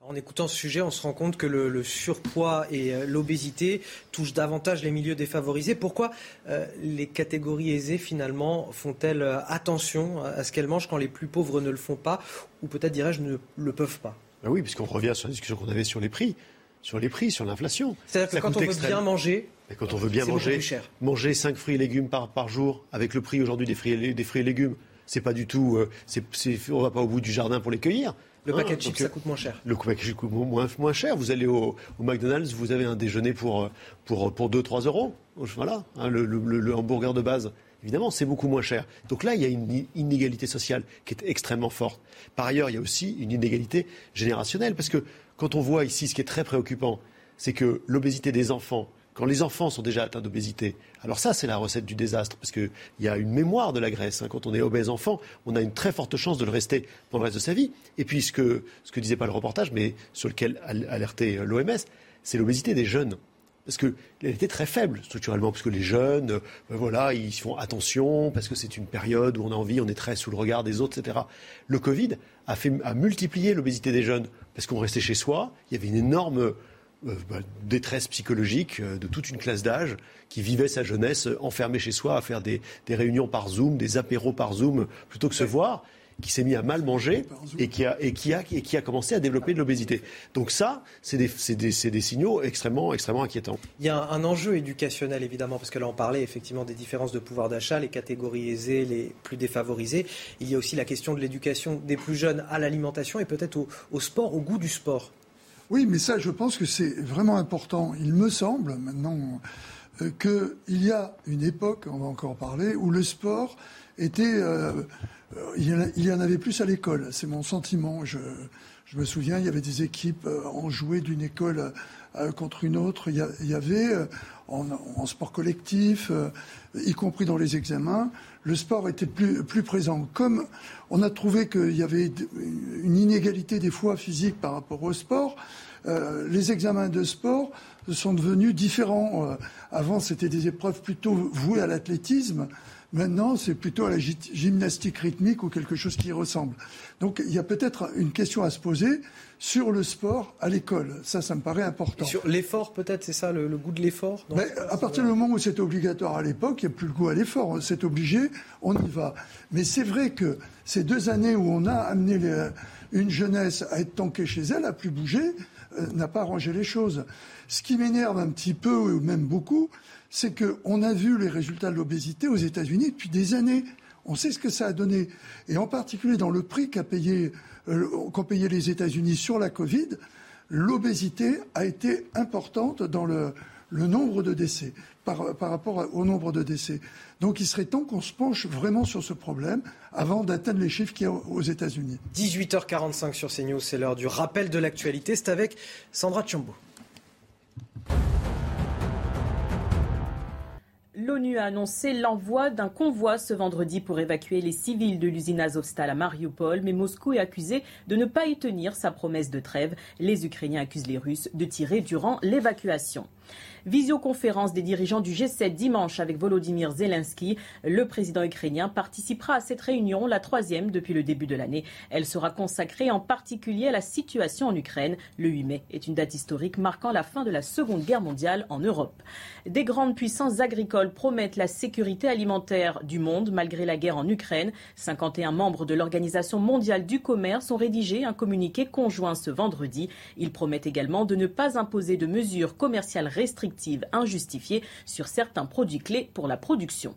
En écoutant ce sujet, on se rend compte que le, le surpoids et euh, l'obésité touchent davantage les milieux défavorisés. Pourquoi euh, les catégories aisées, finalement, font-elles euh, attention à ce qu'elles mangent quand les plus pauvres ne le font pas Ou peut-être, dirais-je, ne le peuvent pas? Ben oui, puisqu'on revient sur la discussion qu'on avait sur les prix, sur les prix, sur l'inflation. C'est-à-dire que Ça quand on veut bien manger, Et quand on veut bien manger, cher. manger 5 fruits et légumes par, par jour, avec le prix aujourd'hui des fruits, et, lé- des fruits et légumes, c'est pas du tout. Euh, c'est, c'est- on va pas au bout du jardin pour les cueillir. Le paquet de donc, chips, ça coûte moins cher. Le paquet de chips coûte moins, moins cher. Vous allez au, au McDonald's, vous avez un déjeuner pour, euh, pour, pour 2-3 euros. Voilà, hein, le- le hamburger de base. Évidemment, c'est beaucoup moins cher. Donc là, il y a une inégalité sociale qui est extrêmement forte. Par ailleurs, il y a aussi une inégalité générationnelle. Parce que quand on voit ici, ce qui est très préoccupant, c'est que l'obésité des enfants, quand les enfants sont déjà atteints d'obésité, alors ça, c'est la recette du désastre, parce qu'il y a une mémoire de la graisse. hein. Quand on est obèse enfant, on a une très forte chance de le rester dans le reste de sa vie. Et puis, ce que, disait pas le reportage, mais sur lequel al- alertait l'OMS, c'est l'obésité des jeunes. Parce qu'elle était très faible structurellement, parce que les jeunes, euh, voilà, ils font attention, parce que c'est une période où on a envie, on est très sous le regard des autres, etc. Le Covid a, fait, a multiplié l'obésité des jeunes, parce qu'on restait chez soi, il y avait une énorme euh, détresse psychologique euh, de toute une classe d'âge qui vivait sa jeunesse euh, enfermée chez soi à faire des, des réunions par Zoom, des apéros par Zoom, plutôt que se voir qui s'est mis à mal manger et qui a, et qui a, et qui a commencé à développer de l'obésité. Donc ça, c'est des, signaux extrêmement, extrêmement inquiétants. Il y a un, un enjeu éducationnel, évidemment, parce que là, on parlait effectivement des différences de pouvoir d'achat, les catégories aisées, les plus défavorisées. Il y a aussi la question de l'éducation des plus jeunes à l'alimentation et peut-être au, au sport, au goût du sport. Oui, mais ça, je pense que c'est vraiment important. Il me semble maintenant euh, qu'il y a une époque, on va encore parler, où le sport était, euh, euh, il, y en avait plus à l'école. C'est mon sentiment. Je me souviens, il y avait des équipes euh, en jouet d'une école euh, contre une autre. Il y, avait euh, en, sport collectif, euh, y compris dans les examens, le sport était plus, présent. Comme on a trouvé qu'il y avait une inégalité des fois physique par rapport au sport, euh, les examens de sport sont devenus différents. Euh, avant, c'était des épreuves plutôt vouées à l'athlétisme. Maintenant, c'est plutôt à la gy- gymnastique rythmique ou quelque chose qui y ressemble. Donc, il y a peut-être une question à se poser sur le sport à l'école. Ça, ça me paraît important. Et sur l'effort, peut-être, c'est ça, le, le goût de l'effort ce- à partir du moment où c'est obligatoire à l'époque, il n'y a plus le goût à l'effort. C'est obligé, on y va. Mais c'est vrai que ces deux années où on a amené les- une jeunesse à être tankée chez elle, à plus bouger, n'a pas arrangé les choses. Ce qui m'énerve un petit peu, ou même beaucoup, c'est qu'on a vu les résultats de l'obésité aux États-Unis depuis des années. On sait ce que ça a donné. Et en particulier dans le prix euh, qu'ont payé les États-Unis sur la Covid, l'obésité a été importante dans le, nombre de décès, par, par, rapport au nombre de décès. Donc il serait temps qu'on se penche vraiment sur ce problème avant d'atteindre les chiffres qu'il y a aux États-Unis. 18h45 sur CNews, c'est l'heure du rappel de l'actualité. C'est avec Sandra Tchombo. L'ONU a annoncé l'envoi d'un convoi ce vendredi pour évacuer les civils de l'usine Azovstal à Mariupol, mais Moscou est accusé de ne pas y tenir sa promesse de trêve. Les Ukrainiens accusent les Russes de tirer durant l'évacuation. Visioconférence des dirigeants du G7 dimanche avec Volodymyr Zelensky. Le président ukrainien participera à cette réunion, la troisième depuis le début de l'année. Elle sera consacrée en particulier à la situation en Ukraine. Le 8 mai est une date historique marquant la fin de la Seconde Guerre mondiale en Europe. Des grandes puissances agricoles promettent la sécurité alimentaire du monde malgré la guerre en Ukraine. 51 membres de l'Organisation mondiale du commerce ont rédigé un communiqué conjoint ce vendredi. Ils promettent également de ne pas imposer de mesures commerciales restrictives injustifiées sur certains produits clés pour la production.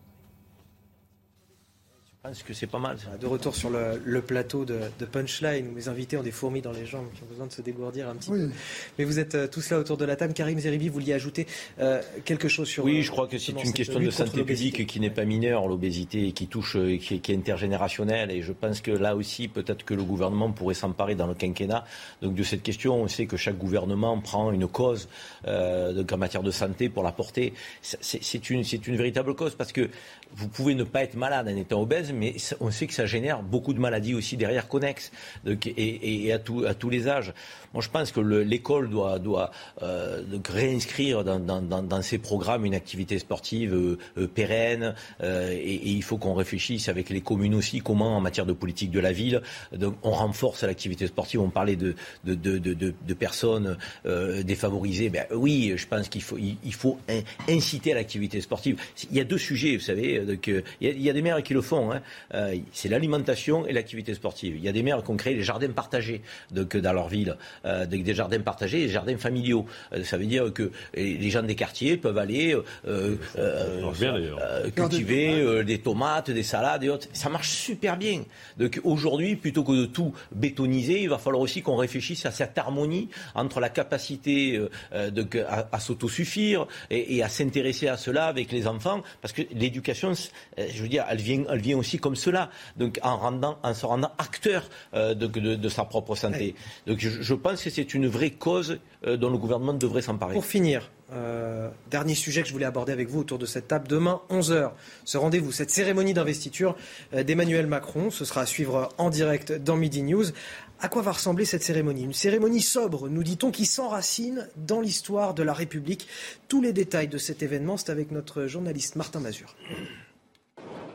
Je pense que c'est pas mal. De retour sur le, plateau de, Punchline, où mes invités ont des fourmis dans les jambes qui ont besoin de se dégourdir un petit peu. Mais vous êtes euh, tous là autour de la table. Karim Zeribi, vous vouliez ajouter euh, quelque chose sur. Oui, je crois que c'est une question de santé publique qui n'est pas mineure, l'obésité, qui touche, euh, qui, qui, est intergénérationnelle. Et je pense que là aussi, peut-être que le gouvernement pourrait s'emparer dans le quinquennat. Donc de cette question, on sait que chaque gouvernement prend une cause euh, en matière de santé pour la porter. C'est une, une véritable cause parce que vous pouvez ne pas être malade en étant obèse, mais on sait que ça génère beaucoup de maladies aussi derrière connexes et, à, tous les âges. Moi, je pense que l'école doit, doit euh, réinscrire dans, ses programmes une activité sportive euh, euh, pérenne et, il faut qu'on réfléchisse avec les communes aussi comment, en matière de politique de la ville, on renforce l'activité sportive. On parlait de, de, personnes défavorisées. Ben, oui, je pense qu'il faut, il, faut inciter à l'activité sportive. Il y a deux sujets, vous savez. il, y a, des maires qui le font. Hein. Euh, c'est l'alimentation et l'activité sportive. Il y a des maires qui ont créé des jardins partagés donc, dans leur ville, euh, des jardins partagés et des jardins familiaux. Euh, ça veut dire que les gens des quartiers peuvent aller cultiver des tomates, des salades et autres. Ça marche super bien. Donc aujourd'hui, plutôt que de tout bétoniser, il va falloir aussi qu'on réfléchisse à cette harmonie entre la capacité à, s'autosuffire et, et à s'intéresser à cela avec les enfants, parce que l'éducation, je veux dire, elle vient, elle vient aussi comme cela, donc en, rendant, en se rendant acteur euh, de, sa propre santé. Donc je, pense que c'est une vraie cause euh, dont le gouvernement devrait s'emparer. Pour finir, euh, dernier sujet que je voulais aborder avec vous autour de cette table. Demain, 11h, ce rendez-vous, cette cérémonie d'investiture d'Emmanuel Macron. Ce sera à suivre en direct dans Midi News. À quoi va ressembler cette cérémonie? Une cérémonie sobre, nous dit-on, qui s'enracine dans l'histoire de la République. Tous les détails de cet événement, c'est avec notre journaliste Martin Mazur.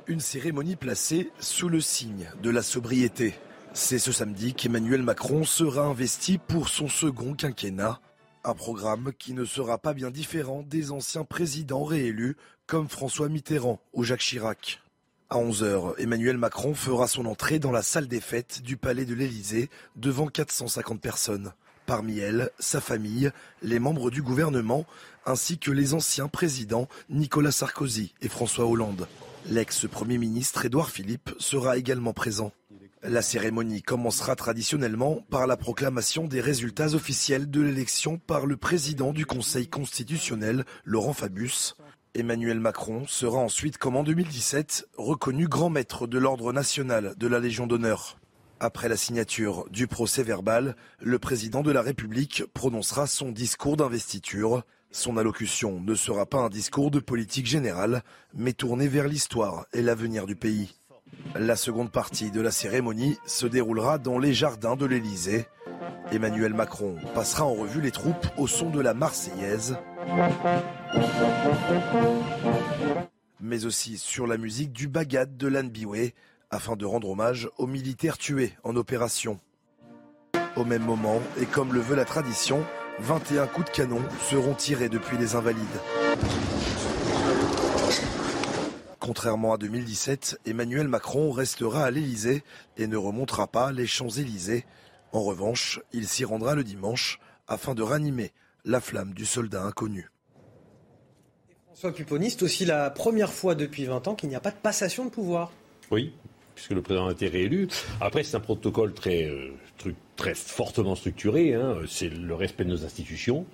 Une cérémonie placée sous le signe de la sobriété. C'est ce samedi qu'Emmanuel Macron sera investi pour son second quinquennat. Un programme qui ne sera pas bien différent des anciens présidents réélus comme François Mitterrand ou Jacques Chirac. À 11h, Emmanuel Macron fera son entrée dans la salle des fêtes du palais de l'Élysée devant 450 personnes. Parmi elles, sa famille, les membres du gouvernement, ainsi que les anciens présidents Nicolas Sarkozy et François Hollande. L'ex-premier ministre Édouard Philippe sera également présent. La cérémonie commencera traditionnellement par la proclamation des résultats officiels de l'élection par le président du Conseil constitutionnel, Laurent Fabius. Emmanuel Macron sera ensuite, comme en 2017, reconnu grand maître de l'ordre national de la Légion d'honneur. Après la signature du procès verbal, le président de la République prononcera son discours d'investiture. Son allocution ne sera pas un discours de politique générale, mais tourné vers l'histoire et l'avenir du pays. La seconde partie de la cérémonie se déroulera dans les jardins de l'Élysée. Emmanuel Macron passera en revue les troupes au son de la Marseillaise, mais aussi sur la musique du Bagad de l'Anbiway, afin de rendre hommage aux militaires tués en opération. Au même moment, et comme le veut la tradition, 21 coups de canon seront tirés depuis les Invalides. Contrairement à 2017, Emmanuel Macron restera à l'Élysée et ne remontera pas les Champs-Élysées. En revanche, il s'y rendra le dimanche afin de ranimer la flamme du soldat inconnu. François Pupponi, c'est aussi la première fois depuis 20 ans qu'il n'y a pas de passation de pouvoir. Oui, puisque le président a été réélu. Après, c'est un protocole très, euh, très fortement structuré. Hein. C'est le respect de nos institutions.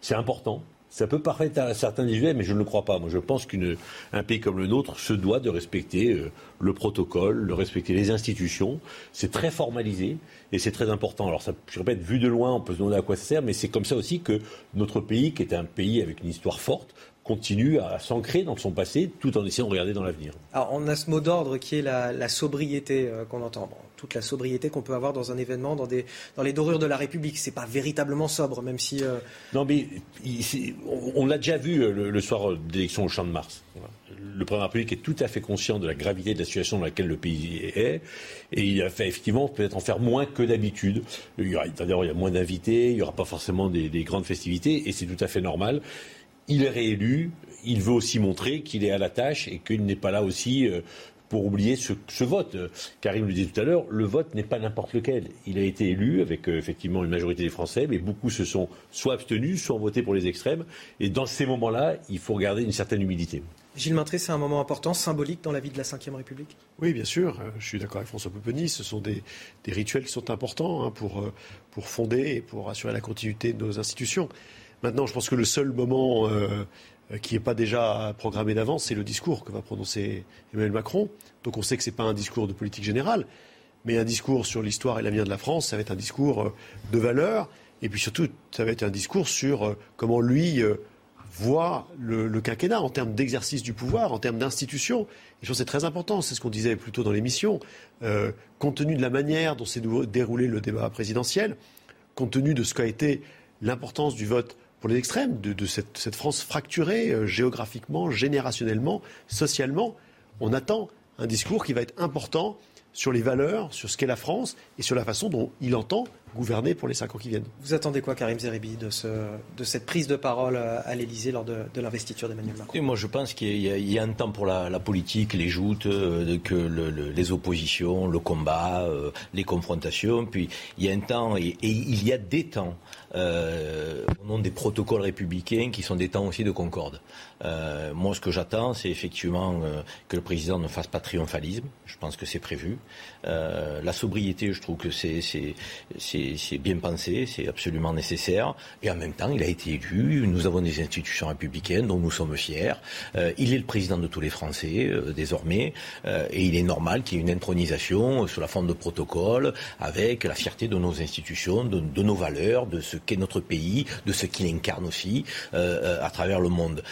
C'est important. Ça peut paraître à certains visuels, mais je ne le crois pas. Moi, je pense qu'un pays comme le nôtre se doit de respecter euh, le protocole, de respecter les institutions. C'est très formalisé et c'est très important. Alors, ça, je répète, vu de loin, on peut se demander à quoi ça sert, mais c'est comme ça aussi que notre pays, qui est un pays avec une histoire forte, continue à s'ancrer dans son passé tout en essayant de regarder dans l'avenir. Alors on a ce mot d'ordre qui est la, sobriété euh, qu'on entend. Toute la sobriété qu'on peut avoir dans un événement, dans, les dorures de la République. C'est pas véritablement sobre, même si. Euh, non, mais on, l'a déjà vu euh, le, soir d'élection au Champ de Mars. Le président de la République est tout à fait conscient de la gravité de la situation dans laquelle le pays est, et il a fait effectivement peut-être en faire moins que d'habitude. Il y il y a moins d'invités, il n'y aura pas forcément des grandes festivités, et c'est tout à fait normal il est réélu, il veut aussi montrer qu'il est à la tâche et qu'il n'est pas là aussi euh, pour oublier ce, vote. Karim le disait tout à l'heure, le vote n'est pas n'importe lequel. Il a été élu avec euh, effectivement une majorité des Français, mais beaucoup se sont soit abstenus, soit voté pour les extrêmes. Et dans ces moments-là, il faut regarder une certaine humilité. Gilles Maintré, c'est un moment important, symbolique dans la vie de la Ve République? Oui, bien sûr. Euh, je suis d'accord avec François Poupeny. Ce sont des, rituels qui sont importants hein, pour, pour fonder et pour assurer la continuité de nos institutions. Maintenant, je pense que le seul moment euh, qui n'est pas déjà programmé d'avance, c'est le discours que va prononcer Emmanuel Macron. Donc on sait que ce n'est pas un discours de politique générale, mais un discours sur l'histoire et l'avenir de la France, ça va être un discours euh, de valeur, et puis surtout, ça va être un discours sur euh, comment lui voit le, quinquennat en termes d'exercice du pouvoir, en termes d'institutions. Et je pense que c'est très important, c'est ce qu'on disait plus tôt dans l'émission, compte tenu de la manière dont s'est déroulé le débat présidentiel, compte tenu de ce qu'a été l'importance du vote pour les extrêmes, de, cette, France fracturée euh, géographiquement, générationnellement, socialement. On attend un discours qui va être important sur les valeurs, sur ce qu'est la France et sur la façon dont il entend gouverner pour les cinq ans qui viennent. Vous attendez quoi, Karim Zeribi, de, cette prise de parole à l'Élysée lors de, l'investiture d'Emmanuel Macron? Moi, je pense qu'il y, a un temps pour la, politique, les joutes, euh, que les oppositions, le combat, euh, les confrontations. Puis il y a un temps et il y a des temps euh, au nom des protocoles républicains qui sont des temps aussi de concorde. Euh, moi, ce que j'attends, c'est effectivement euh, que le président ne fasse pas triomphalisme. Je pense que c'est prévu. La sobriété, je trouve que c'est bien pensé, c'est absolument nécessaire. Et en même temps, il a été élu. Nous avons des institutions républicaines dont nous sommes fiers. Il est le président de tous les Français désormais, et il est normal qu'il y ait une intronisation sous la forme de protocole, avec la fierté de nos institutions, de nos valeurs, de ce qu'est notre pays, de ce qu'il incarne aussi à travers le monde.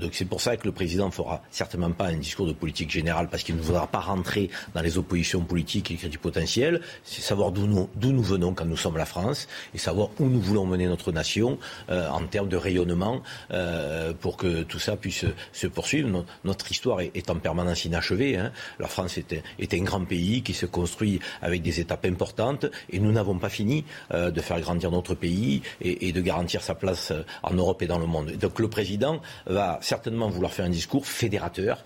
donc c'est pour ça que le président ne fera certainement pas un discours de politique générale, parce qu'il ne voudra pas rentrer dans les oppositions politiques et crédit potentiel, c'est savoir d'où nous, nous venons quand nous sommes la France et savoir où nous voulons mener notre nation euh, en termes de rayonnement euh, pour que tout ça puisse se poursuivre. notre histoire est, en permanence inachevée. Hein. La France est, un grand pays qui se construit avec des étapes importantes et nous n'avons pas fini euh, de faire grandir notre pays et, et, de garantir sa place en Europe et dans le monde. donc le président va certainement vouloir faire un discours fédérateur,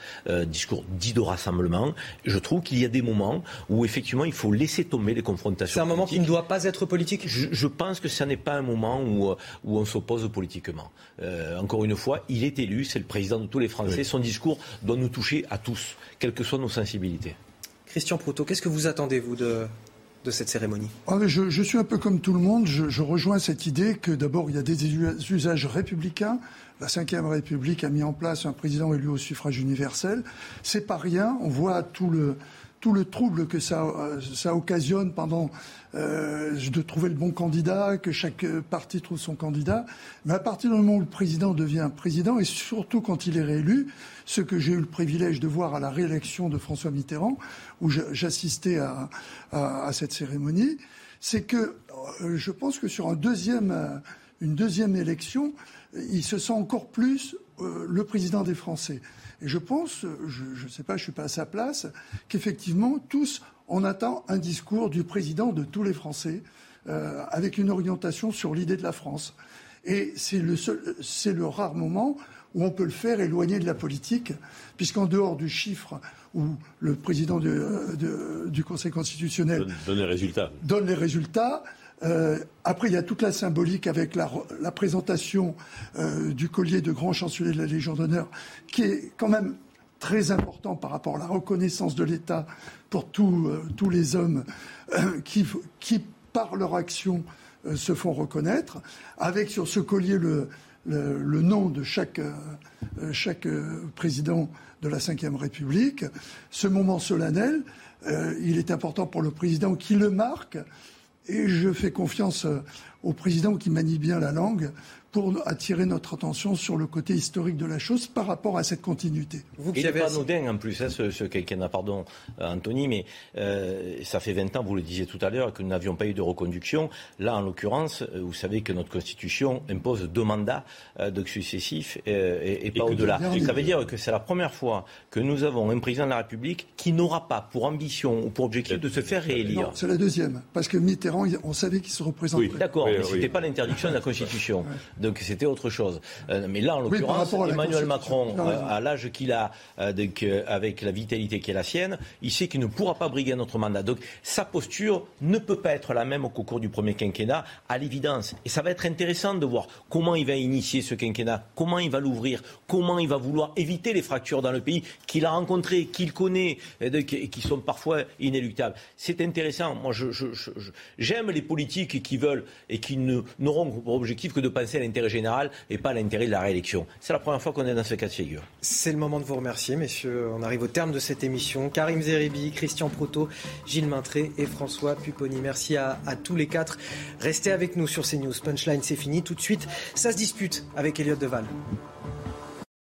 discours dit de rassemblement. Je trouve qu'il y a des moments où effectivement il faut laisser tomber les confrontations. C'est un moment qui ne doit pas être politique? Je, pense que ce n'est pas un moment où, où on s'oppose politiquement. Euh, encore une fois, il est élu, c'est le président de tous les Français. Son discours doit nous toucher à tous, quelles que soient nos sensibilités. Christian Proutot, qu'est-ce que vous attendez, vous, de, de cette cérémonie ah, je, suis un peu comme tout le monde. Je, je rejoins cette idée que d'abord, il y a des usages républicains. La Ve République a mis en place un président élu au suffrage universel. C'est pas rien. On voit tout le, tout le trouble que ça, euh, occasionne pendant euh, de trouver le bon candidat, que chaque parti trouve son candidat. Mais à partir du moment où le président devient président, et surtout quand il est réélu, ce que j'ai eu le privilège de voir à la réélection de François Mitterrand, où j'assistais à, à, cette cérémonie, c'est que euh, je pense que sur une deuxième élection, il se sent encore plus le président des Français. Et je pense, je ne sais pas, je ne suis pas à sa place, qu'effectivement, tous, on attend un discours du président de tous les Français, euh, avec une orientation sur l'idée de la France. Et c'est le, c'est le rare moment où on peut le faire éloigné de la politique, puisqu'en dehors du chiffre où le président du Conseil constitutionnel donne, les résultats, donne les résultats après, il y a toute la symbolique avec la, présentation du collier de grand chancelier de la Légion d'honneur, qui est quand même très important par rapport à la reconnaissance de l'État pour tous les hommes qui, qui, par leur action, se font reconnaître, avec sur ce collier le, le, nom de chaque, euh, chaque euh, président de la Ve République. Ce moment solennel, euh, il est important pour le président qui le marque. Et je fais confiance au président qui manie bien la langue pour attirer notre attention sur le côté historique de la chose par rapport à cette continuité. Vous qui avez pas anodin en plus, hein, ce, ce quinquennat, pardon, euh, Anthony, mais euh, ça fait 20 ans, vous le disiez tout à l'heure, que nous n'avions pas eu de reconduction. Là, en l'occurrence, euh, vous savez que notre Constitution impose deux mandats de successifs et, et, pas au-delà. Ça veut dire que c'est la première fois que nous avons un président de la République qui n'aura pas pour ambition ou pour objectif de se faire réélire. Non, c'est la deuxième, parce que Mitterrand, on savait qu'il se représentait. Oui, d'accord, mais ce n'était pas l'interdiction de la Constitution. Donc c'était autre chose. Euh, mais là, en l'occurrence, Emmanuel Macron, euh, à l'âge qu'il a, euh, avec la vitalité qui est la sienne, il sait qu'il ne pourra pas briguer un autre mandat. Donc sa posture ne peut pas être la même qu'au cours du premier quinquennat, à l'évidence. Et ça va être intéressant de voir comment il va initier ce quinquennat, comment il va l'ouvrir, comment il va vouloir éviter les fractures dans le pays qu'il a rencontrées, qu'il connaît, et qui sont parfois inéluctables. C'est intéressant. Moi, j'aime les politiques qui veulent et qui n'auront pour objectif que de penser à l'intérêt général et pas l'intérêt de la réélection. C'est la première fois qu'on est dans ce cas de figure. C'est le moment de vous remercier, messieurs. On arrive au terme de cette émission. Karim Zeribi, Christian Proto, Gilles Maintré et François Pupponi. Merci à, tous les quatre. Restez avec nous sur CNews. Punchline, c'est fini. Tout de suite, ça se dispute avec Elliot Deval.